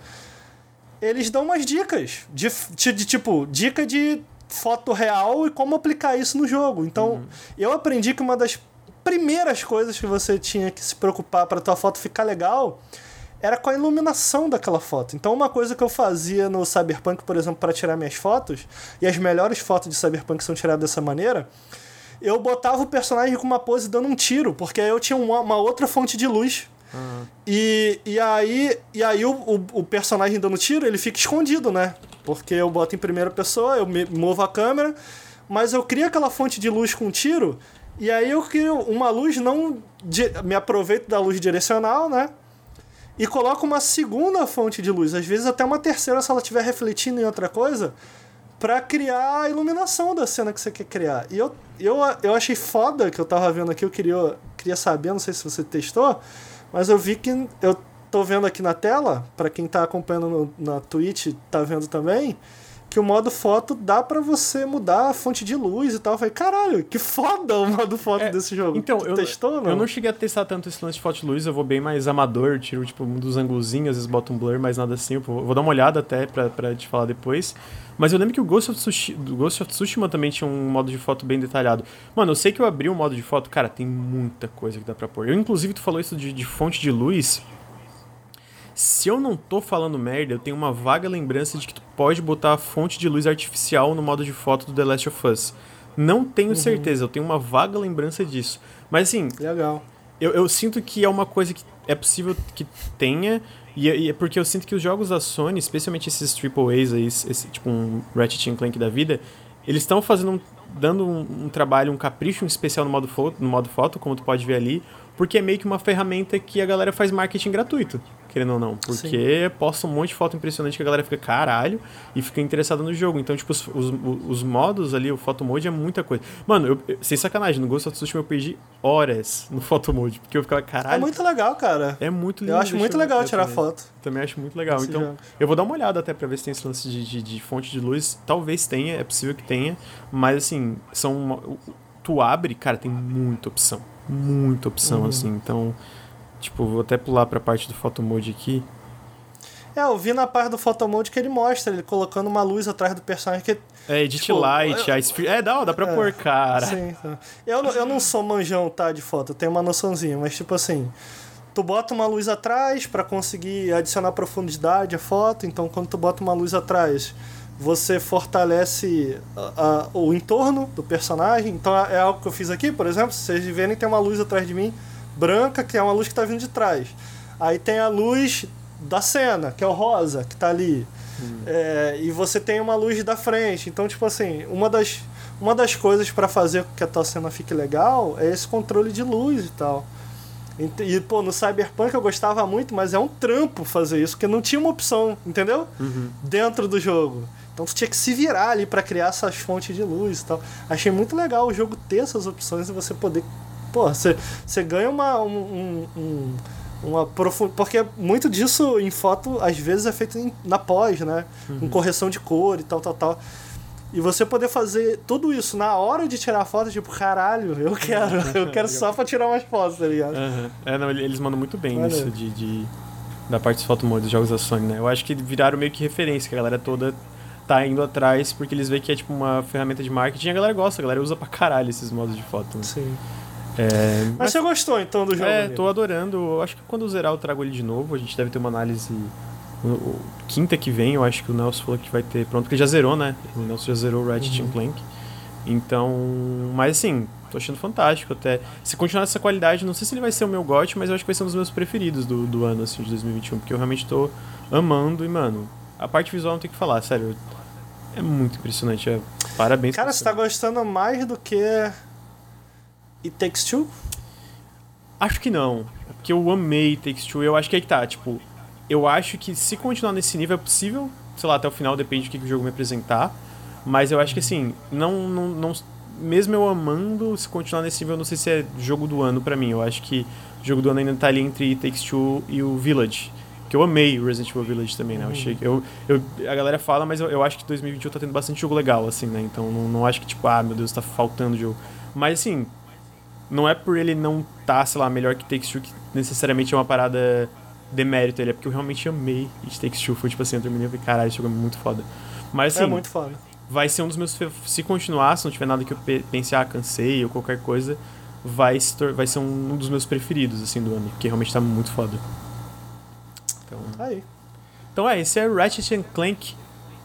eles dão umas dicas de, de, de tipo, dica de foto real e como aplicar isso no jogo. Então, uhum. eu aprendi que uma das primeiras coisas que você tinha que se preocupar para tua foto ficar legal era com a iluminação daquela foto. Então, uma coisa que eu fazia no Cyberpunk, por exemplo, para tirar minhas fotos, e as melhores fotos de Cyberpunk são tiradas dessa maneira, eu botava o personagem com uma pose dando um tiro, porque aí eu tinha uma, uma outra fonte de luz. Uhum. E, e aí, e aí o, o, o, personagem dando tiro, ele fica escondido, né? Porque eu boto em primeira pessoa, eu movo a câmera, mas eu crio aquela fonte de luz com tiro e aí eu crio uma luz não. Me aproveito da luz direcional, né? E coloco uma segunda fonte de luz, às vezes até uma terceira se ela estiver refletindo em outra coisa, para criar a iluminação da cena que você quer criar. E eu, eu, eu achei foda que eu tava vendo aqui, eu queria, queria saber, não sei se você testou, mas eu vi que eu tô vendo aqui na tela, para quem tá acompanhando no, na Twitch, tá vendo também que o modo foto dá para você mudar a fonte de luz e tal. Eu falei, caralho, que foda o modo foto é, desse jogo. Então, tu eu, testou, não? eu não cheguei a testar tanto esse lance de foto de luz, eu vou bem mais amador, tiro tipo um dos ângulozinhos, às vezes boto um blur, mas nada assim. Eu vou, dar uma olhada até pra, pra te falar depois. Mas eu lembro que o Ghost of, Tsushima, Ghost of Tsushima também tinha um modo de foto bem detalhado. Mano, eu sei que eu abri um modo de foto, cara, tem muita coisa que dá pra pôr. Eu, inclusive, tu falou isso de, de fonte de luz. Se eu não tô falando merda, eu tenho uma vaga lembrança de que tu pode botar a fonte de luz artificial no modo de foto do The Last of Us. Não tenho uhum. certeza, eu tenho uma vaga lembrança disso. Mas assim. Legal. Eu, eu sinto que é uma coisa que é possível que tenha. E, é, e é porque eu sinto que os jogos da Sony, especialmente esses AAAs aí, esse, tipo um Ratchet Clank da vida, eles estão fazendo um, dando um, um, trabalho, um capricho especial no modo, foto, no modo foto, como tu pode ver ali, porque é meio que uma ferramenta que a galera faz marketing gratuito querendo ou não. Porque Sim. posta um monte de foto impressionante que a galera fica caralho e fica interessada no jogo. Então, tipo, os, os, os modos ali, o photo mode é muita coisa. Mano, eu, eu, sem sacanagem, no Ghost of Tsushima eu perdi horas no photo mode, porque eu ficava caralho. É muito legal, cara. É muito lindo. Eu acho muito legal tirar também. foto. Também acho muito legal. Esse então, jogo. eu vou dar uma olhada até pra ver se tem esse lance de, de, de, fonte de luz. Talvez tenha, é possível que tenha, mas assim, são. Uma, tu abre, cara, tem muita opção. Muita opção, uhum. assim. Então Tipo, vou até pular pra parte do photo mode aqui. É, eu vi na parte do photo mode que ele mostra ele colocando uma luz atrás do personagem que. É, edit tipo, light, eu, a É, dá, dá pra é, pôr, cara. Sim, tá. eu, eu não sou manjão, tá, de foto, eu tenho uma noçãozinha, mas tipo assim. Tu bota uma luz atrás para conseguir adicionar profundidade à foto, então quando tu bota uma luz atrás, você fortalece a, a, o entorno do personagem. Então é algo que eu fiz aqui, por exemplo, se vocês verem, tem uma luz atrás de mim branca, que é uma luz que está vindo de trás. Aí tem a luz da cena, que é o rosa, que está ali. Hum. É, e você tem uma luz da frente. Então, tipo assim, uma das, uma das coisas para fazer com que a tua cena fique legal é esse controle de luz e tal. E, e, pô, no Cyberpunk eu gostava muito, mas é um trampo fazer isso, porque não tinha uma opção, entendeu? Uhum. Dentro do jogo. Então tu tinha que se virar ali para criar essas fontes de luz e tal. Achei muito legal o jogo ter essas opções e você poder pô, você, ganha uma. Um, um, uma profund... Porque muito disso em foto, às vezes, é feito em, na pós, né? Uhum. Com correção de cor e tal, tal, tal. E você poder fazer tudo isso na hora de tirar foto, tipo, caralho, eu quero, eu quero só pra tirar umas fotos, tá ligado? Uhum. É, não, eles mandam muito bem Valeu. isso de, de, da parte dos fotomode dos jogos da Sony, né? Eu acho que viraram meio que referência, que a galera toda tá indo atrás, porque eles veem que é tipo uma ferramenta de marketing e a galera gosta, a galera usa pra caralho esses modos de foto. Né? Sim. É, mas, mas, você gostou então do jogo? É, tô adorando. Acho que quando zerar eu trago ele de novo. A gente deve ter uma análise. quinta que vem, eu acho que o Nelson falou que vai ter pronto, porque já zerou, né? O Nelson já zerou o Ratchet uhum. Clank. Então, mas assim, tô achando fantástico até. Se continuar essa qualidade, não sei se ele vai ser o meu GOT, mas eu acho que vai ser um dos meus preferidos do, do ano, assim, de 2021, porque eu realmente tô amando e, mano, a parte visual não tem que falar, sério. É muito impressionante. É, parabéns. Cara, você tá gostando mais do que e Takes Two? Acho que não. Porque eu amei Takes Two. Eu acho que aí que tá, tipo... Eu acho que se continuar nesse nível é possível, sei lá, até o final, depende do que, que o jogo me apresentar. Mas eu acho que assim, não, não, não, mesmo eu amando, se continuar nesse nível, eu não sei se é jogo do ano pra mim. Eu acho que o jogo do ano ainda tá ali entre Takes Two e o Village. Que eu amei o Resident Evil Village também, né? Eu achei que eu, eu, a galera fala, mas eu, eu acho que 2021 tá tendo bastante jogo legal, assim, né? Então não, não acho que, tipo, ah, meu Deus, tá faltando jogo. Mas, assim, não é por ele não tá, sei lá, melhor que Takes Two que necessariamente é uma parada demérito ele, é porque eu realmente amei It Takes Two. Foi, tipo assim, eu terminei e falei, caralho, esse jogo é muito foda. Mas, assim... É muito foda. Vai ser um dos meus... Se continuar, se não tiver nada que eu pense, ah, cansei ou qualquer coisa, vai, se vai ser um dos meus preferidos, assim, do ano. Porque realmente tá muito foda. Então... Aí. Então é, esse é Ratchet Clank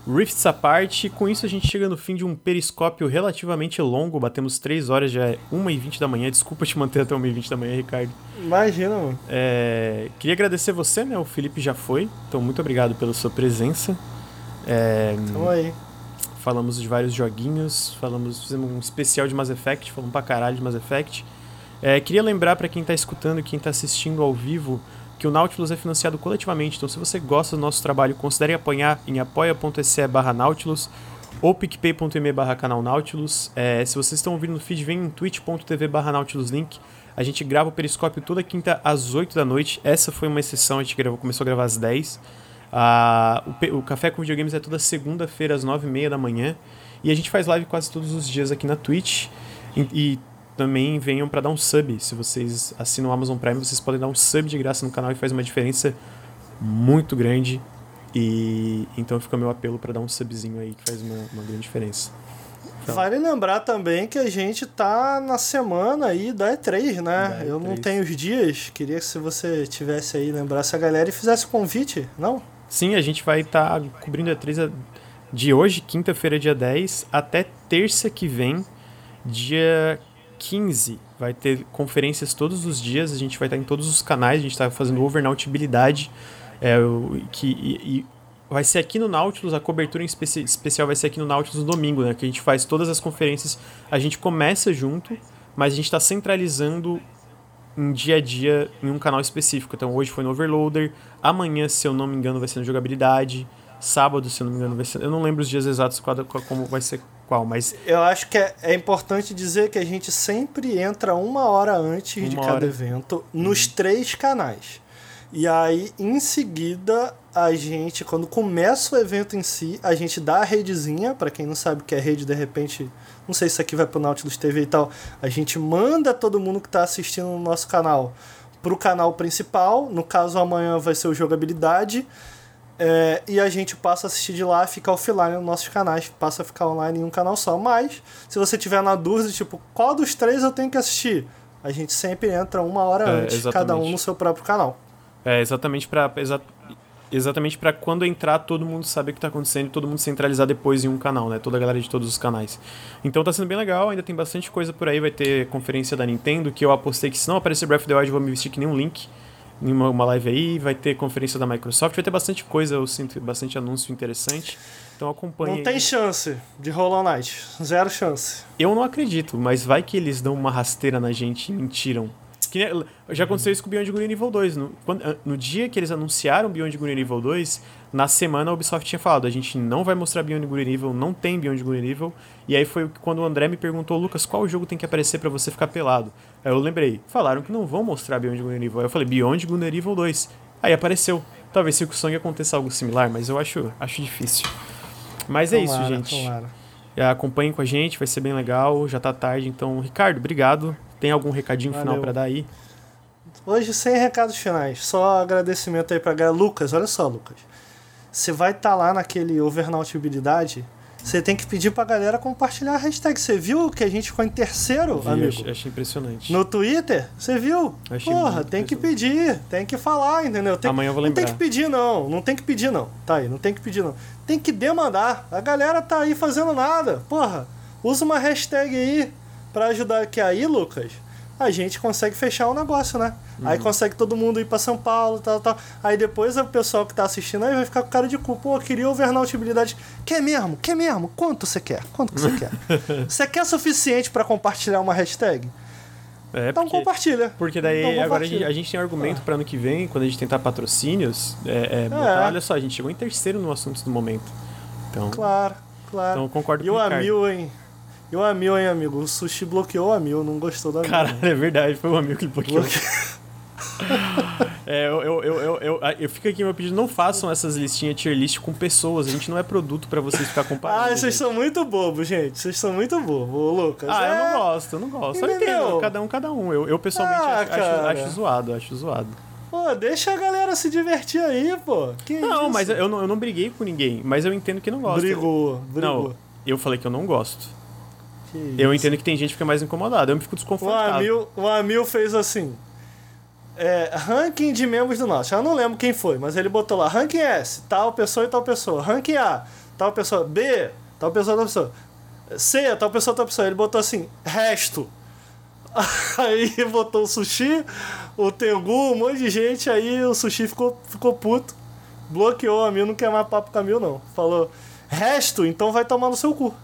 Rifts à parte, com isso a gente chega no fim de um periscópio relativamente longo, batemos 3 horas, já é 1h20 da manhã, desculpa te manter até 1h20 da manhã, Ricardo. Imagina, mano. É, queria agradecer você, né, o Felipe já foi, então muito obrigado pela sua presença. É, Tamo aí. Falamos de vários joguinhos, falamos, fizemos um especial de Mass Effect, falamos pra caralho de Mass Effect. É, queria lembrar para quem tá escutando, quem tá assistindo ao vivo, que o Nautilus é financiado coletivamente. Então, se você gosta do nosso trabalho, considere apoiar em apoia.se barra Nautilus ou picpay.me barra canal Nautilus. É, se vocês estão ouvindo no feed, vem em twitch.tv barra Nautilus Link. A gente grava o Periscópio toda quinta às 8 da noite. Essa foi uma exceção, a gente gravou, começou a gravar às 10. Ah, o, o, Café com Videogames é toda segunda-feira às 9h30 da manhã. E a gente faz live quase todos os dias aqui na Twitch. E, e também venham para dar um sub. Se vocês assinam o Amazon Prime, vocês podem dar um sub de graça no canal e faz uma diferença muito grande. E então fica meu apelo para dar um subzinho aí que faz uma, uma grande diferença. Então. Vale lembrar também que a gente tá na semana aí da E3, né? Da E3. Eu não tenho os dias. Queria que se você tivesse aí, lembrasse a galera e fizesse o convite, não? Sim, a gente vai estar tá cobrindo a E3 de hoje, quinta-feira, dia 10, até terça que vem, dia 15 vai ter conferências todos os dias, a gente vai estar em todos os canais, a gente está fazendo overnautibilidade, é, que, e, e vai ser aqui no Nautilus, a cobertura especi especial vai ser aqui no Nautilus no domingo, né? Que a gente faz todas as conferências, a gente começa junto, mas a gente está centralizando em dia a dia em um canal específico. Então hoje foi no Overloader, amanhã, se eu não me engano, vai ser no Jogabilidade, sábado, se eu não me engano, vai ser. Eu não lembro os dias exatos como vai ser qual, mas. Eu acho que é, é importante dizer que a gente sempre entra uma hora antes uma de cada hora. evento nos uhum. três canais. E aí, em seguida, a gente, quando começa o evento em si, a gente dá a redezinha, para quem não sabe o que é rede, de repente, não sei se isso aqui vai pro Nautilus TV e tal, a gente manda todo mundo que está assistindo no nosso canal pro canal principal, no caso amanhã vai ser o Jogabilidade, é, e a gente passa a assistir de lá, fica offline nos nossos canais, passa a ficar online em um canal só. Mas, se você tiver na dúvida, tipo, qual dos três eu tenho que assistir? A gente sempre entra uma hora é, antes, exatamente. cada um no seu próprio canal. É, exatamente para exa exatamente para quando entrar todo mundo saber o que está acontecendo e todo mundo centralizar depois em um canal, né? Toda a galera de todos os canais. Então tá sendo bem legal, ainda tem bastante coisa por aí, vai ter conferência da Nintendo, que eu apostei que se não aparecer Breath of the Wild eu vou me vestir que nem um link em uma, uma live aí, vai ter conferência da Microsoft, vai ter bastante coisa, eu sinto bastante anúncio interessante. Então acompanhe. Não tem aí. chance de Hollow Knight. Zero chance. Eu não acredito, mas vai que eles dão uma rasteira na gente e mentiram. Que, já aconteceu isso com Beyond Good Nível 2. No, quando, no dia que eles anunciaram Beyond Good Nível 2, na semana a Ubisoft tinha falado: a gente não vai mostrar Beyond Good Nível, não tem Beyond Good Nível. E aí foi quando o André me perguntou: Lucas, qual jogo tem que aparecer para você ficar pelado? Aí eu lembrei: falaram que não vão mostrar Beyond Good Nível. Aí eu falei: Beyond Good Nível 2. Aí apareceu. Talvez se o Song aconteça algo similar, mas eu acho, acho difícil. Mas é tomara, isso, gente. Tomara. Acompanhem com a gente, vai ser bem legal. Já tá tarde, então, Ricardo, obrigado. Tem algum recadinho Valeu. final para dar aí? Hoje sem recados finais, só agradecimento aí pra galera. Lucas, olha só, Lucas. Você vai estar tá lá naquele overnautibilidade, você tem que pedir pra galera compartilhar a hashtag. Você viu que a gente ficou em terceiro, Vi, amigo? Achei, achei, impressionante. No Twitter? Você viu? Achei Porra, tem que pedir, tem que falar, entendeu? Tem, Amanhã eu vou lembrar. Não tem que pedir, não. Não tem que pedir, não. Tá aí, não tem que pedir, não. Tem que demandar. A galera tá aí fazendo nada. Porra, usa uma hashtag aí para ajudar que aí, Lucas, a gente consegue fechar o negócio, né? Uhum. Aí consegue todo mundo ir para São Paulo, tal, tal. Aí depois o pessoal que tá assistindo aí vai ficar com cara de cu. Pô, queria overnautibilidade. Quer mesmo? Quer mesmo? Quanto você quer? Quanto que você quer? Você quer suficiente para compartilhar uma hashtag? É, então porque, compartilha. Porque daí então agora a gente, a gente, tem argumento ah. para ano que vem, quando a gente tentar patrocínios, é, é, botar, olha só, a gente chegou em terceiro no assunto do momento. Então, claro, claro. Então concordo e com. E o Amil, hein? E o Amil, hein, amigo? O Sushi bloqueou o Amil, não gostou do Amil. Caralho, é verdade, foi o amigo que bloqueou. Bloque... É, eu, eu, eu, eu, eu, eu fico aqui meu pedido, não façam essas listinhas tier list com pessoas, a gente não é produto pra vocês ficar comparando. Ah, vocês são muito bobos, gente. Vocês são muito bobos, Lucas. Ah, eu É. não gosto, eu não gosto. Eu Entendeu? entendo, cada um, cada um. Eu, eu pessoalmente Ah, acho, acho, acho zoado, acho zoado. Pô, deixa a galera se divertir aí, pô. Que Não, isso? mas eu não, eu não briguei com ninguém, mas eu entendo que não gosta. Brigou, brigou. Não, eu falei que eu não gosto. Eu entendo que tem gente que fica mais incomodada, eu me fico O desconfortável. Amil, o Amil fez assim. É, ranking de membros do Norte. Eu não lembro quem foi, mas ele botou lá: ranking S, tal pessoa e tal pessoa. Ranking A, tal pessoa. B, tal pessoa tal pessoa. C, tal pessoa tal pessoa. Ele botou assim: resto. Aí botou o sushi, o Tengu, um monte de gente. Aí o sushi ficou, ficou puto. Bloqueou o Amil, não quer mais papo com o Amil, não. Falou: resto, então vai tomar no seu cu.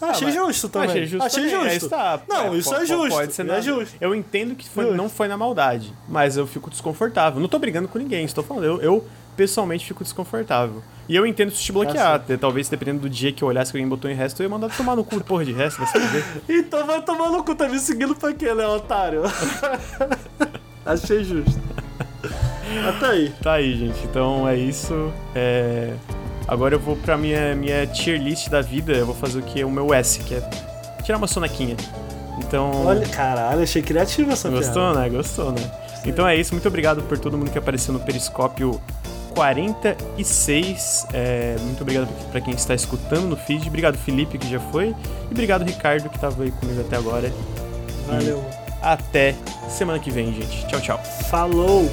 Ah, achei justo também. Achei justo. Achei também, justo. é, tá, Não, isso po- é justo. Pode ser é justo. Eu entendo que foi- não foi na maldade, mas eu fico desconfortável. Não tô brigando com ninguém, estou falando. Eu, eu, pessoalmente fico desconfortável. E eu entendo se te bloquear. Tá Talvez dependendo do dia que eu olhasse que alguém botou em resto, eu ia mandar tomar no cu, porra de resto, se fuder. Então vai tomar no cu, tá me seguindo pra quê, né, otário? Achei justo. Até aí. Tá aí, gente. Então é isso. É, Agora eu vou pra minha, minha tier list da vida. Eu vou fazer o que? O meu S, que é tirar uma sonequinha. Então. Olha, caralho, achei criativa essa Gostou, piada. né? Gostou, né? Então é isso. Muito obrigado por todo mundo que apareceu no Periscópio 46. É, muito obrigado pra quem está escutando no feed. Obrigado, Felipe, que já foi. E obrigado, Ricardo, que tava aí comigo até agora. Valeu. Até semana que vem, gente. Tchau, tchau. Falou!